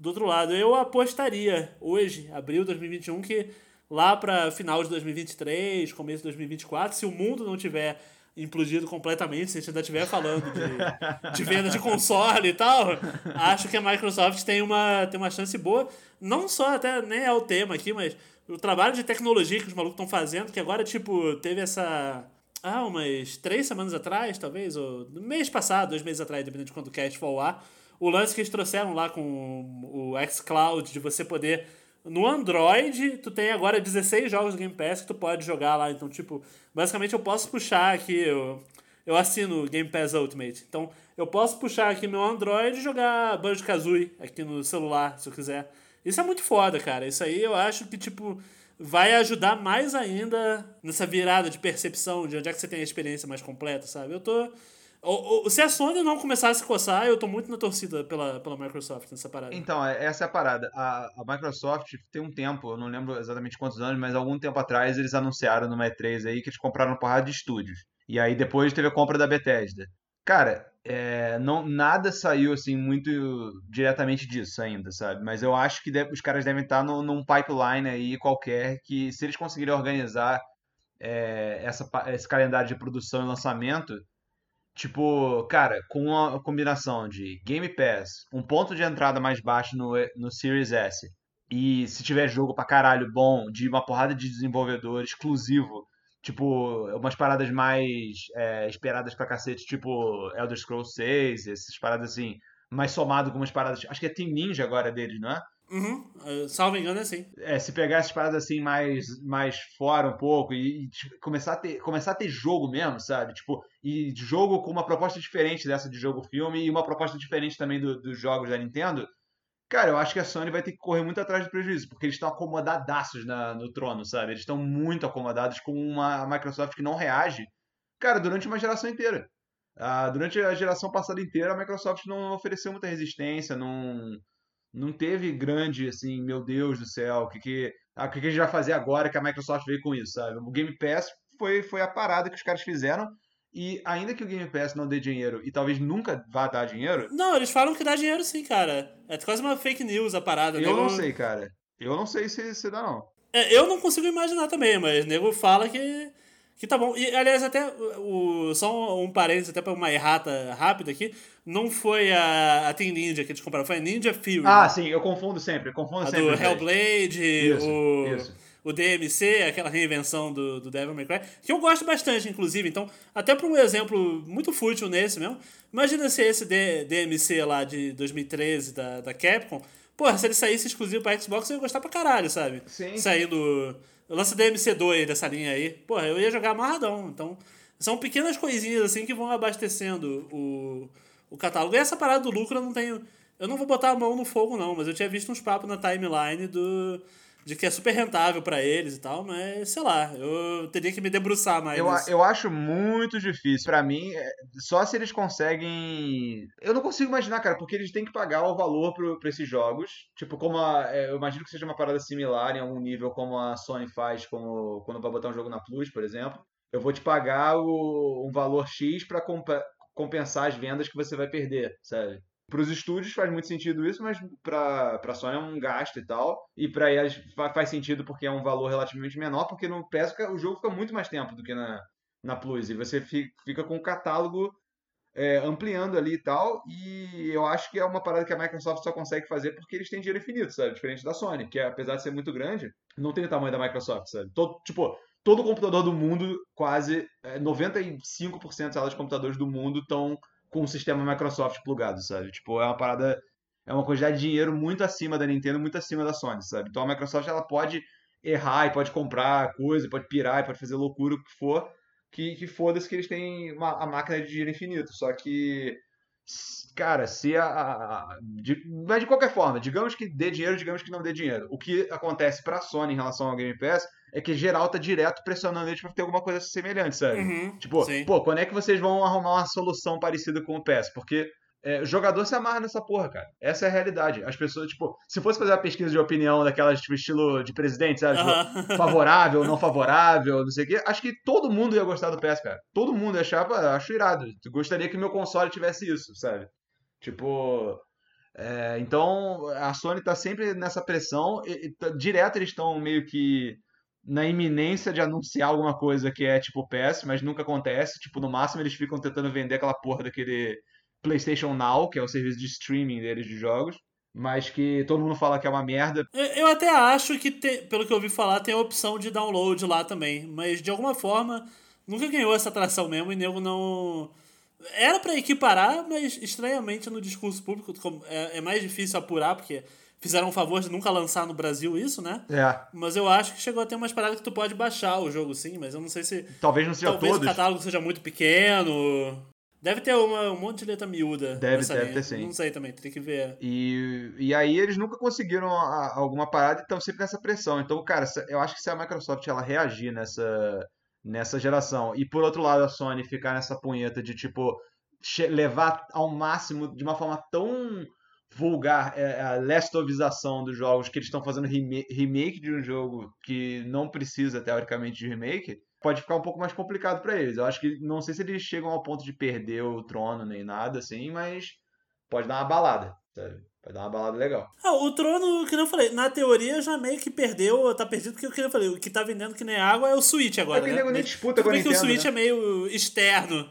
do outro lado, eu apostaria hoje, abril de 2021, que lá para final de 2023, começo de 2024, se o mundo não tiver implodido completamente, se a gente ainda estiver falando de, de venda de console e tal, acho que a Microsoft tem uma, tem uma chance boa. Não só, até nem é o tema aqui, mas o trabalho de tecnologia que os malucos estão fazendo, que agora, tipo, teve essa ah, umas três semanas atrás, talvez, ou mês passado, dois meses atrás, dependendo de quando o cast for ao ar, o lance que eles trouxeram lá com o xCloud, de você poder. No Android, tu tem agora 16 jogos do Game Pass que tu pode jogar lá. Então, tipo, basicamente eu posso puxar aqui. Eu, eu assino Game Pass Ultimate. Então, eu posso puxar aqui meu Android e jogar Banjo Kazooie aqui no celular, se eu quiser. Isso é muito foda, cara. Isso aí eu acho que, tipo, vai ajudar mais ainda nessa virada de percepção de onde é que você tem a experiência mais completa, sabe? Eu tô. Se a Sony não começar a coçar, eu tô muito na torcida pela, pela Microsoft nessa parada. Então, é, essa é a parada. A, a Microsoft tem um tempo, eu não lembro exatamente quantos anos, mas algum tempo atrás eles anunciaram no E3 aí que eles compraram uma porrada de estúdios. E aí depois teve a compra da Bethesda. Cara, é, não, nada saiu assim muito diretamente disso ainda, sabe? Mas eu acho que deve, os caras devem estar no, num pipeline aí qualquer que, se eles conseguirem organizar é, essa, esse calendário de produção e lançamento, tipo, cara, com a combinação de Game Pass, um ponto de entrada mais baixo no, no Series S, e se tiver jogo pra caralho bom, de uma porrada de desenvolvedor exclusivo tipo, umas paradas mais é, esperadas pra cacete, tipo Elder Scrolls 6, essas paradas assim, mais somado com umas paradas. Acho que é Team Ninja agora deles, não é? Uhum, uh, salvo engano, é assim. É, se pegar essas paradas assim mais, mais fora um pouco e, e tipo, começar, a ter, começar a ter jogo mesmo, sabe? Tipo, e jogo com uma proposta diferente dessa de jogo-filme e uma proposta diferente também do, dos jogos da Nintendo, Cara, eu acho que a Sony vai ter que correr muito atrás do prejuízo, porque eles estão acomodadaços na, no trono, sabe? Eles estão muito acomodados com uma Microsoft que não reage, cara, durante uma geração inteira. Ah, durante a geração passada inteira, a Microsoft não ofereceu muita resistência, não, não teve grande, assim, meu Deus do céu, o que, que, ah, o que, que a gente vai fazer agora que a Microsoft veio com isso, sabe? O Game Pass foi, foi a parada que os caras fizeram, e ainda que o Game Pass não dê dinheiro e talvez nunca vá dar dinheiro. Não, eles falam que dá dinheiro sim, cara. É quase uma fake news a parada. Eu nego... não sei, cara. Eu não sei se, se dá, não. É, eu não consigo imaginar também, mas o nego fala que, que tá bom. E, aliás, até o, só um, um parênteses, até pra uma errata rápida aqui. Não foi a, a Team Ninja que eles compraram, foi a Ninja Fury. Ah, sim, eu confundo sempre. Eu confundo a sempre. Do Hellblade, isso, o. Isso o DMC, aquela reinvenção do, do Devil May Cry, que eu gosto bastante, inclusive. Então, até por um exemplo muito fútil nesse mesmo, imagina se esse D, DMC lá de 2013 da, da Capcom, porra, se ele saísse exclusivo pra Xbox, eu ia gostar pra caralho, sabe? Sim. Saindo. Lança DMC 2 dessa linha aí, porra, eu ia jogar amarradão. Então, são pequenas coisinhas assim que vão abastecendo o, o catálogo. E essa parada do lucro eu não tenho. Eu não vou botar a mão no fogo, não, mas eu tinha visto uns papos na timeline do de que é super rentável para eles e tal, mas sei lá, eu teria que me debruçar mais. Eu, eu acho muito difícil. para mim, é, só se eles conseguem. Eu não consigo imaginar, cara, porque eles têm que pagar o valor pro, pra esses jogos. Tipo, como a. É, eu imagino que seja uma parada similar em algum nível, como a Sony faz como, quando vai botar um jogo na Plus, por exemplo. Eu vou te pagar o, um valor X para compensar as vendas que você vai perder, sabe? Para os estúdios faz muito sentido isso, mas para a Sony é um gasto e tal. E para eles faz sentido porque é um valor relativamente menor, porque no PS o jogo fica muito mais tempo do que na, na Plus. E você fica com o catálogo é, ampliando ali e tal. E eu acho que é uma parada que a Microsoft só consegue fazer porque eles têm dinheiro infinito, sabe? Diferente da Sony, que apesar de ser muito grande, não tem o tamanho da Microsoft, sabe? Todo, tipo, todo computador do mundo, quase é, 95% das salas de computadores do mundo estão com o sistema Microsoft plugado, sabe? Tipo, é uma parada. É uma quantidade de dinheiro muito acima da Nintendo, muito acima da Sony, sabe? Então a Microsoft ela pode errar e pode comprar coisa, pode pirar e pode fazer loucura, o que for. Que, que foda-se que eles têm uma, a máquina de dinheiro infinito. Só que cara, se a. a de, mas de qualquer forma, digamos que dê dinheiro, digamos que não dê dinheiro. O que acontece pra Sony em relação ao Game Pass é que geral tá direto pressionando eles pra ter alguma coisa semelhante, sabe? Uhum, tipo, sim. pô, quando é que vocês vão arrumar uma solução parecida com o PES? Porque é, o jogador se amarra nessa porra, cara. Essa é a realidade. As pessoas, tipo, se fosse fazer uma pesquisa de opinião daquelas, tipo, estilo de presidente, sabe? Tipo, favorável, não favorável, não sei o quê, acho que todo mundo ia gostar do PES, cara. Todo mundo ia achar, acho irado. Gostaria que meu console tivesse isso, sabe? Tipo. É, então, a Sony tá sempre nessa pressão. E, e, tá, direto eles estão meio que na iminência de anunciar alguma coisa que é tipo PS, mas nunca acontece. Tipo, no máximo eles ficam tentando vender aquela porra daquele PlayStation Now, que é o serviço de streaming deles de jogos, mas que todo mundo fala que é uma merda. Eu até acho que, pelo que eu ouvi falar, tem a opção de download lá também, mas de alguma forma nunca ganhou essa atração mesmo e nego não. Era para equiparar, mas estranhamente no discurso público é, é mais difícil apurar, porque fizeram um favor de nunca lançar no Brasil isso, né? É. Mas eu acho que chegou a ter umas paradas que tu pode baixar o jogo sim, mas eu não sei se. Talvez não seja Talvez todos. o catálogo seja muito pequeno. Deve ter uma, um monte de letra miúda. Deve- deve linha. ter, sim. Não sei também, tem que ver. E, e aí eles nunca conseguiram a- alguma parada e estão sempre nessa pressão. Então, cara, eu acho que se a Microsoft ela reagir nessa, nessa geração e por outro lado a Sony ficar nessa punheta de tipo levar ao máximo de uma forma tão vulgar é, a lestovização dos jogos que eles estão fazendo remake de um jogo que não precisa teoricamente de remake, pode ficar um pouco mais complicado pra eles. Eu acho que não sei se eles chegam ao ponto de perder o trono nem nada assim, mas pode dar uma balada, sabe? Pode dar uma balada legal. Ah, o trono, que nem eu falei, na teoria já meio que perdeu, tá perdido, porque o que eu falei, o que tá vendendo que nem água é o Switch agora. É que né? nego nem disputa com a bem que o Nintendo, Switch né? é meio externo.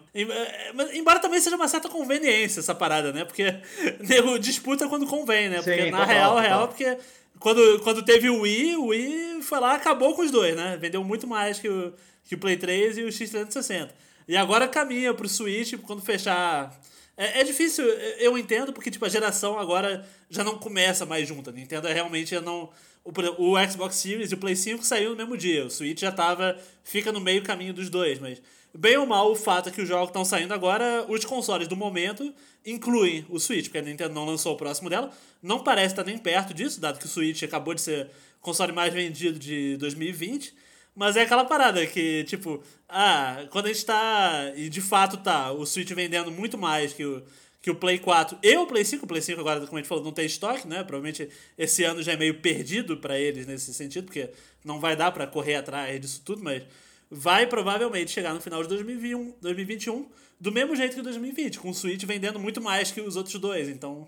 Mas Embora também seja uma certa conveniência essa parada, né? Porque nego disputa quando convém, né? Porque Sim, na total, real, total. real, porque quando, quando teve o Wii, o Wii foi lá acabou com os dois, né? Vendeu muito mais que o, que o Play 3 e o X360. E agora caminha pro Switch quando fechar. É, é difícil, eu entendo, porque tipo, a geração agora já não começa mais junta. A Nintendo é realmente já não. O, o Xbox Series e o Play 5 saiu no mesmo dia. O Switch já tava. fica no meio caminho dos dois, mas. Bem ou mal, o fato é que os jogos estão saindo agora, os consoles do momento incluem o Switch, porque a Nintendo não lançou o próximo dela. Não parece estar nem perto disso, dado que o Switch acabou de ser o console mais vendido de 2020. Mas é aquela parada que, tipo, ah, quando a gente tá. E de fato tá, o Switch vendendo muito mais que o, que o Play 4 e o Play 5. O Play 5 agora, como a gente falou, não tem estoque, né? Provavelmente esse ano já é meio perdido pra eles nesse sentido, porque não vai dar pra correr atrás disso tudo, mas vai provavelmente chegar no final de 2021, 2021 do mesmo jeito que 2020, com o Switch vendendo muito mais que os outros dois. Então,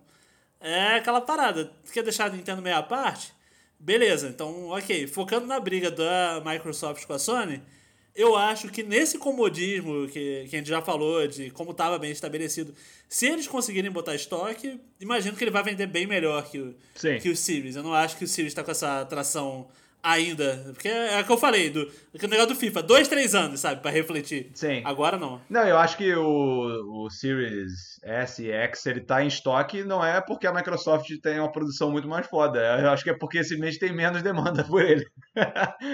é aquela parada. Quer deixar a Nintendo meia parte? Beleza, então, ok. Focando na briga da Microsoft com a Sony, eu acho que nesse comodismo que, que a gente já falou, de como estava bem estabelecido, se eles conseguirem botar estoque, imagino que ele vai vender bem melhor que o, Sim. que o Series. Eu não acho que o Series está com essa atração ainda. Porque é o que eu falei, do, do negócio do FIFA. Dois, três anos, sabe, para refletir. Sim. Agora não. Não, eu acho que o, o Series S e X, ele tá em estoque, não é porque a Microsoft tem uma produção muito mais foda. Eu acho que é porque simplesmente tem menos demanda por ele.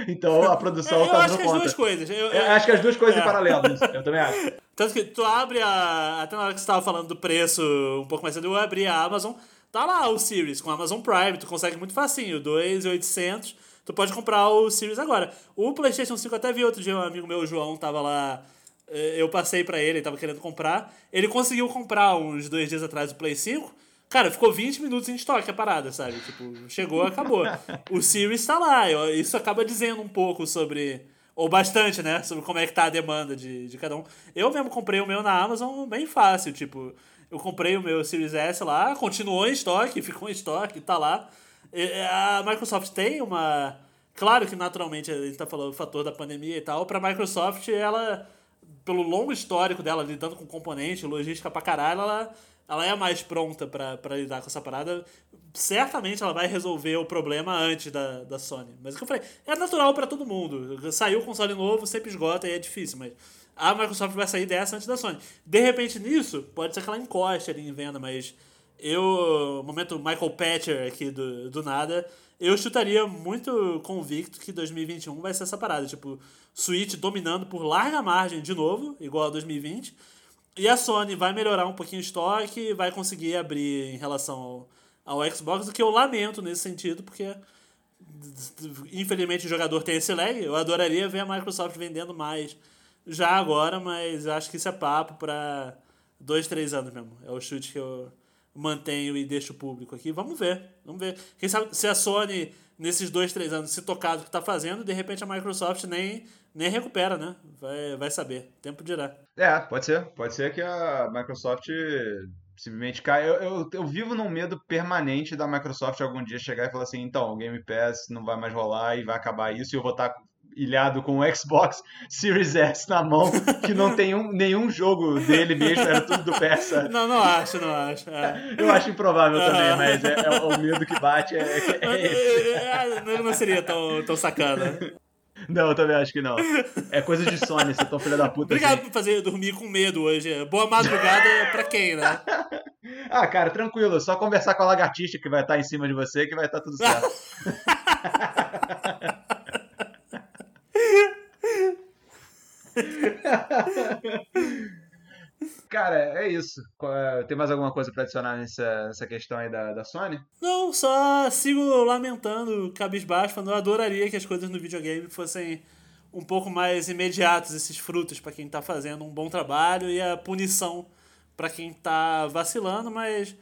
então a produção eu tá acho dando que as conta. duas coisas. Eu, Eu eu- acho que as duas coisas é. em paralelo, eu também acho. Tanto que tu abre a. Até na hora que você tava falando do preço um pouco mais cedo, eu abri a Amazon. Tá lá o Series com a Amazon Prime, tu consegue muito facinho, 2,800. Tu pode comprar o Series agora. O PlayStation 5 eu até vi outro dia, um amigo meu, o João, tava lá. eh, Eu passei pra ele, ele tava querendo comprar. Ele conseguiu comprar uns dois dias atrás o Play 5. Cara, ficou 20 minutos em estoque a parada, sabe? Tipo, chegou, acabou. O Series tá lá. Isso acaba dizendo um pouco sobre. Ou bastante, né? Sobre como é que tá a demanda de, de cada um. Eu mesmo comprei o meu na Amazon bem fácil. Tipo, eu comprei o meu Series S lá, continuou em estoque, ficou em estoque, tá lá. E A Microsoft tem uma. Claro que naturalmente a gente tá falando do fator da pandemia e tal. Pra Microsoft, ela, pelo longo histórico dela lidando com componente, logística pra caralho, ela, ela é mais pronta pra lidar com essa parada. Certamente ela vai resolver o problema antes da, da Sony. Mas o que eu falei, é natural pra todo mundo. Saiu o console novo, sempre esgota e é difícil, mas a Microsoft vai sair dessa antes da Sony. De repente nisso, pode ser que ela encoste ali em venda, mas eu, momento Michael Patcher aqui do, do nada, eu chutaria muito convicto que 2021 vai ser essa parada. Tipo, Switch dominando por larga margem de novo, igual a 2020. E a Sony vai melhorar um pouquinho o estoque, vai conseguir abrir em relação ao, ao Xbox, o que eu lamento nesse sentido, porque infelizmente o jogador tem esse lag. Eu adoraria ver a Microsoft vendendo mais já agora, mas acho que isso é papo para dois, três anos mesmo. É o chute que eu mantenho e deixo público aqui. Vamos ver, vamos ver. Quem sabe se a Sony, nesses dois, três anos, se tocar do que está fazendo, de repente a Microsoft nem, nem recupera, né? Vai, vai saber. Tempo dirá. É, pode ser. Pode ser que a Microsoft simplesmente caia. Eu, eu, eu vivo num medo permanente da Microsoft algum dia chegar e falar assim: então, o Game Pass não vai mais rolar e vai acabar isso e eu vou estar ilhado com o Xbox Series S na mão, que não tem um, nenhum jogo dele mesmo, era tudo do sabe? Não, não acho, não acho. É. Eu acho improvável também, mas é, é o medo que bate é, é esse. É, não seria tão, tão sacana. Não, eu também acho que não. É coisa de Sony, você tão filha da puta. Obrigado assim. por fazer eu dormir com medo hoje. Boa madrugada pra quem, né? Ah, cara, tranquilo. Só conversar com a lagartixa que vai estar em cima de você que vai estar tudo certo. Cara, é isso. É- Tem mais alguma coisa pra adicionar nessa, nessa questão aí da, da Sony? Não, só sigo lamentando, cabisbaixo, falando, eu adoraria que as coisas no videogame fossem um pouco mais imediatos, esses frutos pra quem tá fazendo um bom trabalho e a punição pra quem tá vacilando, mas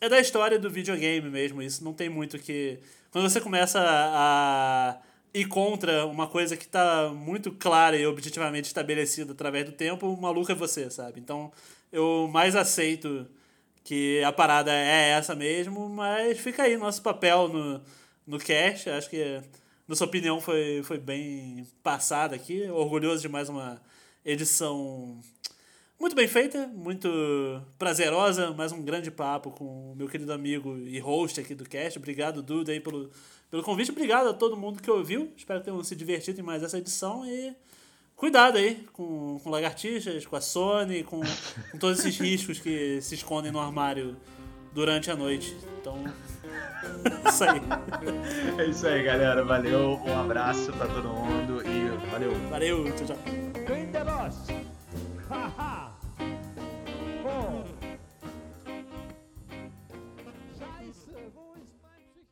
é da história do videogame mesmo, isso não tem muito que... Quando você começa a ir contra uma coisa que tá muito clara e objetivamente estabelecida através do tempo, o maluco é você, sabe? Então, eu mais aceito que a parada é essa mesmo, mas fica aí nosso papel no, no cast. Acho que nossa opinião foi, foi bem passada aqui. Orgulhoso de mais uma edição muito bem feita, muito prazerosa. Mais um grande papo com o meu querido amigo e host aqui do cast. Obrigado, Duda, aí pelo, pelo convite. Obrigado a todo mundo que ouviu. Espero que tenham se divertido em mais essa edição e cuidado aí com, com lagartixas, com a Sony, com, com todos esses riscos que se escondem no armário durante a noite. Então, isso aí. É isso aí, galera. Valeu, um abraço pra todo mundo e valeu. Valeu, tchau, tchau.